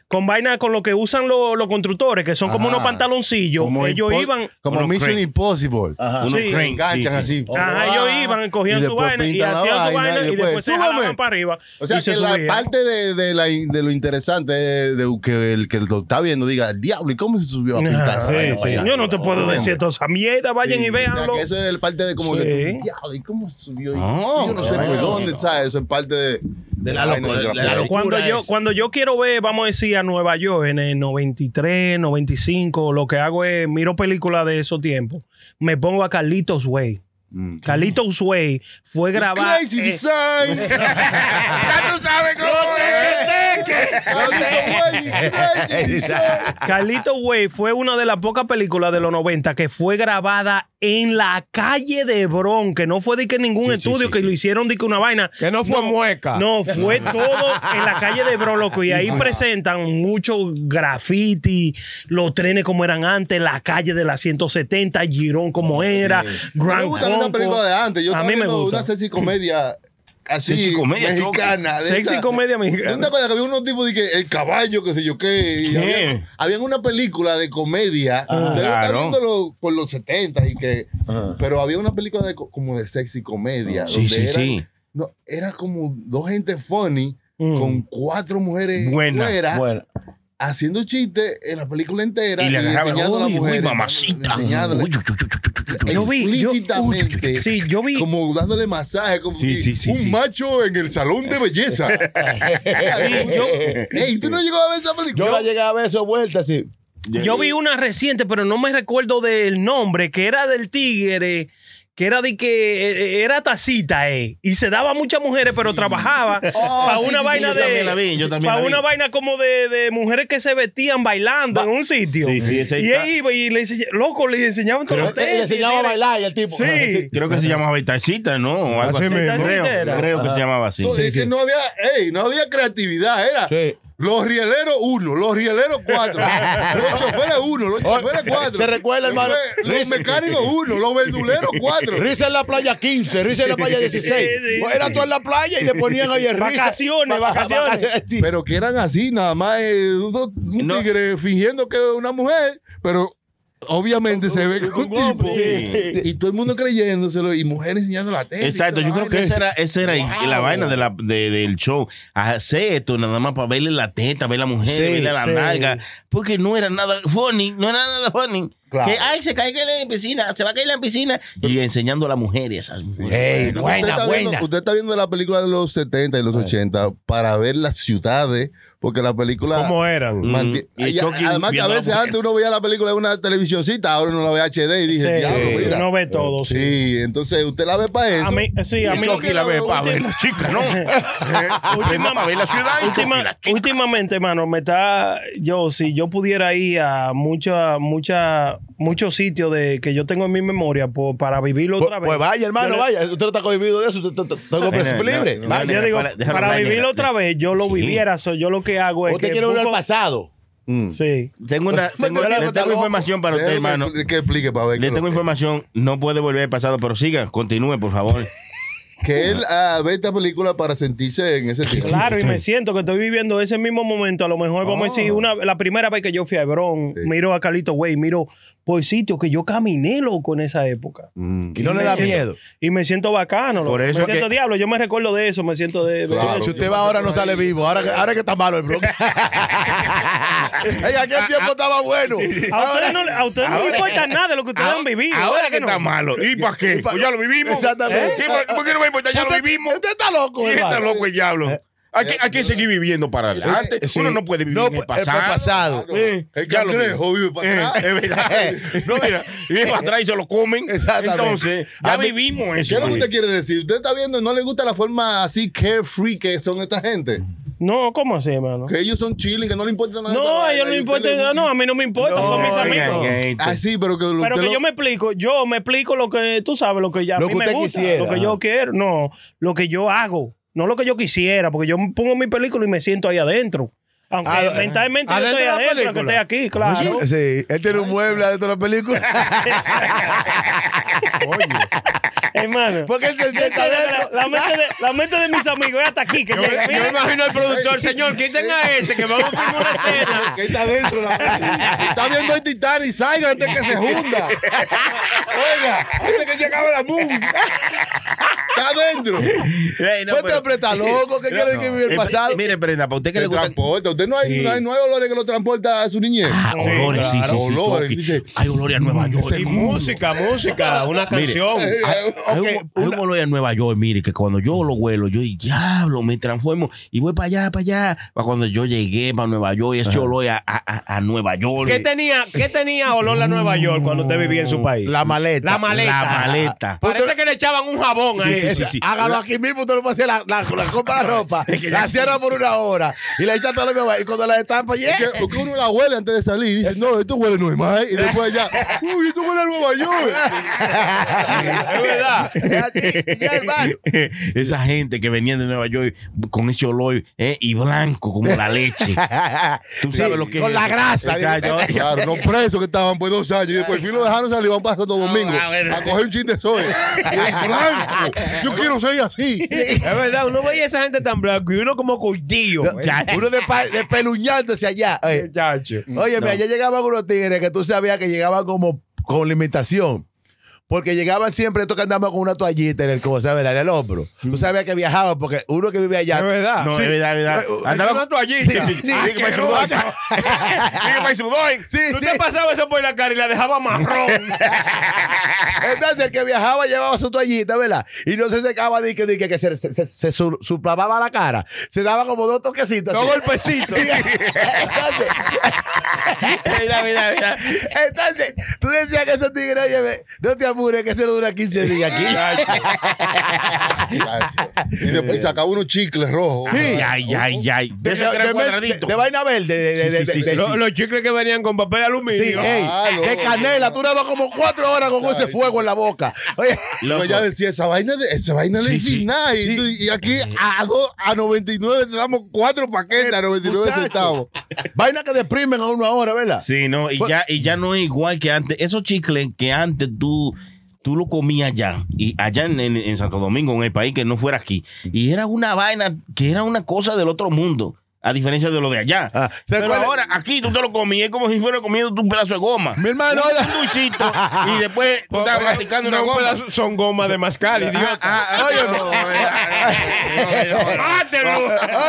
Con vaina con lo que usan los, los constructores, que son como Ajá. unos pantaloncillos. Como ellos iban. Como Mission crane. Impossible. Ajá. Unos Sí. crane, Enganchan sí, sí. así. Ajá, ellos iban, cogían su después vaina y pintan la hacían su vaina, y después se súbeme. jalaban para arriba. O sea, y se que la subían. parte de, de, la, de lo interesante es de que el que lo está viendo diga, diablo, ¿y cómo se subió a pintar Ajá, esa sí, vaina sí. para allá?" Yo no te puedo Hombre. decir toda esa mierda. Vayan Sí, y o sea, véanlo. que eso es el parte de como Sí. que tú, diablo, ¿y cómo se subió? Ah, yo no sé por dónde está eso, es parte de, De la locura, del de la grafito. locura. Cuando yo, cuando yo quiero ver, vamos a decir, a Nueva York en el 93, 95, lo que hago es miro películas de esos tiempos. Me pongo a Carlitos Way. Carlito Way fue grabada. Crazy eh, Design. Ya tú sabes cómo es. Carlito Way fue una de las pocas películas de los 90 que fue grabada en la calle de Bron, que no fue de que ningún estudio, que lo hicieron de que una vaina. Que no fue mueca. No, fue todo en la calle de Bron, loco. Y ahí presentan mucho graffiti, los trenes como eran antes, la calle de la 170, Girón como era, Me Grand gusta una Conco. película de antes. Yo A mí me gusta. una sexy comedia así, Sexy comedia, mexicana. de Sexy esa. comedia ¿Tú te mexicana. acuerdas que había unos tipos de que el caballo, qué sé yo qué? Había, habían una película de comedia. Ah, claro. viéndolo por los 70 y que. Pero había una película de, co- como de sexy comedia. Sí, donde sí, eran- sí. No, era como dos gente funny Mm. con cuatro mujeres Buena, fuera Bueno. Haciendo chistes en la película entera Y le agarraban, enseñando a la uy, uy, mamacita. enseñándole Uy, uy, uy, uy, uy, uy, uy. Yo vi- yo- uy, sí, yo vi- Como dándole masaje, como Sí, que sí, sí, un sí. macho en el salón de belleza. yo- Ey, ¿tú no llegó a ver esa película? Yo la llegué a ver eso vuelta, sí. Yo vi una reciente, pero no me recuerdo del nombre, que era del tigre, que era de que eh, era tacita, eh, y se daba a muchas mujeres, pero trabajaba para sí, una sí, vaina yo de. también la vi, yo también para la vi. una vaina como de, de mujeres que se vestían bailando en un sitio. Sí, sí, ese y él iba y le enseñaba, loco, le enseñaban todos los Le enseñaba a bailar y el tipo. Sí. Creo que se llamaba Vitacita, ¿no? O algo Así. Creo, creo que se llamaba así. Entonces, no había, ey, no había creatividad, era Sí. Los rieleros uno, los rieleros cuatro, los choferes uno, los choferes cuatro. Se recuerda, hermano. Los, los mecánicos uno, los verduleros cuatro. Risa en la playa 15, risa en la playa 16. sí, Era tú en la playa y le ponían ahí el risa. Vacaciones, Va- va- vacaciones. Pero que eran así, nada más eh, un, un No. tigre fingiendo que es una mujer, pero obviamente se ve como un tipo. Sí. Y todo el mundo creyéndoselo y mujeres enseñando la tele. Exacto, yo creo que esa era, esa era Wow. la vaina de la, de- del show. Hacer esto nada más para verle la teta, ver la mujer, Sí, verle la sí. nalga. Porque no era nada funny, no era nada funny. Claro. Que, ay, se cae en la piscina, se va a caer en la piscina. Y enseñando a las mujeres. Ey, Usted está buena. Viendo, usted está viendo la película de los 70 y los 80 para ver las ciudades, porque la película... ¿Cómo eran? manti- Mm, y a- Chucky además que a a veces antes uno veía la película en una televisioncita, ahora uno la ve HD y dije, Sí, diablo, mira. uno ve todo, Sí, sí. entonces usted la ve para eso. A mí, sí, a mí. Chucky la ve para ver la chica, ¿no? Para ver la ciudad últimamente, hermano, me está. Yo, si yo pudiera ir a mucha, mucha, muchos sitios de que yo tengo en mi memoria po- para vivirlo Pues, otra vez. pues vaya, hermano, Yo le- vaya. Usted no está cohibido de eso. Usted está- está con libre. Yo digo, para- vivirlo otra vez, yo lo Sí. viviera. so, yo lo que hago es Usted que. quiere volver al pasado. Mm. Sí. Tengo, una, tengo, Usted le tengo loco. información para usted, hermano. Que explique para ver. Le tengo información, no puede volver al pasado, pero siga, continúe, por favor. Que él ah, ve esta película para sentirse en ese tiempo. Claro, y me siento que estoy viviendo ese mismo momento. A lo mejor, vamos a decir, una, la primera vez que yo fui a Hebrón, Sí. miro a Carlito Way, miro por sitios que yo caminé, loco, en esa época. Mm. Y no le da siento- miedo. Y me siento bacano. loco. Por eso me siento que- diablo. Yo me recuerdo de eso. Me siento de. Claro. Si usted va ahora no sale vivo. Ahora, que- ahora que está malo el blog. en aquel tiempo estaba bueno. A ustedes no, le- a ustedes no Ahora- importa nada de lo que ustedes han vivido. Ahora ¿verdad que no? está malo. ¿Y para qué? Pues ya lo vivimos. Exactamente. ¿Qué- por, por qué no me importa? Ya lo Usted- vivimos. Usted está loco, ¿Quién está loco el diablo? Hay que, hay que seguir viviendo para adelante. Eh, sí. Uno no puede vivir No, en el el pasado. pasado. Eh, El ya lo cangrejo vive para Eh, atrás. es verdad. No, mira, vive para atrás y se lo comen. Exactamente. Entonces, ya mí- vivimos ¿Qué eso. es lo que usted quiere decir? ¿Usted está viendo no le gusta la forma así carefree que son esta gente? No, ¿cómo así, hermano? Que ellos son chilling, que no le importa nada. No, a ellos no importa. le- No, a mí no me importa. No, son mis amigos. Ah, sí, pero que Pero que lo- yo me explico, yo me explico lo que tú sabes, lo que ya a mí que me gusta, quisiera, lo que yo quiero, no, lo que yo hago, no lo que yo quisiera, porque yo pongo mi película y me siento ahí adentro. Aunque Ah, mentalmente yo ¿adentro estoy de la adentro, aunque esté película? aquí, claro. Sí, él tiene un mueble adentro de la película. Hermano. Porque se sienta la, adentro. la mente de, la mente de mis amigos es hasta aquí. Que Yo, llega. yo me imagino al productor, señor, quiten a ese que vamos a filmar una escena. que está dentro de la película. Está viendo el Titanic, salga antes que se hunda. Oiga, antes que se acabe la movie. Está dentro. Ey, no, Pues pero- te aprieta loco. ¿Qué quiere decir que vive el Eh, pasado? Mire, Brenda, para usted que Se le gusta. transporta. Usted Usted no hay, Sí. no hay, no hay olores que lo transporta a su niñez. Ah, olores, sí, sí, sí. Olores, dice, Hay olores a Nueva York. Y música, música, una Mire, canción. Hay, hay un, hay un olor a Nueva York, mire, que cuando yo lo huelo, yo diablo, me transformo y voy para allá, para allá. Para cuando yo llegué para Nueva York, ese olor a, a, a- a Nueva York. ¿Qué tenía, ¿Qué tenía olor a Nueva York cuando usted vivía en su país? La maleta. La maleta. La maleta. Parece que le echaban un jabón ahí. Sí, sí, sí. Hágalo aquí mismo, usted lo puede hacer la, la, la compra la ropa, la cierra por una hora y la echa toda la y cuando la estampa, Es yeah. que, porque uno la huele antes de salir y dice, no, esto huele normal. Y después ya, uy, esto huele a Nueva York. Es verdad. Esa gente que venían de Nueva York con ese olor eh, y blanco como la leche. Tú sabes Sí, lo que con es la eso? grasa. Claro, no presos que estaban por dos años y después al fin lo dejaron salir, van para Santo Domingo Ah, a coger un chin de soya. Y es blanco. Yo quiero ser así. Es verdad, uno veía a esa gente tan blanco y uno como coitío. Ya, Uno de, pa- de peluñándose allá. Oye, Chacho. Mira, allá llegaban unos tigres que tú sabías que llegaban como con limitación. Porque llegaban siempre estos que andaban con una toallita en el, como sabes, en el hombro. Tú sabías que viajaban porque uno que vive allá. Es verdad. No, es verdad, es verdad. Eh, uh, Andaba una toallita. Sí, sí, sí. Dije que para su doy. Dije para su doy. Sí, Tú sí. te pasabas eso por la cara y la dejaba marrón. Entonces el que viajaba llevaba su toallita, ¿verdad? Y no se secaba de que, de que, que se, se, se, se su- suplavaba la cara. Se daba como dos toquecitos. Dos golpecitos. entonces, Mira, mira, mira. entonces, tú decías que esos tigres, oye, no te apures, que eso no dura 15 días aquí. Y después sacaba unos chicles rojos. Ay, ay, ay, ay. De de, vaina verde. De, de, Sí, de- sí, sí, de- sí. Los, los chicles que venían con papel aluminio. Sí, ey, Claro. de canela, tú dabas como cuatro horas con ese fuego en la boca. Oye, Yo ya decía, esa vaina, de, esa vaina le Sí, sí. final. Y, y aquí a, dos, a 99 te damos cuatro paquetes a 99 Muchacho. centavos. vaina que deprimen a uno ahora, ¿verdad? Sí, no, y ya, y ya no es igual que antes. Esos chicles que antes tú, tú lo comías allá, y allá en, en- en Santo Domingo, en el país que no fuera aquí. Y era una vaina que era una cosa del otro mundo. A diferencia de lo de allá. Ah, ¿se Pero ahora aquí tú te lo comías como si fuera comiendo un pedazo de goma. Mi hermano, un, dulcito y después tú estabas masticando una No, un goma. pedazo- son goma de mascal, idiota. Ah, ah.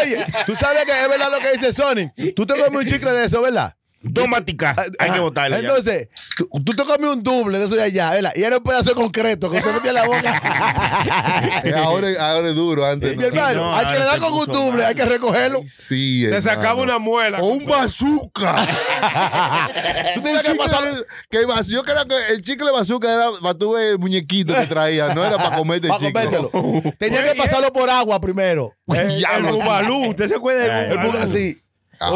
Oye, tú sabes que es verdad lo que dice Sony. Tú te comes un chicle de eso, ¿verdad? Dos maticas. Hay que ya. Entonces, tú, tú te comes un doble de eso de allá, ¿verdad? Y era un pedazo de concreto que usted metía en la boca. Eh, ahora, ahora es duro, antes. Mi no. hermano, no, hay que le dar con un doble, mal. hay que recogerlo. Sí, Te sacaba una muela. O un bazooka. Tú tenías que pasar que yo creo que el chicle bazooka era para tu muñequito que traía, no era para comerte el para chicle. comértelo. Tenía que pasarlo por agua primero. El, el bubalú. ¿Usted se acuerda Ay, del El bubalú? buga-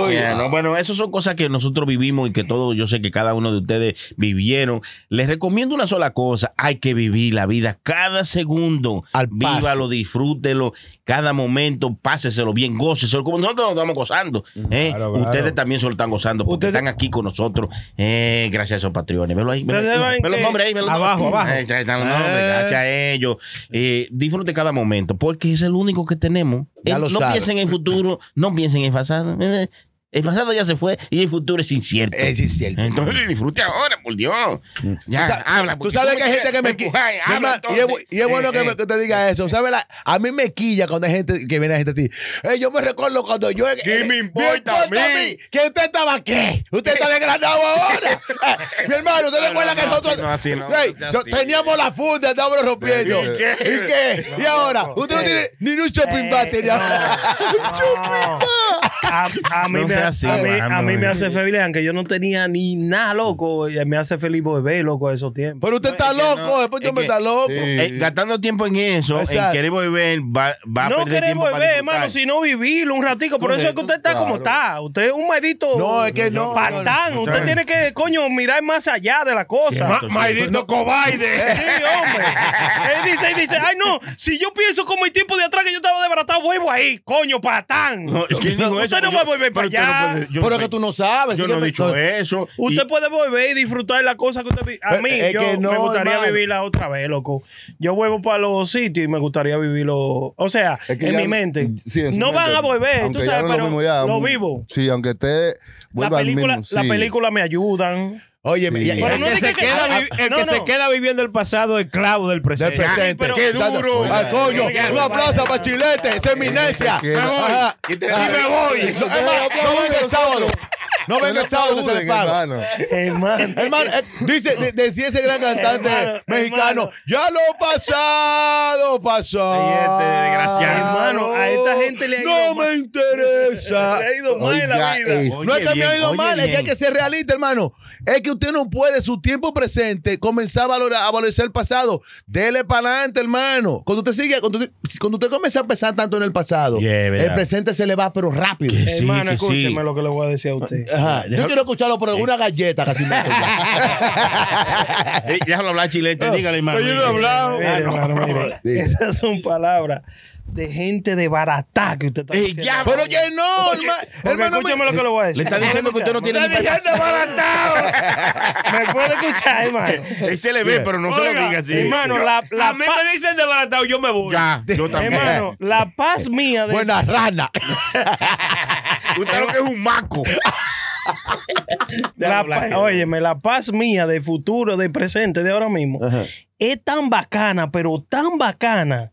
Yeah, no, bueno, esas son cosas que nosotros vivimos y que todos, yo sé que cada uno de ustedes vivieron. Les recomiendo una sola cosa: hay que vivir la vida cada segundo. Al. Vívalo, disfrútelo, cada momento, páseselo bien, góceselo, como nosotros nos estamos gozando. ¿eh? Claro, claro. Ustedes también se lo están gozando porque Ustedes- están aquí con nosotros. eh, gracias a esos patrones. Velo ahí, velo, ve los nombres ahí, ve los Abajo, nombres. abajo. Eh, ahí están los nombres, gracias a ellos. Eh, disfrute cada momento porque es el único que tenemos. Eh, no sabe. piensen en el futuro, no piensen en el pasado. Eh, El pasado ya se fue y el futuro es incierto. Es incierto. Entonces disfrute ahora, por Dios. Ya, Tú habla. Tú sabes tú que hay gente que me quilla. habla, y, es, y es bueno que, me- Eh, que te diga eso. ¿Sabes? La- a mí me quilla cuando hay gente que viene a gente a ti. Eh, yo me recuerdo cuando yo. ¿Qué me importa a mí? Que usted estaba qué? Usted está desgranado ahora. Eh, mi hermano, ¿usted No, recuerda no, que no, nosotros. no, así no, yo- teníamos la funda, estábamos rompiendo. ¿Y qué? ¿Y qué? Y ahora, usted no tiene ni un shopping bag. tenía. A, a mí me, así, a mí, mano. a mí me hace feliz, aunque yo no tenía ni nada loco, y me hace feliz volver loco a esos tiempos. Pero usted está es loco, no, después es yo me está loco. Sí. eh, gastando tiempo en eso, en querer volver, va, va a no perder queremos tiempo volver, hermano, sino vivirlo un ratico. Por eso es que usted está como está. Usted es un maldito No, es que no, patán. no, no. usted tiene que, coño, mirar más allá de la cosa. Ma- Maldito cobarde. Sí, hombre. Él dice, él dice, ay no, si yo pienso como el tiempo de atrás que yo estaba desbaratado, vuelvo ahí, coño, patán. No, ¿quién dijo usted eso? no va a volver para allá. Puede- yo Pero no- que tú no sabes. Yo sí no he dicho eso. Usted Y- puede volver y disfrutar la cosa que usted vi- A Eh, mí, yo que no, me gustaría hermano. vivirla otra vez, loco. Yo vuelvo para los sitios y me gustaría vivirlo. O sea, Es que en ya- mi mente. sí, en su no van a volver, tú sabes, no pero mismo ya, lo muy- vivo. Sí, aunque te La película, mismo, la sí. película me ayudan. Oye, Sí. y- y- el que, se, queda, vi- el que se queda viviendo el pasado esclavo del presente. Del presente. ¡Qué duro! Ay, coño, un aplauso para Chilete, esa eminencia. Me voy. Y me voy. No, no el sábado. No venga el sábado que se le paga. Hermano. Hermano, eh, dice, de- decía ese gran cantante Hermano, mexicano, ya lo pasado, pasado. Hermano, a esta gente le ha ido No mal. me interesa. Le ha ido mal en la vida. eh, no es que me ha ido mal, es que bien. hay que ser realista, hermano. Es que usted no puede, su tiempo presente, comenzar a valorar, a valorizar el pasado. Dele para adelante, hermano. Cuando usted sigue, cuando usted, cuando usted comienza a pensar tanto en el pasado, el presente se le va, pero rápido. Hermano, escúcheme lo que le voy a decir a usted. Ajá. Yo quiero escucharlo por alguna galleta casi me Déjalo hablar chilete, dígale, hermano. Oye, no he hablado. Esas son palabras de gente de barata que usted está diciendo. ya, pero que no, Porque- hermano. porque Hermano, escúcheme me- lo que le voy a decir. Le está diciendo que usted no tiene Está ni diciendo baratado. ¿Me puede escuchar, hermano? Él se le ve, pero no se lo diga así. Hermano, la, la a mí me dicen desbaratado, yo me voy. Ya, yo también. Hermano, la paz mía de Buena rana. Usted lo que es un maco. La óyeme, la paz mía de futuro, de presente, de ahora mismo, es tan bacana, pero tan bacana,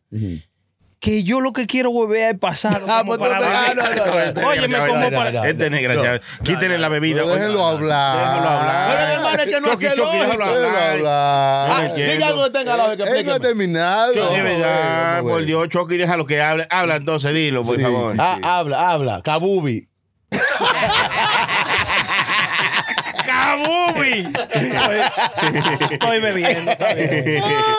que yo lo que quiero volver al pasado. Ah, como pues para tú te- ver- ah, no, no, no. Óyeme, como para... no, Este es desgraciado. Quítenle la bebida. No, déjenlo hablar. Déjenlo hablar. Oigan, hermano, es que no déjalo lógica. Déjenlo hablar. Ah, diga algo que tenga la que Él no ha explíqueme. terminado. Bueno, por Dios, Chucky, déjalo que hable. Habla entonces, dilo, por favor. Ah, habla, habla. Kabubi. Estoy bebiendo.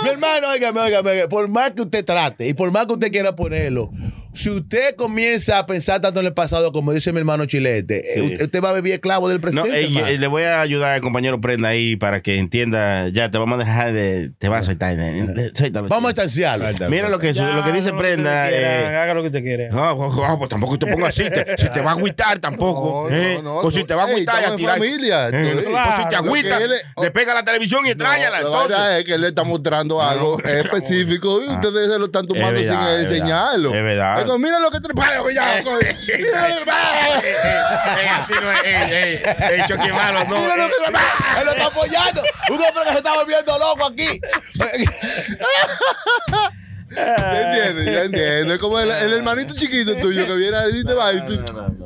Mi hermano, óigame, óigame, óigame, por más que usted trate y por más que usted quiera ponerlo, si usted comienza a pensar tanto en el pasado, como dice mi hermano Chilete, Sí. eh, usted va a vivir esclavo del No, presente. eh, hermano. eh, le voy a ayudar al compañero Prenda ahí para que entienda. Ya, te vamos a dejar de. Te vas a soltar. eh, eh, suéltalo, Vamos a estanciarlo. Mira lo que, su- Ya, lo que dice Prenda. quiera, eh, haga lo que usted quiere. no, no, no, pues tampoco te pongas así. te- si te va a agüitar tampoco. No, eh, no, no, o si te va a agüitar y a tirar. familia, Eh, estoy- o si te Claro, agüita, lo que él- despega la televisión y No, tráyala. la verdad es que él le está mostrando algo específico y ustedes se lo están tomando sin enseñarlo. es verdad. Mira lo que te para, coño. Mira lo que así no es. eh, el choque malo, no. Mira lo que él lo está apoyando. Un hombre que se está volviendo loco aquí. Ya entiendes, ya entiendo. Es como el, el hermanito chiquito tuyo que viene a decirte, va, y tú,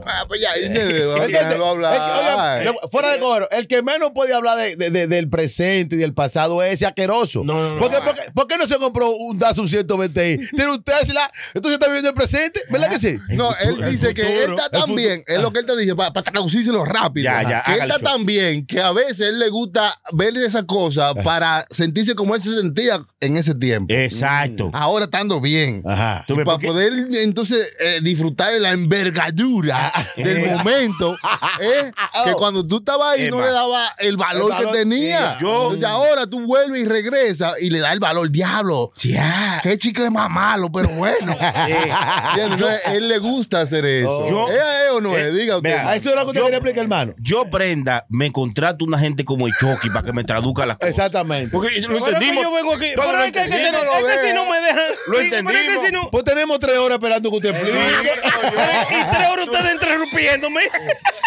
ah, pues ya, que, oye, hablar. fuera de cobro, el que menos puede hablar de- de- de- del presente y del pasado es ese asqueroso. No, no, no. ¿Por, qué, por qué- por qué no se compró un Datsun 120i? Tiene un Tesla, entonces está viviendo el presente, ¿verdad que sí? No, él dice que él está tan bien, es lo que él te dice, para, traducírselo rápido, Ya, ya, que él está tan bien que a veces él le gusta ver esa cosa para sentirse como él se sentía en ese tiempo. Exacto. Ahora estando bien. Ajá. ¿Tú Y ves para poder entonces eh, disfrutar de la envergadura del momento, ¿eh? que cuando tú estabas ahí no le daba el valor, El valor, que tenía. sí. Yo- Entonces ahora tú vuelves y regresas y le das el valor. Diablo, Ya. qué chicle más malo, pero bueno. Entonces, él le gusta hacer eso. Yo- ¿Es él o no es? Diga usted. Vea, A eso es lo que usted Yo- quería explicar, hermano. Yo, Prenda, me contrato una gente como el Chucky para que me traduzca las cosas. Exactamente. Porque lo Pero es que entendimos. yo vengo aquí. Todos Pero lo es que, es que- entendimos. es que si no me dejan. Lo que entendimos. si no- Pues tenemos tres horas esperando que usted explique. Y tres horas ustedes interrumpiéndome.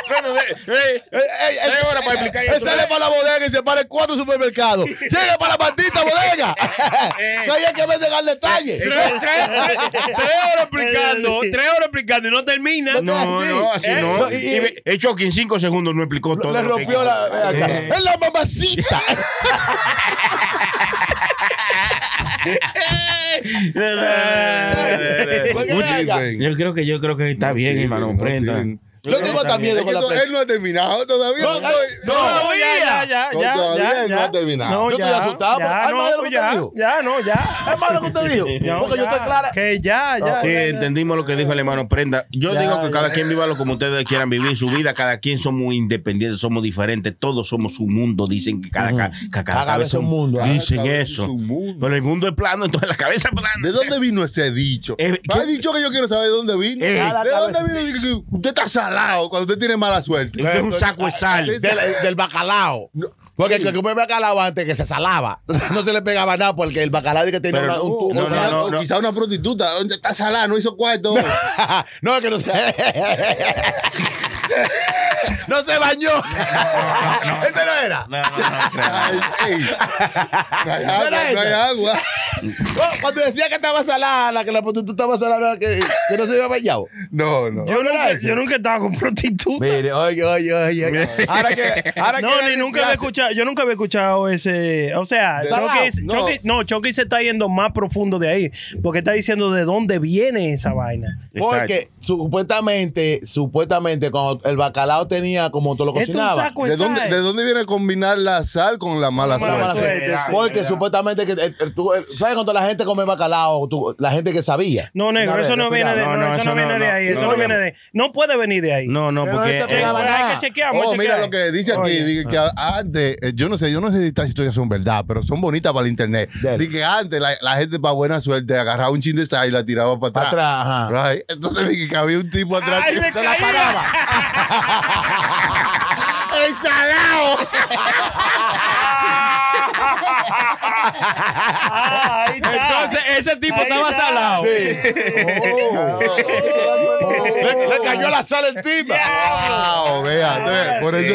Bueno, eh, eh, Tres horas para explicar eso. sale para la bodega y se para cuatro supermercados. Llega para la maldita bodega. No hay que al detalle. Tres, horas explicando, tres horas explicando y no termina. No, no, así ¿Eh? no. El Chucky en cinco segundos no explicó todo. Le que- rompió la. Es la mamacita. Yo creo que yo creo que está bien, sí, hermano. no, Prenda. sí. Yo tengo hasta miedo Es que con la to- pre- él no ha terminado todavía. No, No, estoy- no, ya, ya, ya, No, ya, todavía no ya. ha terminado. No, Yo estoy ya, asustado, ya, hay no, más de lo que ya, dijo. Ya, no, ya. Es más lo que usted dijo. No, Porque yo ya. estoy clara. Que ya, ya. Sí, ya, ya. entendimos lo que dijo el hermano Prenda. Yo Ya, digo que cada ya. quien viva lo como ustedes quieran vivir su vida. Cada quien somos independientes, somos diferentes. Todos somos un mundo. Dicen que cada, ca- ca- cada, Cada cabeza es un mundo. Dicen cabeza eso. es un mundo. Pero el mundo es plano, entonces la cabeza es plana. ¿De dónde vino ese dicho? Eh, Ha ¿qué? dicho que yo quiero saber de dónde vino. Eh, ¿De dónde vino? Que Usted está salado cuando usted tiene mala suerte. Usted es un saco de sal. Del, del bacalao. Porque el que come bacalao antes que se salaba, no se le pegaba nada porque el bacalao que tenía Pero una- un tubo. no, quizá, no, o no. quizá una prostituta. ¿Dónde está salada? No hizo cuarto. no, es que no se. no se bañó. Este no era. No, no, no, Ay, ey. No hay ¿No agua, no hay esa? agua. Oh, cuando decía que estaba salada, la que la prostituta estaba salada, que, que no se había bañado. No, no. Yo ¿No era nunca, yo nunca estaba con prostituta. Mire, oye, oye, oye. oye. Ahora que. Ahora No, que ni nunca había escuchado, yo nunca había escuchado ese, o sea, De- Chucky, No. Chucky- no, Chucky se está yendo más profundo de ahí, porque está diciendo de dónde viene esa vaina. Porque supuestamente, supuestamente, cuando el bacalao tenía como tú lo cocinabas. saco ¿De dónde. ¿De dónde viene combinar la sal con la mala suerte? suerte. Verdad, sí, Porque supuestamente que el- el- tú- el- ¿sabes cuando la gente come bacalao? Tú- la gente que sabía. No, negro, eso no viene de, ahí, eso no, viene de, no puede venir de ahí. No, no, porque. Eh, hay que chequear, Oh, a mira lo que dice aquí, que antes, eh, yo no sé, yo no sé si estas historias son verdad, pero son bonitas para el internet. Dice que antes la, gente para buena suerte agarraba un chin de sal y la tiraba para atrás. atrás, ajá. Right. Entonces dije que había un tipo atrás que se la paraba. ¡El salado! Ah, ahí está. Entonces, ese tipo Ahí estaba está. salado. Le, le cayó la sal encima. Wow, vea, por eso,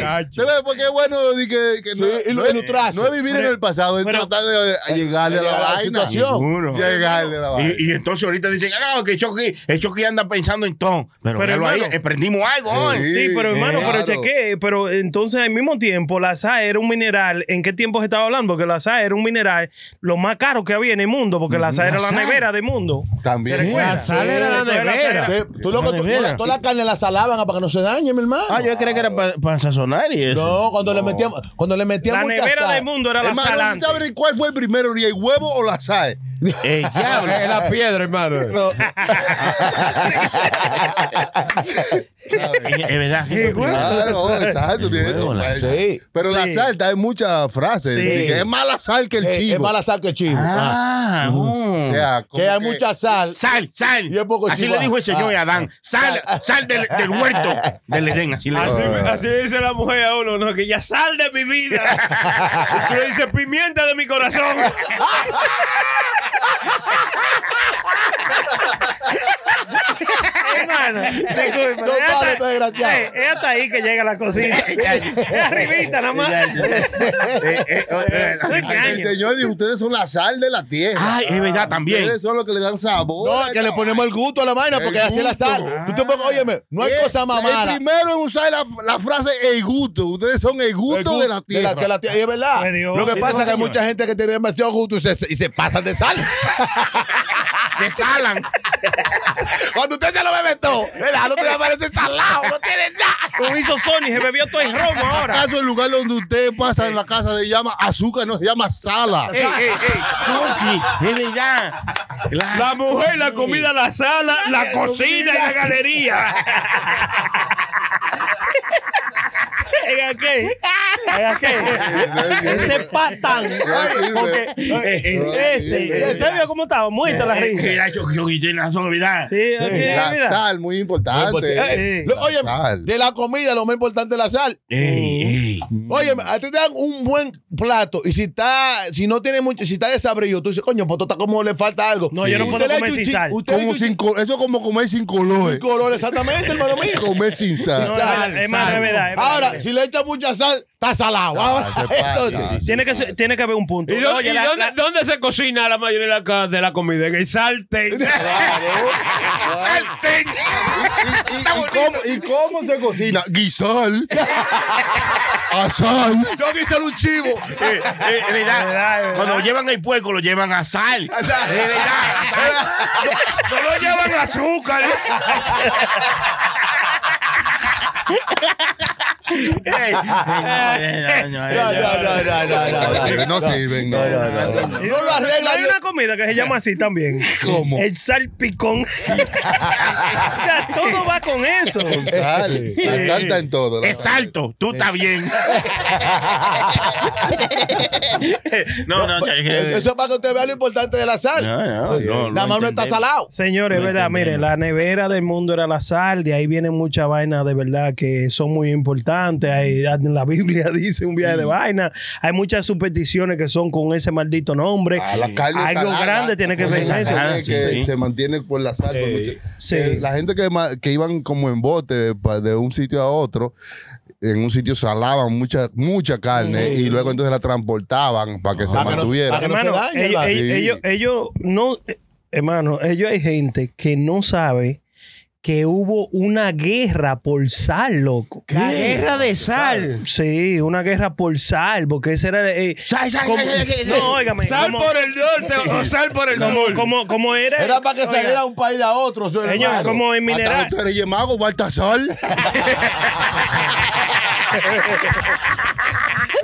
porque es bueno di que, que no, y no es, ilustrarse. no es vivir en el pasado, es pero- tratar de llegarle a la, a la vaina. situación. Seguro. Llegarle a la vaina. Y, y entonces ahorita dicen, ah, no, que Chucky, el Chucky anda pensando en ton. Pero, ahí, hermano. eh, prendimos algo hoy. Sí. Sí, pero hermano, pero chequé, pero entonces al mismo tiempo la sal era un mineral, ¿en qué tiempo se estaba hablando? Porque la sal era un mineral lo más caro que había en el mundo, porque la sal era la sal. nevera del mundo. También. La sal era la nevera. Sí, tú loco, tú- nevera. toda, la carne la salaban para que no se dañe, mi hermano. Ah, yo creía que era para sazonar y eso. No, cuando le metíamos, cuando le La metíamos mucha nevera sal. del mundo era la Hermano, sal ¿tú sabes cuál fue el primero, el huevo o la sal? El diablo. Es la piedra, hermano. Es es verdad. Claro, exacto. la. Pero la sal, hay muchas frases. Es mala sal que el Eh, chivo. Es mala sal que el chivo. Ah. Ah, O sea, como Que hay mucha sal. Sal, sal. Y es poco Así chivo. le dijo el señor Ah. a Adán. Sal, sal del, del huerto del Edén. Así le Así, dijo. así le dice la mujer a uno, no, que ya sal de mi vida. Y tú le dices pimienta de mi corazón. Hermano, disculpe, No es hasta- pares, este desgraciado. Eh, es hasta ahí que llega la cosita. es arribita nada más. El. Señor dijo, ustedes son la sal de la tierra. Ay, es verdad también. Ustedes son los que le dan sabor. No, que le ponemos el gusto a la vaina porque así es la sal. Tú te pones, óyeme, no hay Eh, cosa más El mala. primero en usar la, frase el gusto. Ustedes son el gusto, de la tierra. de la tierra. Y es verdad. Lo que pasa es que hay mucha gente que tiene demasiado gusto y se, y se pasan de sal. Se salan. Cuando usted se lo bebe todo, ¿verdad? No te va a parecer salado, no tiene nada. Como hizo Sony, se bebió todo el romo ahora. ¿Acaso el lugar donde usted pasa en la casa se llama azúcar, no se llama sala? Ey, ey, ey. Chucky, es verdad. La mujer, la comida, la sala, la cocina y la galería. ¿En qué? ¿En qué? Ese patán. Porque ese, ¿en serio cómo estaba? Muerta la risa. ¿Verdad? Sí, aquí, La mira. sal, muy importante. Lo- La oye, sal. de la comida lo más importante es la sal. Ey, ey. Oye, a ti te dan un buen plato y si está, si no tiene mucho, si está desabrido, tú dices, coño, pues está como le falta algo. No, yo no puedo comer sin sal. Como sin eso es como comer sin colores. chi- color, exactamente, hermano mío. Comer sin sal. No, es verdad, es más, es verdad. Ahora, si le echa mucha sal, está salado. Entonces, Tiene que, ser- tiene que haber un punto. ¿Y, dónde, Oye, y la- dónde, la- dónde se cocina la mayoría de la, la comida? En el sartén. Sartén. ¿Y, y- y cómo, ¿Y cómo se cocina? Guisar. Asar. yo quise un chivo. Eh, eh, es verdad. Cuando llevan el puerco, lo llevan a sal. Verdad. sal. No lo llevan azúcar. No, no, no, No, no, no, no, no, no, no. No sirven. No, no, no. No lo arregla. Hay una comida que se llama así también. ¿Cómo? El salpicón. o sea, todo va con eso. Con sal. Sal salta en todo. la Es alto, tú estás bien. no, no, te- Eso es para que usted vea lo importante de la sal. no, no, no, Nada más no está salado. Señores, verdad, miren, la nevera del mundo era la sal, de ahí vienen muchas vainas de verdad que son muy importantes. Hay, en la Biblia dice un viaje de vaina. Hay muchas supersticiones que son con ese maldito nombre. Ah, la carne Algo salada, grande tiene que ver eso. Ah, que sí. se mantiene por la sal. mucho- sí. Eh, La gente que, que iban como en bote de un sitio a otro en un sitio salaban mucha, mucha carne y luego entonces la transportaban para que se Para que no- mantuviera. para que no se dañe, ellos, ¿verdad? ellos, Sí. ellos, ellos no, eh, hermano, ellos hay gente que no sabe que hubo una guerra por sal, loco. La guerra de sal. Sí, una guerra por sal, porque ese era. eh, Sal, sal, como- sal, sal, sal. no, óigame. Sal como- por el norte o sal por el como, sur. como, como era. Era para que oiga, saliera un país a otro. Señor, hermano. como en mineral. de Reyes Magos, Baltasar.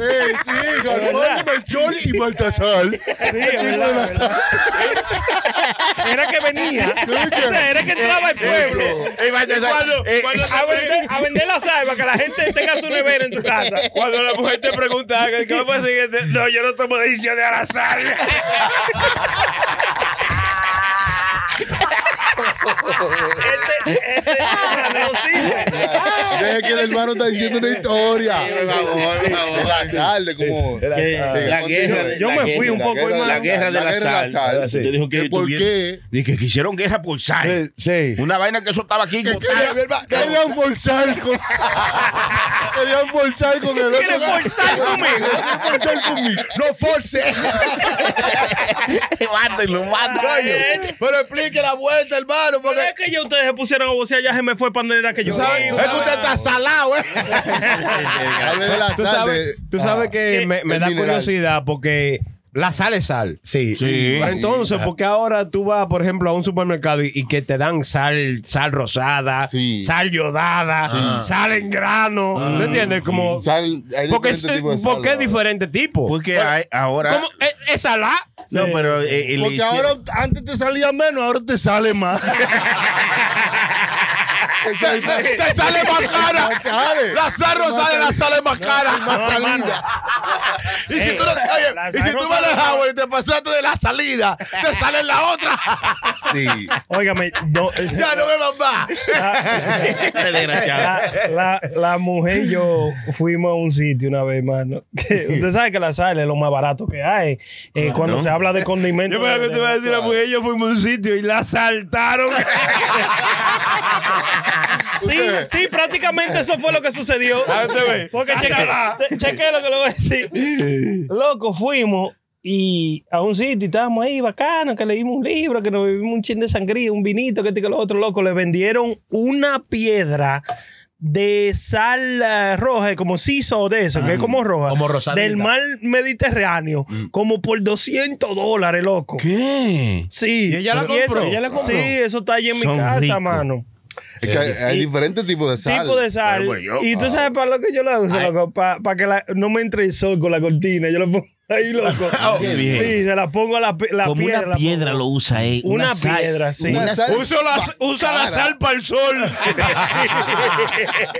Eh, sí, Galván, Melchor y Baltasar. Sí, es verdad, es verdad. Era que venía. O sea, era que entraba al pueblo. Eh, Cuando- eh, cuando a, vender, a vender la sal para que la gente tenga su nevera en su casa. Cuando la mujer te pregunta, ¿qué va a pasar? No, yo no tomo decisión de la sal. Este, este, no sirve. Deje que el hermano está diciendo una historia. por favor, por favor. De la sal, de como. La. Sí, guerra, Yo la me fui un poco, la guerra hermano. la guerra de la, de sal. sal, sí. Yo dijo que ¿Que por qué? Dije que hicieron guerra por sal. Sí. Una vaina que eso estaba aquí. Que querían, forzar con. querían forzar con el otro. ¿Quieren forzar conmigo? Forzar conmigo. No force. Mátenlo, mátenlo. Pero explique la vuelta, hermano. Porque es que ya ustedes se pusieron a vocear, ya se me fue para donde era que yo sabes- es que usted está salado, ¿eh? Hable de la Tú sabes, de- tú sabes que ¿Qué? me, da mineral. curiosidad porque la sal es sal. Sí. Sí. Pero entonces, porque ahora tú vas, por ejemplo, a un supermercado y, y que te dan sal, sal rosada, Sí. sal yodada, sal en grano, ¿me entiendes? Como, Sal, hay porque es, de sal. porque es ahora. diferente tipo. Porque hay ahora. ¿Cómo? ¿Es, es salá? No, pero. eh, eh, Porque ahora antes te salía menos, ahora te sale más. Te sale más cara. Sale. La sal rosada la sale más cara. Más salida. Y si tú, no- oye, la y si tú y te pasaste de la salida, te sale en la otra. Sí. Óigame, no, ya no me vas más. Desgraciado. la, la, la mujer y yo fuimos a un sitio una vez, mano. usted sabe que la sal es lo más barato que hay. Eh, Cuando se habla de condimentos. Yo de- te iba a decir, la mujer y yo fuimos a un sitio y la asaltaron. Sí, sí, prácticamente eso fue lo que sucedió. Ah. Porque cheque, te- cheque lo que le voy a decir. Loco, fuimos y a un sitio y estábamos ahí bacano, que leímos un libro, que nos bebimos un chin de sangría, un vinito, que este que lo otro, loco, le vendieron una piedra de sal eh, roja, como siso de eso, que es como roja, Como rosadita. del mar Mediterráneo, como por 200 dólares, loco. ¿Qué? Sí. ¿Y ella la eso- compró? ¿Ella la compró? Sí, eso está ahí en mi casa, ricos. mano. Es que hay, diferentes tipos de sal. Tipo de sal. Pues, yo- y tú sabes para lo que yo lo uso, loco, para que la- no me entre el sol con la cortina. Yo lo pongo ahí, loco. Qué bien. Sí, se la pongo a la, la Como piedra. una piedra lo usa, eh. Una sal- piedra, sí. Una sal Usa la, usa la sal para el sol.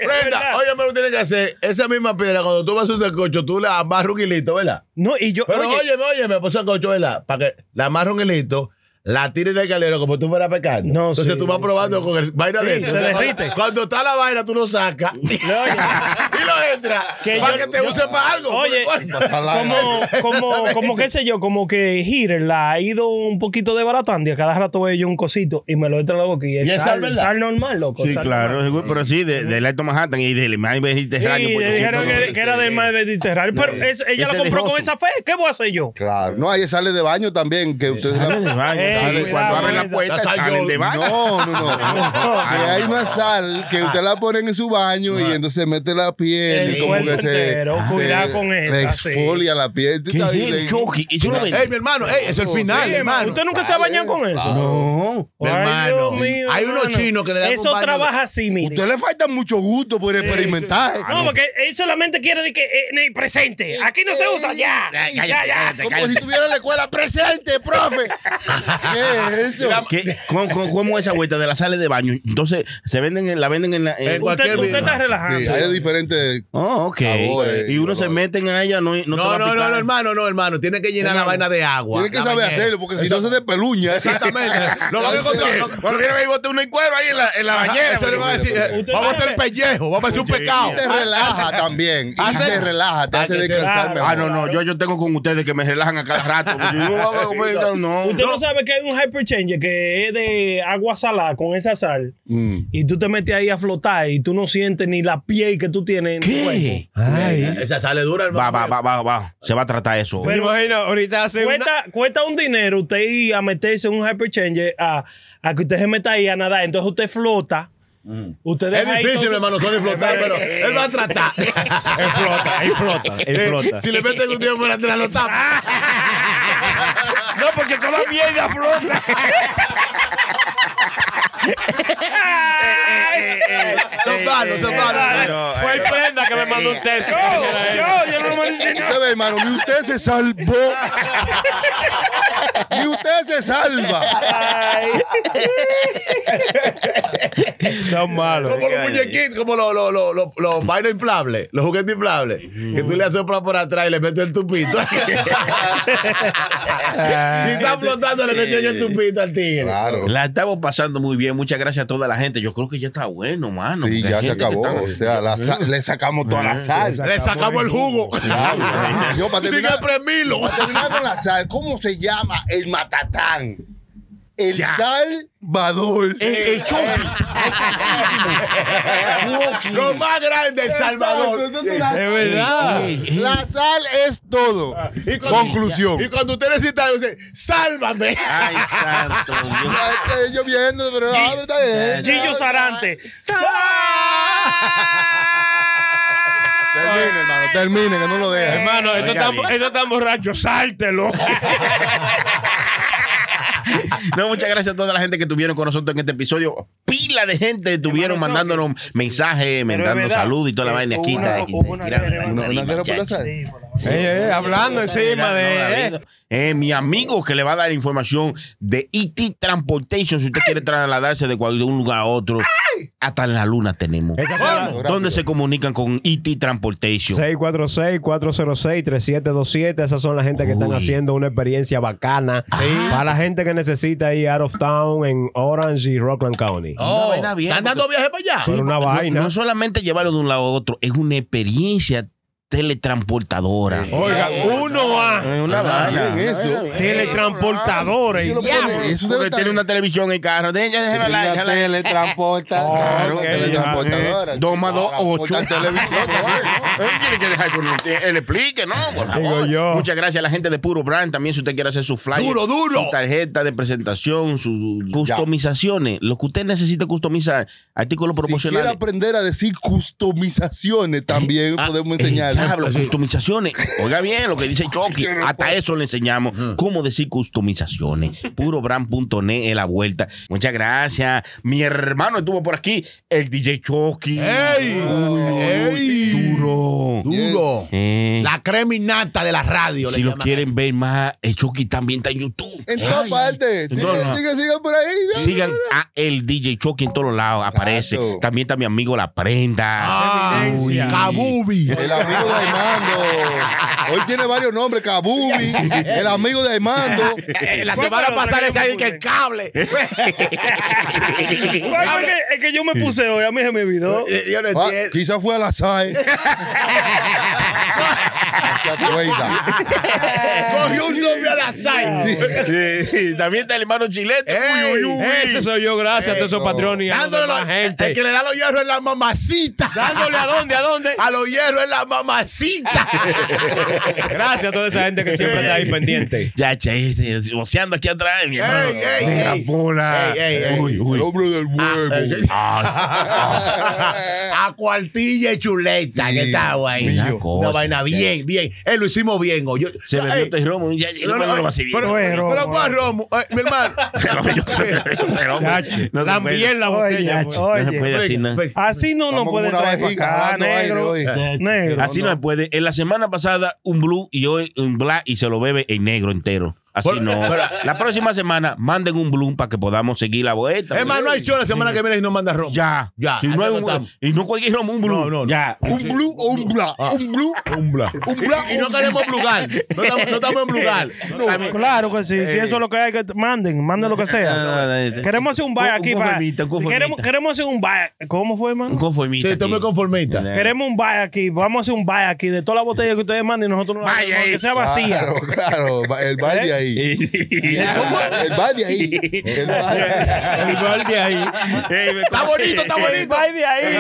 Brenda, oye, me lo tienes que hacer. Esa misma piedra, cuando tú vas a un sancocho, tú la amarras un hilito, ¿verdad? No, y yo. Pero oye, oye, oye, me puso sancocho, ¿verdad? Para que la amarras un hilito. La tires del calero como tú fueras pecando. No, Entonces sí, tú vas probando con el vaina Sí, dentro. se derrite. Cuando está la vaina, tú lo sacas y oye, lo entras. Que para yo- que te yo- use para algo. Oye, como, como, como qué sé yo, como que Hitter la ha ido un poquito de baratando y a cada rato veo yo un cosito y me lo entra en la boca y es, ¿Y es sal, sal, verdad? sal normal, loco. Sí, sal claro, normal. pero sí, de, del Alto Manhattan y del mar Mediterráneo. Sí, dijeron 200 que, que era del mar Mediterráneo. Pero es- ella lo compró con esa fe. ¿Qué voy a hacer yo? Claro. No, hay sales de baño también que ustedes Sale de la- baño, Ey, cuando abren la puerta, La sal salen yo- de baño. No, no, no. Que hay una sal que usted la pone en su baño y entonces mete la piel El y como que se, entero. se- Cuidado con le esa, sí. exfolia la piel. ¿Tú ¿Qué Le- el Chucky? ¿Y tú lo ves? Ey, mi hermano, ey, eso es el final, hermano. ¿Usted nunca se ha bañado con eso? No. Hermano. Hay unos chinos que le dan un Eso trabaja así, mire. Usted le falta mucho gusto por experimentar. No, porque él solamente quiere decir que eh, en el presente. Aquí no se usa ya. Ya, ya. cállate, Como si tuviera la escuela presente, profe. ¿Qué es eso? ¿Qué? ¿Cómo, cómo, cómo esa vuelta de las sales de baño? Entonces, se venden en, la venden en la. en- cualquier usted está relajando. Sí, hay diferentes. Oh, ok. Sabores, y uno y se mete en ella, no, no, No, no, no, picar. no, hermano, no, hermano. Tiene que llenar la vaina de agua. Tiene que saber bañera. hacerlo porque si no se despeluña. Exactamente. Lo van a encontrar. Cuando viene ahí, bote uno en cuero ahí en la, en la Ajá, bañera. Eso le va a decir, vamos a hacer el pellejo, vamos a hacer un pecado. Y te relaja también. Y te relaja, te hace descansar mejor. Ah, no, no, yo, yo tengo con ustedes que me relajan a cada rato. Yo no, hago comer, no. Usted no sabe que que hay un hyperchange que es de agua salada con esa sal Mm. y tú te metes ahí a flotar y tú no sientes ni la piel que tú tienes en tu cuerpo. Ay. Esa sale dura, Va, hermano. va, va, va, va. Se va a tratar eso. Me imagino, ahorita hace una- Cuesta, cuesta un dinero usted ir a meterse en un hyperchange a, a que usted se meta ahí a nadar. Entonces usted flota. Es difícil, su- hermano, Sony flotar, pero él va a tratar. Él flota, él flota, él flota. Si le meten un tío por atrás, lo tapa. No, porque toda mierda flota. Son malos, son malos. Fue el prenda que me mandó un texto. Yo, yo no lo mandé. Usted ve, hermano, ni usted se salvó. ni usted se salva. Son malos. Como los muñequitos, como los, los, los, los, los vainos inflables, los juguetes inflables, que tú le soplas por atrás y le metes el tupito. y está flotando, le metió el tupito al tigre. Claro. La estamos pasando muy bien. Muchas gracias a toda la gente. Yo creo que ya está bueno, mano. Sí, ya se acabó. está- O sea, la sa- le sacamos toda la sal. Le sacamos el jugo. Claro. Yo, para Sigue terminar, premilo. para terminar con la sal, ¿cómo se llama el matatán? El salvador. El, el chofi. Lo más grande, El Salvador. Entonces, la- Es verdad. La sal es todo. Y cuando- Conclusión. Y cuando usted necesita, dice, sálvame. Ay, santo. Dios. Yo viendo, pero ah. Gillo Sarante. Termine, hermano, termine, que no lo deje. Hermano, esto está, esto está borracho, sáltelo. No, muchas gracias a toda la gente que estuvieron con nosotros en este episodio. Pila de gente estuvieron Hermano, mandándonos mensajes, mandando saludos y toda la vaina. Aquí una- está, una la Una, una Sí, la- Eh, eh, hablando encima No, de. Eh, mi amigo que le va a dar información de ET Transportation, si usted quiere trasladarse de cualquier un lugar a otro, hasta en la luna tenemos. ¿Dónde se comunican con ET Transportation? 646-406-3727. Esas son la gente que están haciendo una experiencia bacana. Para la gente que necesita ir out of town en Orange y Rockland County. Una vaina bien, ¿Están dando viaje para allá? Una No- vaina. No, solamente llevarlo de un lado a otro, es una experiencia teletransportadora. Oiga, uno a Es una Ah, vaina. eso. Yo lo Eso Porque debe tiene una televisión en el carro. Déjame, déjame hablar, La déjame hablar. teletransportadora. Teletransportadora. Dos más dos, ocho. por televisión. Él tiene que dejar uno- él explique, ¿no? Por favor. Digo yo. Muchas gracias a la gente de Puro Brand. También, si usted quiere hacer su flyer, Duro, duro. su tarjeta de presentación, sus customizaciones, lo que usted necesite customizar, artículos Si quiere proporcionales. aprender a decir customizaciones, también Ah, podemos eh, enseñarle. Diablo, customizaciones. Oiga bien lo que dice Chucky. Hasta eso le enseñamos. Cómo decir customizaciones. Purobrand.net es la vuelta. Muchas gracias. Mi hermano estuvo por aquí. El DJ Chucky. ¡Ey! ¡Ey! Duro. Duro. Eh, La creminata de la radio. si lo quieren ver más, el Chucky también está en YouTube. En todas partes. No. sigue, sigue por ahí. Sigan a el DJ Chucky en todos lados. Aparece. Exacto. También está mi amigo La Prenda. Ah. Kabubi. El amigo de Armando. Hoy tiene varios nombres. Kabubi. El amigo de Armando. Eh, La ¿Cuál semana la pasada decía yo que el cable. ¿Cuál fue que- el que yo me puse hoy? A mí se me olvidó. Eh, Yo no Ah, entiendo. quizás fue al azar. Se acuerda. Cogió un nombre al azar. Sí, También está el hermano Chilete. Ey, Uy, uy, uy. Ese soy yo, gracias a todos esos patrones a Dándole demás los- gente. El que le da los hierros es la mamacita. Dándole a dónde, a dónde. A los hierros es la mamacita. Gracias a toda esa gente que siempre está ahí pendiente. Ya, che, este, boceando aquí atrás, mi hermano. Ey, ey, ey. Ey, ey, ey. Uy, uy. El hombre del huevo. A cuartilla y chuleta. Sí, que está güey. mío. Una Cosa, vaina bien, bien. Eh, lo hicimos bien. Yo, Se Ey, bebió todo el romo. Ya, no, no, no, lo va a seguir. pero, pero, pero, ¿cuál romo? Eh, mi hermano. Se lo bebió romo. No También la Oye, botella. pues. No se oye. puede así, ¿no? Así nos puede traer para acá, negro. Negro. Así no se puede. En la semana pasada, un blue y hoy un black y se lo bebe en negro entero. Así Pero- no. pero- La próxima semana, manden un blue para que podamos seguir la vuelta. Es más, no hay show la semana que viene si no manda romo. Ya. Ya, Si no hay un, y no cualquier romo, un blue. No, no, no. Ya. ¿Un blue o un bla? ¿Un blue? Un bla. Un bla. Y no queremos blugar. No estamos, no estamos en blugar. Claro que sí, si eso es lo que hay que manden, manden lo que sea. Queremos hacer un baile Un- aquí un para. conformista, un conformista. Queremos, queremos hacer un baile. ¿Cómo fue, Un hermano? conformista. Sí, tome aquí. conformista. Queremos un baile aquí. Vamos a hacer un baile aquí de todas las botellas que ustedes manden y nosotros no las que sea vacía. Claro, claro. El baile ¿Eh? ahí. Ahí. El bar de ahí. El bar El gol de ahí. Está bonito, está bonito. Vai de ahí.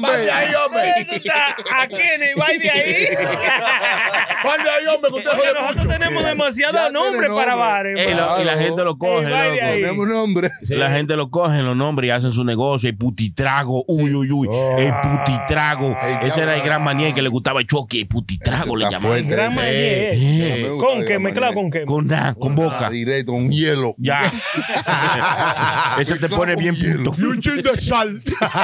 Vai de ahí, hombre. Aquí en el vai de ahí. De ahí, hombre, nosotros tenemos demasiados nombres para bares. Y la gente lo coge. Tenemos un nombre. La gente lo coge, los nombres y hacen su negocio. El putitrago. Uy, uy, uy. El putitrago. Ese era el gran maní que le gustaba el choque. El putitrago le llamaban. Gran. Manier. Me ¿Con qué? ¿Mezclado con qué? Con nada, con boca. Ah, directo, con hielo. Ya. Ese te pone bien puto. Y un chin de sal.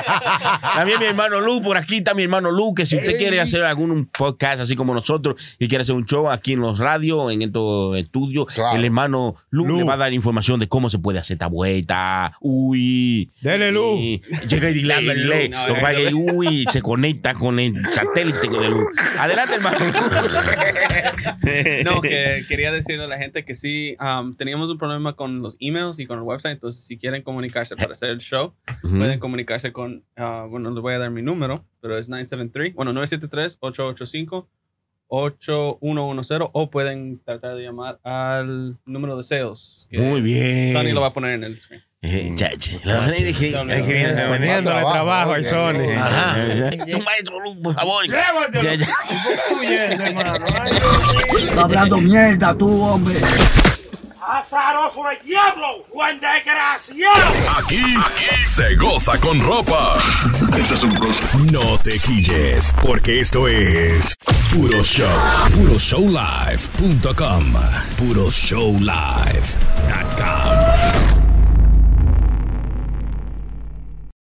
También mi hermano Lu, por aquí está mi hermano Lu, que si usted Ey. quiere hacer algún podcast así como nosotros y quiere hacer un show aquí en los radios, en estos estudios, Claro. el hermano Lu, Lu. le va a dar información de cómo se puede hacer esta vuelta. Uy. Dele, Lu. Y Llega y delay. No, Lo que pasa es que, dale. uy, se conecta con el satélite de Lu. Adelante, hermano. No, que quería decirle a la gente que sí, um, teníamos un problema con los emails y con el website, entonces si quieren comunicarse para hacer el show, pueden comunicarse con, ah, bueno, les voy a dar mi número, pero es 973, bueno, 973-885-8110 o pueden tratar de llamar al número de sales. que Muy bien. Sony lo va a poner en el screen. Ya, ya. La manera de que- es Poniéndole trabajo al Sony. Ajá. Tu maestro por favor. Está hablando mierda tú, hombre. ¡Azaroso del diablo! ¡Buen desgraciado! Aquí, aquí se goza con ropa. No te quilles, porque esto es Puro Show. PuroShowLive.com. PuroShowLive.com.